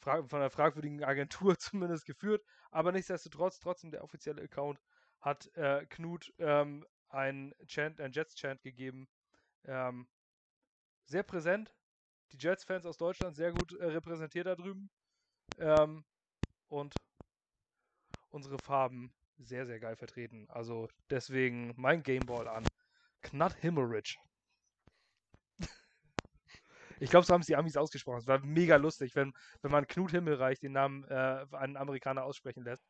Speaker 1: von einer fragwürdigen Agentur zumindest geführt. Aber nichtsdestotrotz, trotzdem der offizielle Account hat äh, Knut ähm, ein Chant, ein Jets-Chant gegeben. Ähm, sehr präsent. Die Jets-Fans aus Deutschland sehr gut äh, repräsentiert da drüben. Ähm, und unsere Farben sehr, sehr geil vertreten. Also deswegen mein Gameball an Knut Himmelrich. Ich glaube, so haben es die Amis ausgesprochen. Es war mega lustig, wenn, wenn man Knut Himmelreich den Namen äh, einen Amerikaner aussprechen lässt.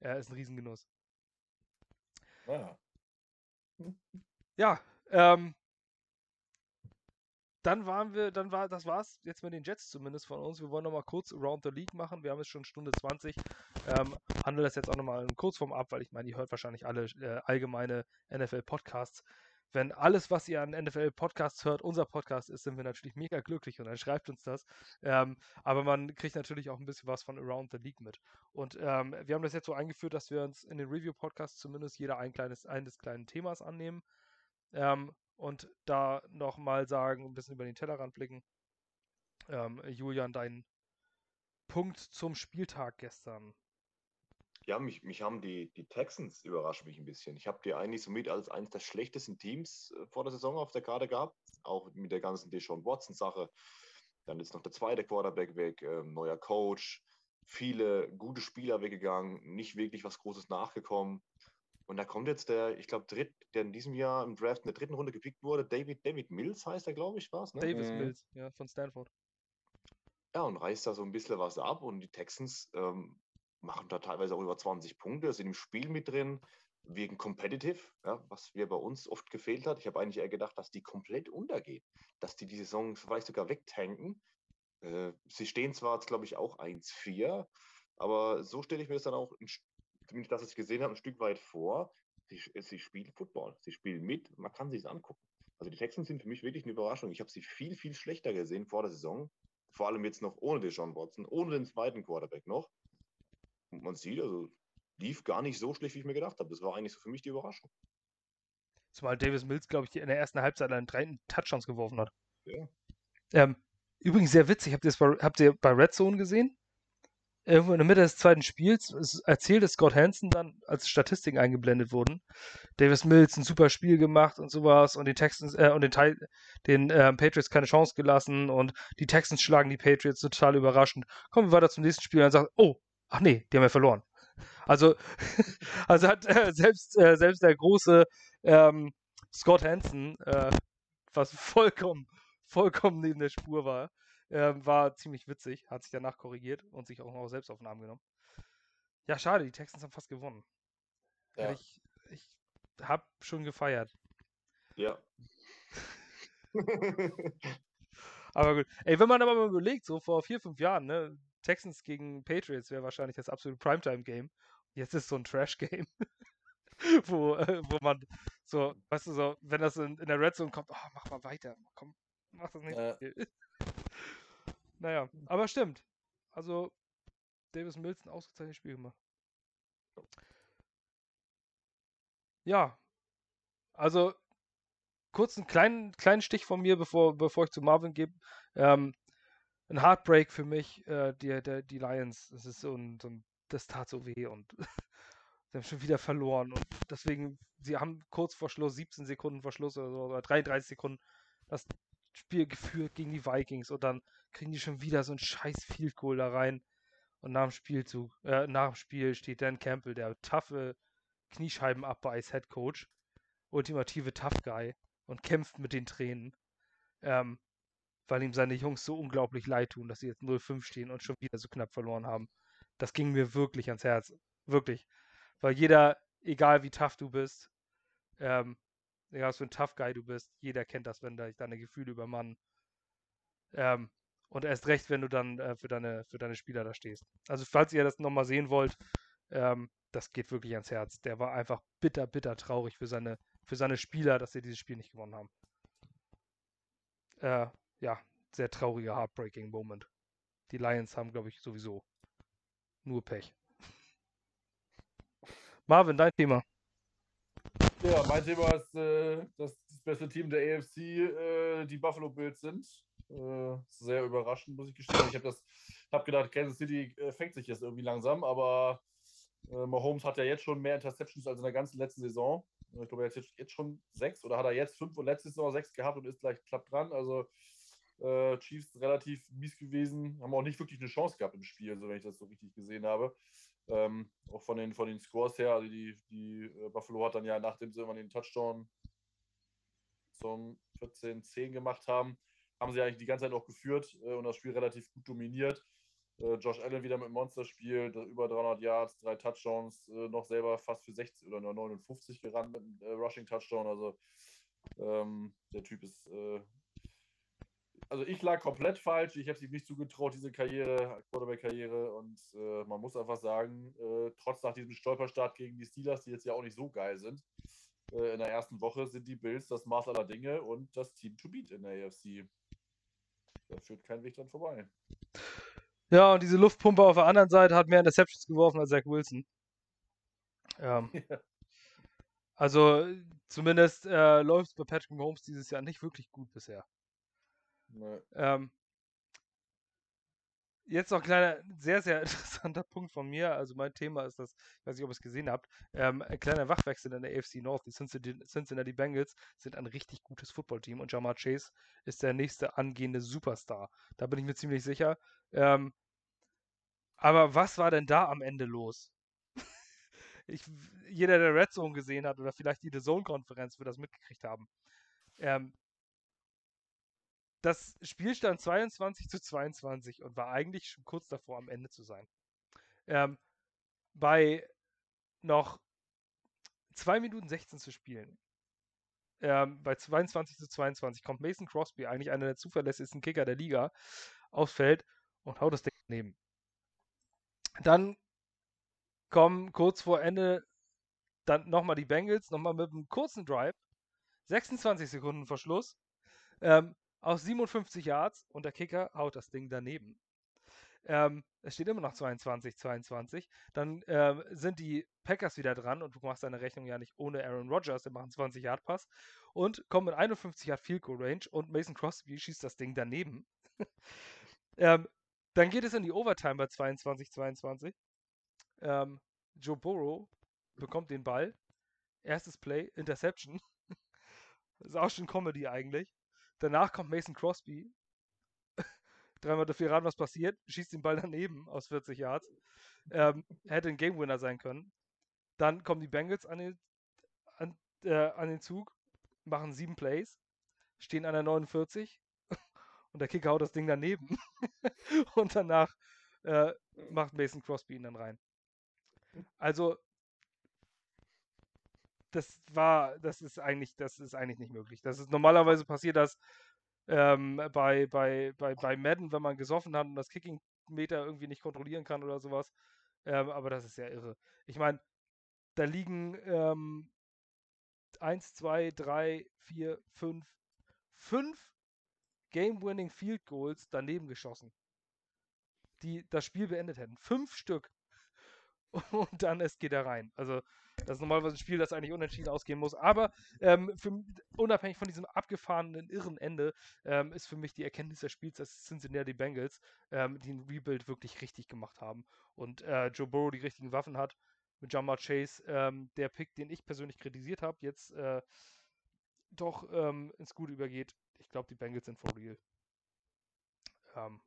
Speaker 1: Er ist ein Riesengenuss.
Speaker 2: Ja.
Speaker 1: Ja, ähm, dann waren wir, dann war, das war's jetzt mit den Jets zumindest von uns. Wir wollen nochmal kurz Around the League machen. Wir haben jetzt schon Stunde 20. Ähm, handle das jetzt auch nochmal in Kurzform ab, weil ich meine, ihr hört wahrscheinlich alle äh, allgemeine NFL-Podcasts wenn alles, was ihr an NFL-Podcasts hört, unser Podcast ist, sind wir natürlich mega glücklich und dann schreibt uns das. Ähm, aber man kriegt natürlich auch ein bisschen was von Around the League mit. Und ähm, wir haben das jetzt so eingeführt, dass wir uns in den Review-Podcasts zumindest jeder ein kleines, eines kleinen Themas annehmen ähm, und da nochmal sagen, ein bisschen über den Tellerrand blicken. Ähm, Julian, dein Punkt zum Spieltag gestern.
Speaker 3: Ja, mich, mich haben die, die Texans überrascht mich ein bisschen. Ich habe die eigentlich somit als eines der schlechtesten Teams äh, vor der Saison auf der Karte gehabt, auch mit der ganzen Deshaun Watson-Sache. Dann ist noch der zweite Quarterback weg, äh, neuer Coach, viele gute Spieler weggegangen, nicht wirklich was Großes nachgekommen. Und da kommt jetzt der, ich glaube, Dritt, der in diesem Jahr im Draft in der dritten Runde gepickt wurde, David, David Mills heißt er, glaube ich, war es,
Speaker 1: ne? Davis mhm. Mills, ja, von Stanford.
Speaker 3: Ja, und reißt da so ein bisschen was ab und die Texans ähm, machen da teilweise auch über 20 Punkte, sind im Spiel mit drin, wegen competitive, ja, was mir bei uns oft gefehlt hat. Ich habe eigentlich eher gedacht, dass die komplett untergehen, dass die die Saison vielleicht sogar wegtanken. Äh, sie stehen zwar jetzt, glaube ich, auch 1-4, aber so stelle ich mir das dann auch, zumindest das, was ich gesehen habe, ein Stück weit vor. Sie, sie spielen Football, sie spielen mit, man kann sich es angucken. Also die Texans sind für mich wirklich eine Überraschung. Ich habe sie viel, viel schlechter gesehen vor der Saison. Vor allem jetzt noch ohne Deshaun Watson, ohne den zweiten Quarterback noch man sieht, also lief gar nicht so schlecht, wie ich mir gedacht habe. Das war eigentlich so für mich die Überraschung.
Speaker 1: Zumal Davis Mills, glaube ich, in der ersten Halbzeit einen drei Touchdowns geworfen hat.
Speaker 3: Ja.
Speaker 1: Ähm, übrigens sehr witzig, habt ihr, bei, habt ihr bei Red Zone gesehen? Irgendwo in der Mitte des zweiten Spiels erzählt es Scott Hansen dann, als Statistiken eingeblendet wurden. Davis Mills ein super Spiel gemacht und sowas und die Texans äh, und den, Teil, den äh, Patriots keine Chance gelassen und die Texans schlagen die Patriots total überraschend. Kommen wir weiter zum nächsten Spiel und sagt, oh, Ach nee, die haben ja verloren. Also, also hat äh, selbst, äh, selbst der große ähm, Scott Hansen, äh, was vollkommen, vollkommen neben der Spur war, ähm, war ziemlich witzig, hat sich danach korrigiert und sich auch noch selbst auf den Arm genommen. Ja, schade, die Texans haben fast gewonnen. Ja. Ich, ich hab schon gefeiert.
Speaker 3: Ja.
Speaker 1: aber gut. Ey, wenn man aber mal überlegt, so vor vier, fünf Jahren, ne, Texans gegen Patriots wäre wahrscheinlich das absolute Primetime-Game. Jetzt ist so ein Trash-Game, wo, äh, wo man so, weißt du, so, wenn das in, in der Red Zone kommt, oh, mach mal weiter, komm, mach das nicht. Äh. naja, aber stimmt. Also, Davis Mills ein ausgezeichnetes Spiel gemacht. Ja, also kurz einen kleinen, kleinen Stich von mir, bevor, bevor ich zu Marvin gebe. Ähm, ein Heartbreak für mich, äh, die, der, die Lions. Das ist so ein, so ein, das tat so weh und sie haben schon wieder verloren. Und deswegen, sie haben kurz vor Schluss, 17 Sekunden vor Schluss oder so, oder 33 Sekunden, das Spiel geführt gegen die Vikings und dann kriegen die schon wieder so ein scheiß Field Goal da rein. Und nach dem Spielzug, äh, nach dem Spiel steht Dan Campbell, der taffe Kniescheibenabbeiß Head Coach, ultimative Tough Guy und kämpft mit den Tränen, ähm, weil ihm seine Jungs so unglaublich leid tun, dass sie jetzt 0-5 stehen und schon wieder so knapp verloren haben. Das ging mir wirklich ans Herz. Wirklich. Weil jeder, egal wie tough du bist, ähm, egal was für ein Tough Guy du bist, jeder kennt das, wenn deine Gefühle übermannen. Ähm, und erst recht, wenn du dann äh, für, deine, für deine Spieler da stehst. Also, falls ihr das nochmal sehen wollt, ähm, das geht wirklich ans Herz. Der war einfach bitter, bitter traurig für seine, für seine Spieler, dass sie dieses Spiel nicht gewonnen haben. Äh, ja, sehr trauriger, heartbreaking Moment. Die Lions haben, glaube ich, sowieso nur Pech. Marvin, dein Thema.
Speaker 2: Ja, mein Thema ist, äh, dass das beste Team der AFC äh, die Buffalo Bills sind. Äh, sehr überraschend, muss ich gestehen. Ich habe habe gedacht, Kansas City fängt sich jetzt irgendwie langsam, aber Mahomes hat ja jetzt schon mehr Interceptions als in der ganzen letzten Saison. Ich glaube, er hat jetzt, schon sechs oder hat er jetzt fünf und letzte Saison sechs gehabt und ist gleich knapp dran. Also äh, Chiefs relativ mies gewesen, haben auch nicht wirklich eine Chance gehabt im Spiel, so wenn ich das so richtig gesehen habe. Ähm, auch von den, von den Scores her, also die, die äh, Buffalo hat dann ja, nachdem sie immer den Touchdown zum 14-10 gemacht haben, haben sie eigentlich die ganze Zeit auch geführt äh, und das Spiel relativ gut dominiert. Äh, Josh Allen wieder mit Monsterspiel, über 300 Yards, drei Touchdowns, äh, noch selber fast für 60 oder nur 59 gerannt mit einem äh, Rushing Touchdown. Also ähm, der Typ ist. Äh, also ich lag komplett falsch. Ich habe ihm nicht zugetraut, diese Karriere, Quarterback-Karriere. Und äh, man muss einfach sagen, trotz nach diesem Stolperstart gegen die Steelers, die jetzt ja auch nicht so geil sind, in der ersten Woche sind die Bills das Maß aller Dinge und das Team to beat in der AFC. Da führt kein Weg dran vorbei.
Speaker 1: Ja, und diese Luftpumpe auf der anderen Seite hat mehr Interceptions geworfen als Zach Wilson. Ähm, ja. Also zumindest äh, läuft es bei Patrick Mahomes dieses Jahr nicht wirklich gut bisher. Nee. Ähm, jetzt noch ein kleiner, sehr, sehr interessanter Punkt von mir. Also mein Thema ist das, ich weiß nicht, ob ihr es gesehen habt, ähm, ein kleiner Wachwechsel in der AFC North. Die Cincinnati Bengals sind ein richtig gutes Footballteam und Jamar Chase ist der nächste angehende Superstar. Da bin ich mir ziemlich sicher. Ähm, aber was war denn da am Ende los? ich, jeder, der Red Zone gesehen hat oder vielleicht die The Zone-Konferenz wird das mitgekriegt haben. Ähm, das Spiel stand 22 zu 22 und war eigentlich schon kurz davor, am Ende zu sein. Ähm, bei noch 2 Minuten 16 zu spielen, ähm, bei 22 zu 22 kommt Mason Crosby, eigentlich einer der zuverlässigsten Kicker der Liga, aufs Feld und haut das Ding daneben. Dann kommen kurz vor Ende dann nochmal die Bengals, nochmal mit einem kurzen Drive, 26 Sekunden Verschluss, ähm, aus 57 Yards und der Kicker haut das Ding daneben. Ähm, es steht immer noch 22, 22. Dann ähm, sind die Packers wieder dran und du machst deine Rechnung ja nicht ohne Aaron Rodgers, der macht einen 20 Yard Pass und kommen in 51 Yard Field Goal Range und Mason Crosby schießt das Ding daneben. ähm, dann geht es in die Overtime bei 22, 22. Ähm, Joe Burrow bekommt den Ball. Erstes Play, Interception. ist auch schon Comedy eigentlich. Danach kommt Mason Crosby. Dreimal dafür raten, was passiert. Schießt den Ball daneben aus 40 Yards. Ähm, hätte ein Game Winner sein können. Dann kommen die Bengals an den, an, äh, an den Zug, machen sieben Plays, stehen an der 49, und der Kicker haut das Ding daneben. und danach äh, macht Mason Crosby ihn dann rein. Also, das war, das ist eigentlich, das ist eigentlich nicht möglich. Das ist normalerweise passiert das ähm, bei, bei, bei, bei Madden, wenn man gesoffen hat und das Kicking-Meter irgendwie nicht kontrollieren kann oder sowas. Ähm, aber das ist ja irre. Ich meine, da liegen ähm, 1, 2, 3, 4, 5, 5 Game-Winning Field Goals daneben geschossen. die das Spiel beendet hätten. Fünf Stück. Und dann es geht er rein. Also, das ist normalerweise ein Spiel, das eigentlich unentschieden ausgehen muss. Aber ähm, für, unabhängig von diesem abgefahrenen, irren Ende, ähm, ist für mich die Erkenntnis des Spiels, dass Cincinnati Bengals ähm, den Rebuild wirklich richtig gemacht haben. Und äh, Joe Burrow die richtigen Waffen hat. Mit Jamar Chase, ähm, der Pick, den ich persönlich kritisiert habe, jetzt äh, doch ähm, ins Gute übergeht. Ich glaube, die Bengals sind for real. Ähm,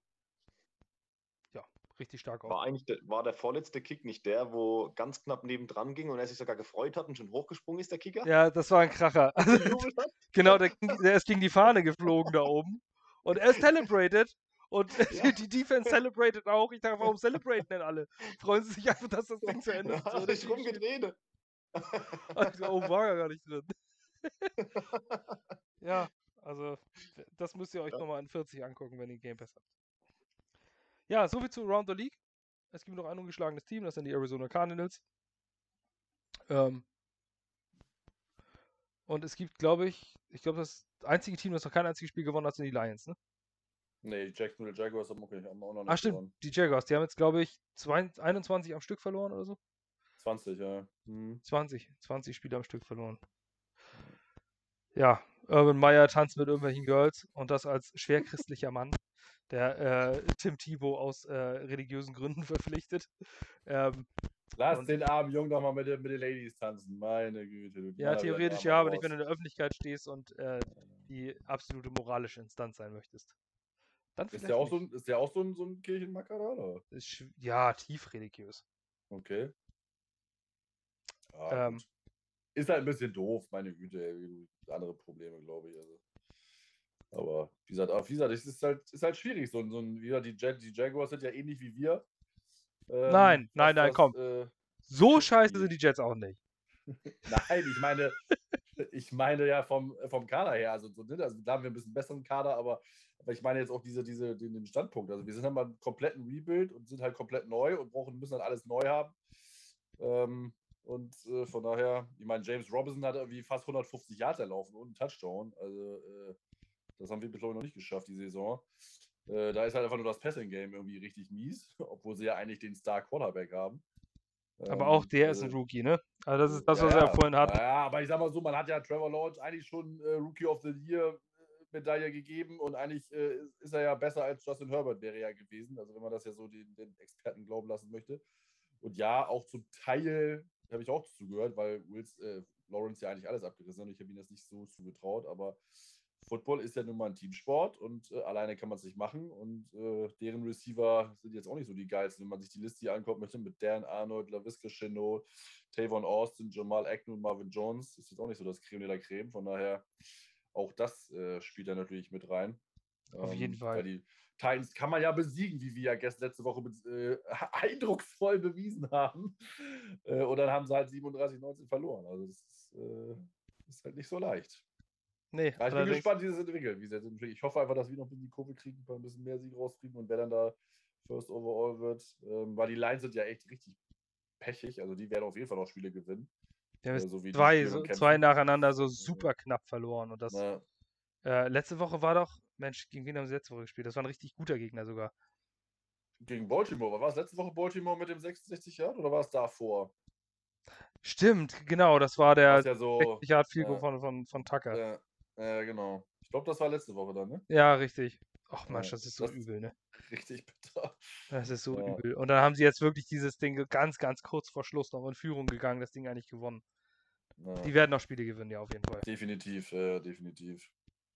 Speaker 1: richtig stark
Speaker 3: War eigentlich der, war der vorletzte Kick nicht der, wo ganz knapp nebendran ging und er sich sogar gefreut hat und schon hochgesprungen ist, der Kicker?
Speaker 1: Ja, das war ein Kracher. genau, der, der ist gegen die Fahne geflogen da oben. Und er celebrated. Und
Speaker 3: Ja.
Speaker 1: die Defense celebrated auch. Ich dachte, warum celebraten denn alle? Freuen sie sich einfach, dass das Ding zu Ende ist.
Speaker 3: hat
Speaker 1: So,
Speaker 3: sich rumgedreht.
Speaker 1: Also, oh, war ja gar nicht drin. ja, also das müsst ihr euch
Speaker 3: Ja.
Speaker 1: nochmal in 40 angucken, wenn ihr Game Pass habt. Ja, soviel zu Around the League. Es gibt noch ein ungeschlagenes Team, das sind die Arizona Cardinals. Ähm, und es gibt, glaube ich, ich glaube, das einzige Team, das noch kein einziges Spiel gewonnen hat, sind die Lions, ne?
Speaker 2: Nee, die Jacksonville Jaguars haben, okay, haben auch noch nicht
Speaker 1: Ah, stimmt,
Speaker 2: gewonnen.
Speaker 1: die Jaguars, die haben jetzt, glaube ich, zwei, 21 am Stück verloren oder so.
Speaker 2: 20, ja. Mhm.
Speaker 1: 20, 20 Spiele am Stück verloren. Ja, Urban Meyer tanzt mit irgendwelchen Girls und das als schwerchristlicher Mann, der äh, Tim Thibault aus äh, religiösen Gründen verpflichtet. Ähm,
Speaker 2: Lass den armen Jungen doch mal mit, den- mit den Ladies tanzen. Meine Güte.
Speaker 1: ja, theoretisch ja, aber nicht, wenn du in der Öffentlichkeit stehst und äh, die absolute moralische Instanz sein möchtest. Dann
Speaker 2: Ist der auch so ein, ist der auch so ein, so ein
Speaker 1: schw- ja, tief religiös.
Speaker 2: Okay. Ja,
Speaker 1: Ähm,
Speaker 2: gut. Ist halt ein bisschen doof, meine Güte, ey. andere Probleme, glaube ich. Also. Aber wie gesagt, aber wie gesagt, es ist halt, ist halt schwierig. So, ein- so ein, wie gesagt, die, Jag die Jaguars sind ja ähnlich wie wir. Ähm,
Speaker 1: Nein, nein, nein,
Speaker 2: das,
Speaker 1: komm.
Speaker 2: Äh,
Speaker 1: So scheiße sind die Jets auch nicht.
Speaker 2: nein, ich meine, ich meine ja vom, vom Kader her. Also, so, ne, also da haben wir ein bisschen besseren Kader, aber, aber ich meine jetzt auch diese, diese, den, den Standpunkt. Also wir sind halt mal einen kompletten Rebuild und sind halt komplett neu und brauchen, müssen halt alles neu haben. Ähm, und äh, von daher, ich meine, James Robinson hat irgendwie fast 150 Yards erlaufen und einen Touchdown. Also äh, das haben wir, ich, noch nicht geschafft, die Saison. Äh, da ist halt einfach nur das Passing-Game irgendwie richtig mies, obwohl sie ja eigentlich den Star-Quarterback haben.
Speaker 1: Aber auch der ist ein
Speaker 2: also-
Speaker 1: Rookie, ne? Also das ist das,
Speaker 2: ja,
Speaker 1: was wir ja
Speaker 2: ja.
Speaker 1: vorhin hatten.
Speaker 2: Ja, aber ich sag mal so, man hat ja Trevor Lawrence eigentlich schon äh, Rookie of the Year äh, Medaille gegeben und eigentlich äh, ist er ja besser als Justin Herbert wäre ja gewesen, also wenn man das ja so den, den Experten glauben lassen möchte. Und ja, auch zum Teil habe ich auch zugehört, weil Wills, äh, Lawrence ja eigentlich alles abgerissen hat und ich habe ihm das nicht so zugetraut, aber Football ist ja nun mal ein Teamsport und äh, alleine kann man es nicht machen und äh, deren Receiver sind jetzt auch nicht so die geilsten, wenn man sich die Liste hier anguckt möchte mit Dan Arnold, LaVisca Chenault, Tavon Austin, Jamal Agnew und Marvin Jones. Ist jetzt auch nicht so das Creme de la Creme. Von daher, auch das äh, spielt da natürlich mit rein.
Speaker 1: Auf jeden Fall.
Speaker 2: Weil die Titans kann man ja besiegen, wie wir ja gestern letzte Woche äh, eindrucksvoll bewiesen haben. Äh, und dann haben sie halt 37-19 verloren. Also das ist, äh, ist halt nicht so leicht.
Speaker 1: Nee,
Speaker 2: Ja, ich bin gespannt, wie das entwickelt. Wie sie jetzt entwickelt. Ich hoffe einfach, dass wir noch ein bisschen die Kurve kriegen, ein bisschen mehr Sieg rauskriegen und wer dann da First Overall wird. Ähm, weil die Lines sind ja echt richtig pechig. Also die werden auf jeden Fall noch Spiele gewinnen. Äh,
Speaker 1: jetzt
Speaker 2: so
Speaker 1: zwei, so, zwei nacheinander so super knapp verloren. Und das äh, letzte Woche war doch, Mensch, gegen wen haben sie letzte Woche gespielt? Das war ein richtig guter Gegner sogar.
Speaker 2: gegen Baltimore. War es letzte Woche Baltimore mit dem 66 Yard oder war es davor?
Speaker 1: Stimmt, genau, das war der
Speaker 2: Das ja so.
Speaker 1: 60 Yard Field Goal
Speaker 2: ja.
Speaker 1: von, von, von Tucker.
Speaker 2: Ja, ja, genau. Ich glaube, das war letzte Woche dann, ne?
Speaker 1: Ja, richtig. Ach Mensch, das ist so
Speaker 2: das-
Speaker 1: übel, ne?
Speaker 2: Richtig bitter.
Speaker 1: Das ist so
Speaker 2: Ja.
Speaker 1: übel. Und dann haben sie jetzt wirklich dieses Ding ganz, ganz kurz vor Schluss noch in Führung gegangen, das Ding eigentlich gewonnen.
Speaker 2: Ja,
Speaker 1: Die werden noch Spiele gewinnen, ja, auf jeden Fall.
Speaker 2: definitiv, äh, definitiv.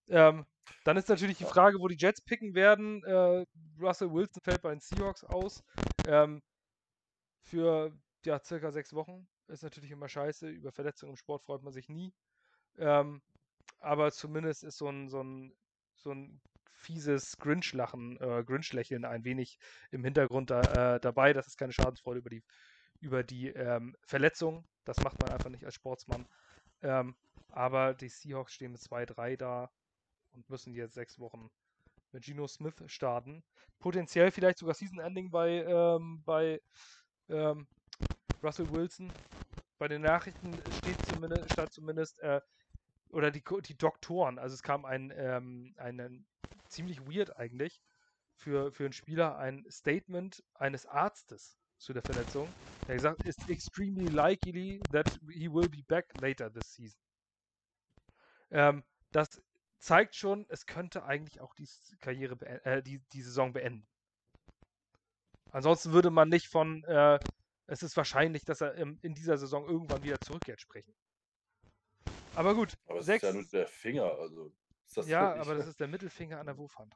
Speaker 1: Ähm, dann ist natürlich die. Frage, wo die Jets picken werden. Äh, Russell Wilson fällt bei den Seahawks aus. Ähm, für ja, circa sechs Wochen. Ist natürlich immer scheiße. Über Verletzungen im Sport freut man sich nie. Ähm, aber zumindest ist so ein, so ein, so ein fieses Grinch-Lachen, äh, Grinch-Lächeln ein wenig im Hintergrund da, äh, dabei. Das ist keine Schadensfreude über die, über die ähm, Verletzung. Das macht man einfach nicht als Sportsmann. Ähm, aber die Seahawks stehen mit 2-3 da und müssen jetzt sechs Wochen mit Geno Smith starten. Potenziell vielleicht sogar Season-Ending bei, ähm, bei ähm, Russell Wilson. Bei den Nachrichten steht zumindest, stand zumindest, äh, oder die, die Doktoren, also es kam ein, ähm, ein ziemlich weird eigentlich, für, für einen Spieler ein Statement eines Arztes zu der Verletzung. Der hat gesagt, it's extremely likely that he will be back later this season. Ähm, das zeigt schon, es könnte eigentlich auch die Karriere, äh, die, die Saison beenden. Ansonsten würde man nicht von, äh, es ist wahrscheinlich, dass er im, in dieser Saison irgendwann wieder zurückkehrt, sprechen. Aber gut.
Speaker 2: Aber sechs, ist ja nur der Finger, also.
Speaker 1: ja, aber das ist der Mittelfinger an der Wurfhand.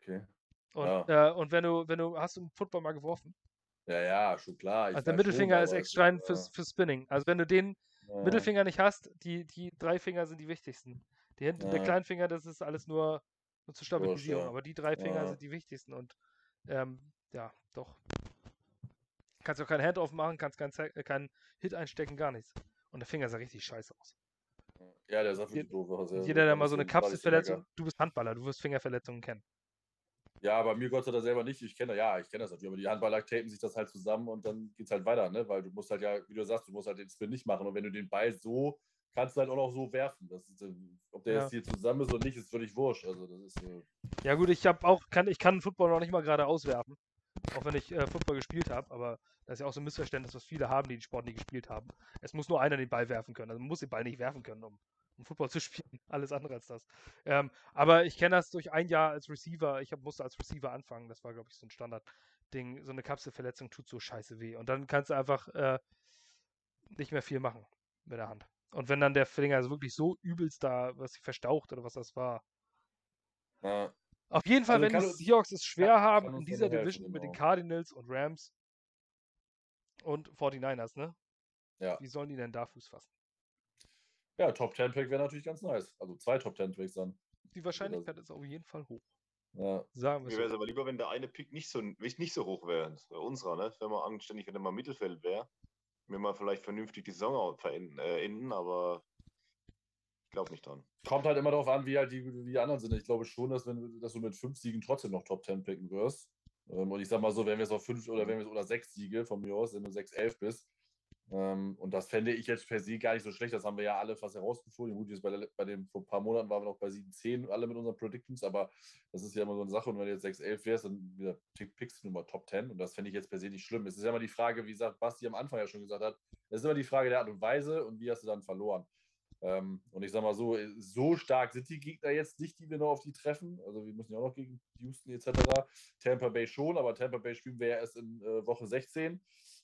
Speaker 2: Okay.
Speaker 1: Und, ja. äh, und wenn du, wenn du, hast du einen Football mal geworfen?
Speaker 2: Ja, ja, schon klar.
Speaker 1: also der Mittelfinger schon, ist extra fürs, für Spinning. Also wenn du den ja. Mittelfinger nicht hast, die, die drei Finger sind die wichtigsten. Die hinten, ja. der Kleinfinger, das ist alles nur, nur zur Stabilisierung. Wurscht, aber die drei Finger sind die wichtigsten. Und ähm, ja, doch. Kannst auch kein Handoff machen, kannst keinen kein Hit einstecken, gar nichts. Und der Finger sah richtig scheiße aus.
Speaker 2: Ja, der sah wirklich doof aus.
Speaker 1: Jeder, der mal so eine Kapselverletzung, du bist Handballer, du wirst Fingerverletzungen kennen.
Speaker 2: Ja, bei mir Gott sei Dank selber nicht. Ich kenne ja, ich kenne das natürlich, aber die Handballer tapen sich das halt zusammen und dann geht es halt weiter, ne? Weil du musst halt ja, wie du sagst, du musst halt den Spin nicht machen. Und wenn du den Ball so kannst du halt auch noch so werfen. Das ist, äh, ob der ja. jetzt hier zusammen ist oder nicht, ist völlig wurscht. Also das ist. Äh
Speaker 1: ja gut, ich habe auch, kann, ich kann Football noch nicht mal gerade auswerfen. Auch wenn ich äh, Football gespielt habe, aber das ist ja auch so ein Missverständnis, was viele haben, die den Sport nie gespielt haben. Es muss nur einer den Ball werfen können. Also man muss den Ball nicht werfen können, um, um Football zu spielen. Alles andere als das. Ähm, aber ich kenne das durch ein Jahr als Receiver. Ich hab, musste als Receiver anfangen. Das war, glaube ich, so ein Standard-Ding. So eine Kapselverletzung tut so scheiße weh. Und dann kannst du einfach äh, nicht mehr viel machen mit der Hand. Und wenn dann der Finger also wirklich so übelst da, was sie verstaucht oder was das war. Ja. Auf jeden Fall, also wenn die Seahawks es schwer ja, haben in dieser Division mit den. Cardinals und Rams und 49ers, ne?
Speaker 2: Ja.
Speaker 1: Wie sollen die denn da Fuß fassen?
Speaker 2: Ja, Top 10 Pick wäre natürlich ganz nice. Also zwei Top 10 Picks dann.
Speaker 1: Die Wahrscheinlichkeit ist auf jeden Fall hoch.
Speaker 2: Ja.
Speaker 3: Sagen wir Mir wäre es aber lieber, wenn der eine Pick nicht so, nicht so hoch wäre. Unserer, ne? Wenn man anständig, wenn er mal Mittelfeld wäre mir mal vielleicht vernünftig die Saison verenden, äh, aber glaube nicht dran.
Speaker 2: Kommt halt immer darauf an, wie halt die, die anderen sind. Ich glaube schon, dass, wenn, dass du mit fünf Siegen trotzdem noch Top 10 picken wirst. Ähm, und ich sag mal so, wenn wir es auf fünf oder wenn wir oder sechs Siege von mir aus, wenn du 6-11 bist, ähm, und das fände ich jetzt per se gar nicht so schlecht. Das haben wir ja alle fast herausgefunden. Gut, jetzt bei, bei den vor ein paar Monaten waren wir noch bei 7-10 alle mit unseren Predictions, aber das ist ja immer so eine Sache. Und wenn du jetzt 6-11 wärst, dann wieder pickst du nur Top 10. Und das fände ich jetzt per se nicht schlimm. Es ist ja immer die Frage, wie gesagt, Basti am Anfang ja schon gesagt hat, es ist immer die Frage der Art und Weise und wie hast du dann verloren. Ähm, und ich sag mal so, so stark sind die Gegner jetzt nicht, die wir noch auf die treffen. Also wir müssen ja auch noch gegen Houston etc. Tampa Bay schon, aber Tampa Bay spielen wir ja erst in äh, Woche 16.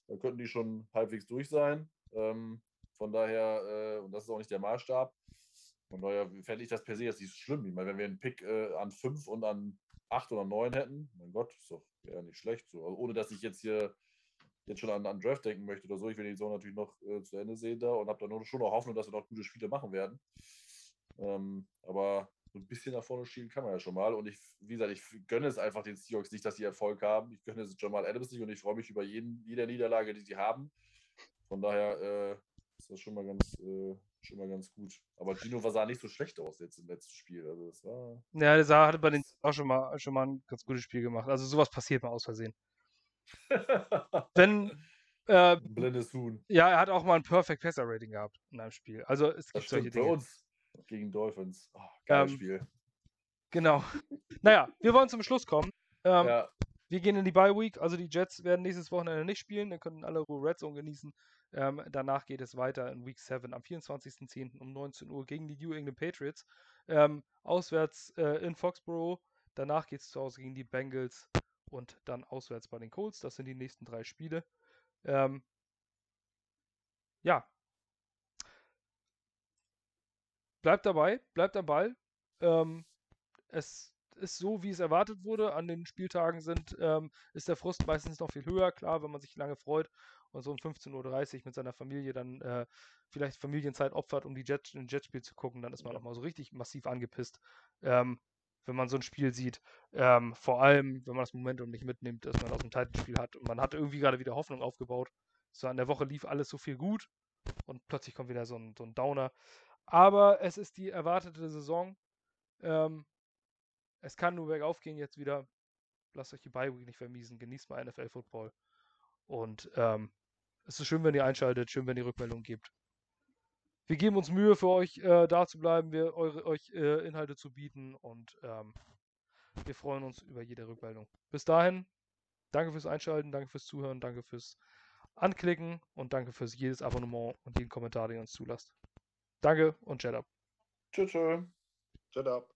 Speaker 2: Da könnten die schon halbwegs durch sein. Ähm, von daher, äh, und das ist auch nicht der Maßstab. Von daher fände ich das per se jetzt nicht schlimm. Ich meine, wenn wir einen Pick äh, an 5 und an 8 oder 9 hätten, mein Gott, ist doch ja nicht schlecht. So. Also ohne dass ich jetzt hier jetzt schon an, an Draft denken möchte oder so. Ich will die Saison natürlich noch äh, zu Ende sehen da und habe da schon noch Hoffnung, dass wir noch gute Spiele machen werden. Ähm, aber so ein bisschen nach vorne schielen kann man ja schon mal. Und ich, wie gesagt, ich gönne es einfach den Seahawks nicht, dass sie Erfolg haben. Ich gönne es Jamal Adams nicht und ich freue mich über jeden, jede Niederlage, die sie haben. Von daher äh, ist das schon mal ganz, äh, schon mal ganz gut. Aber Gino sah nicht so schlecht aus jetzt im letzten Spiel. Also das war.
Speaker 1: Ja, der sah, hatte bei den auch schon mal, schon mal ein ganz gutes Spiel gemacht. Also sowas passiert mal aus Versehen. Wenn. Äh,
Speaker 2: Blindes Huhn.
Speaker 1: Ja, er hat auch mal ein Perfect Passer Rating gehabt in einem Spiel. Also es gibt
Speaker 2: das solche
Speaker 1: Dinge.
Speaker 2: Bei uns gegen Dolphins. Oh, geiles ähm, Spiel.
Speaker 1: Genau. naja, wir wollen zum Schluss kommen. Ähm,
Speaker 2: ja.
Speaker 1: Wir gehen in die Bye Week, also die Jets werden nächstes Wochenende nicht spielen, dann können alle Ruhe Red Zone genießen. Ähm, danach geht es weiter in Week 7 am 24.10. um 19 Uhr gegen die New England Patriots. Ähm, auswärts äh, in Foxborough. Danach geht es zu Hause gegen die Bengals und dann auswärts bei den Colts. Das sind die nächsten drei Spiele. Ähm, ja, bleibt dabei, bleibt am Ball. Ähm, es ist so, wie es erwartet wurde. An den Spieltagen sind, ähm, ist der Frust meistens noch viel höher. Klar, wenn man sich lange freut und so um 15.30 Uhr mit seiner Familie dann äh, vielleicht Familienzeit opfert, um die Jet, ein Jetspiel zu gucken, dann ist man ja. nochmal so richtig massiv angepisst. Ähm, wenn man so ein Spiel sieht. Ähm, vor allem, wenn man das Momentum nicht mitnimmt, dass man aus dem Titanspiel hat und man hat irgendwie gerade wieder Hoffnung aufgebaut. So an der Woche lief alles so viel gut und plötzlich kommt wieder so ein, so ein Downer. Aber es ist die erwartete Saison. Ähm, es kann nur bergauf gehen jetzt wieder. Lasst euch die Bye Week nicht vermiesen. Genießt mal NFL Football. Und ähm, es ist schön, wenn ihr einschaltet. Schön, wenn ihr Rückmeldungen gebt. Wir geben uns Mühe für euch, äh, da zu bleiben, wir eure, euch äh, Inhalte zu bieten. Und ähm, Wir freuen uns über jede Rückmeldung. Bis dahin, danke fürs Einschalten, danke fürs Zuhören, danke fürs Anklicken und danke fürs jedes Abonnement und jeden Kommentar, den ihr uns zulasst. Danke und Jet up.
Speaker 2: Tschüss.
Speaker 3: Shut up.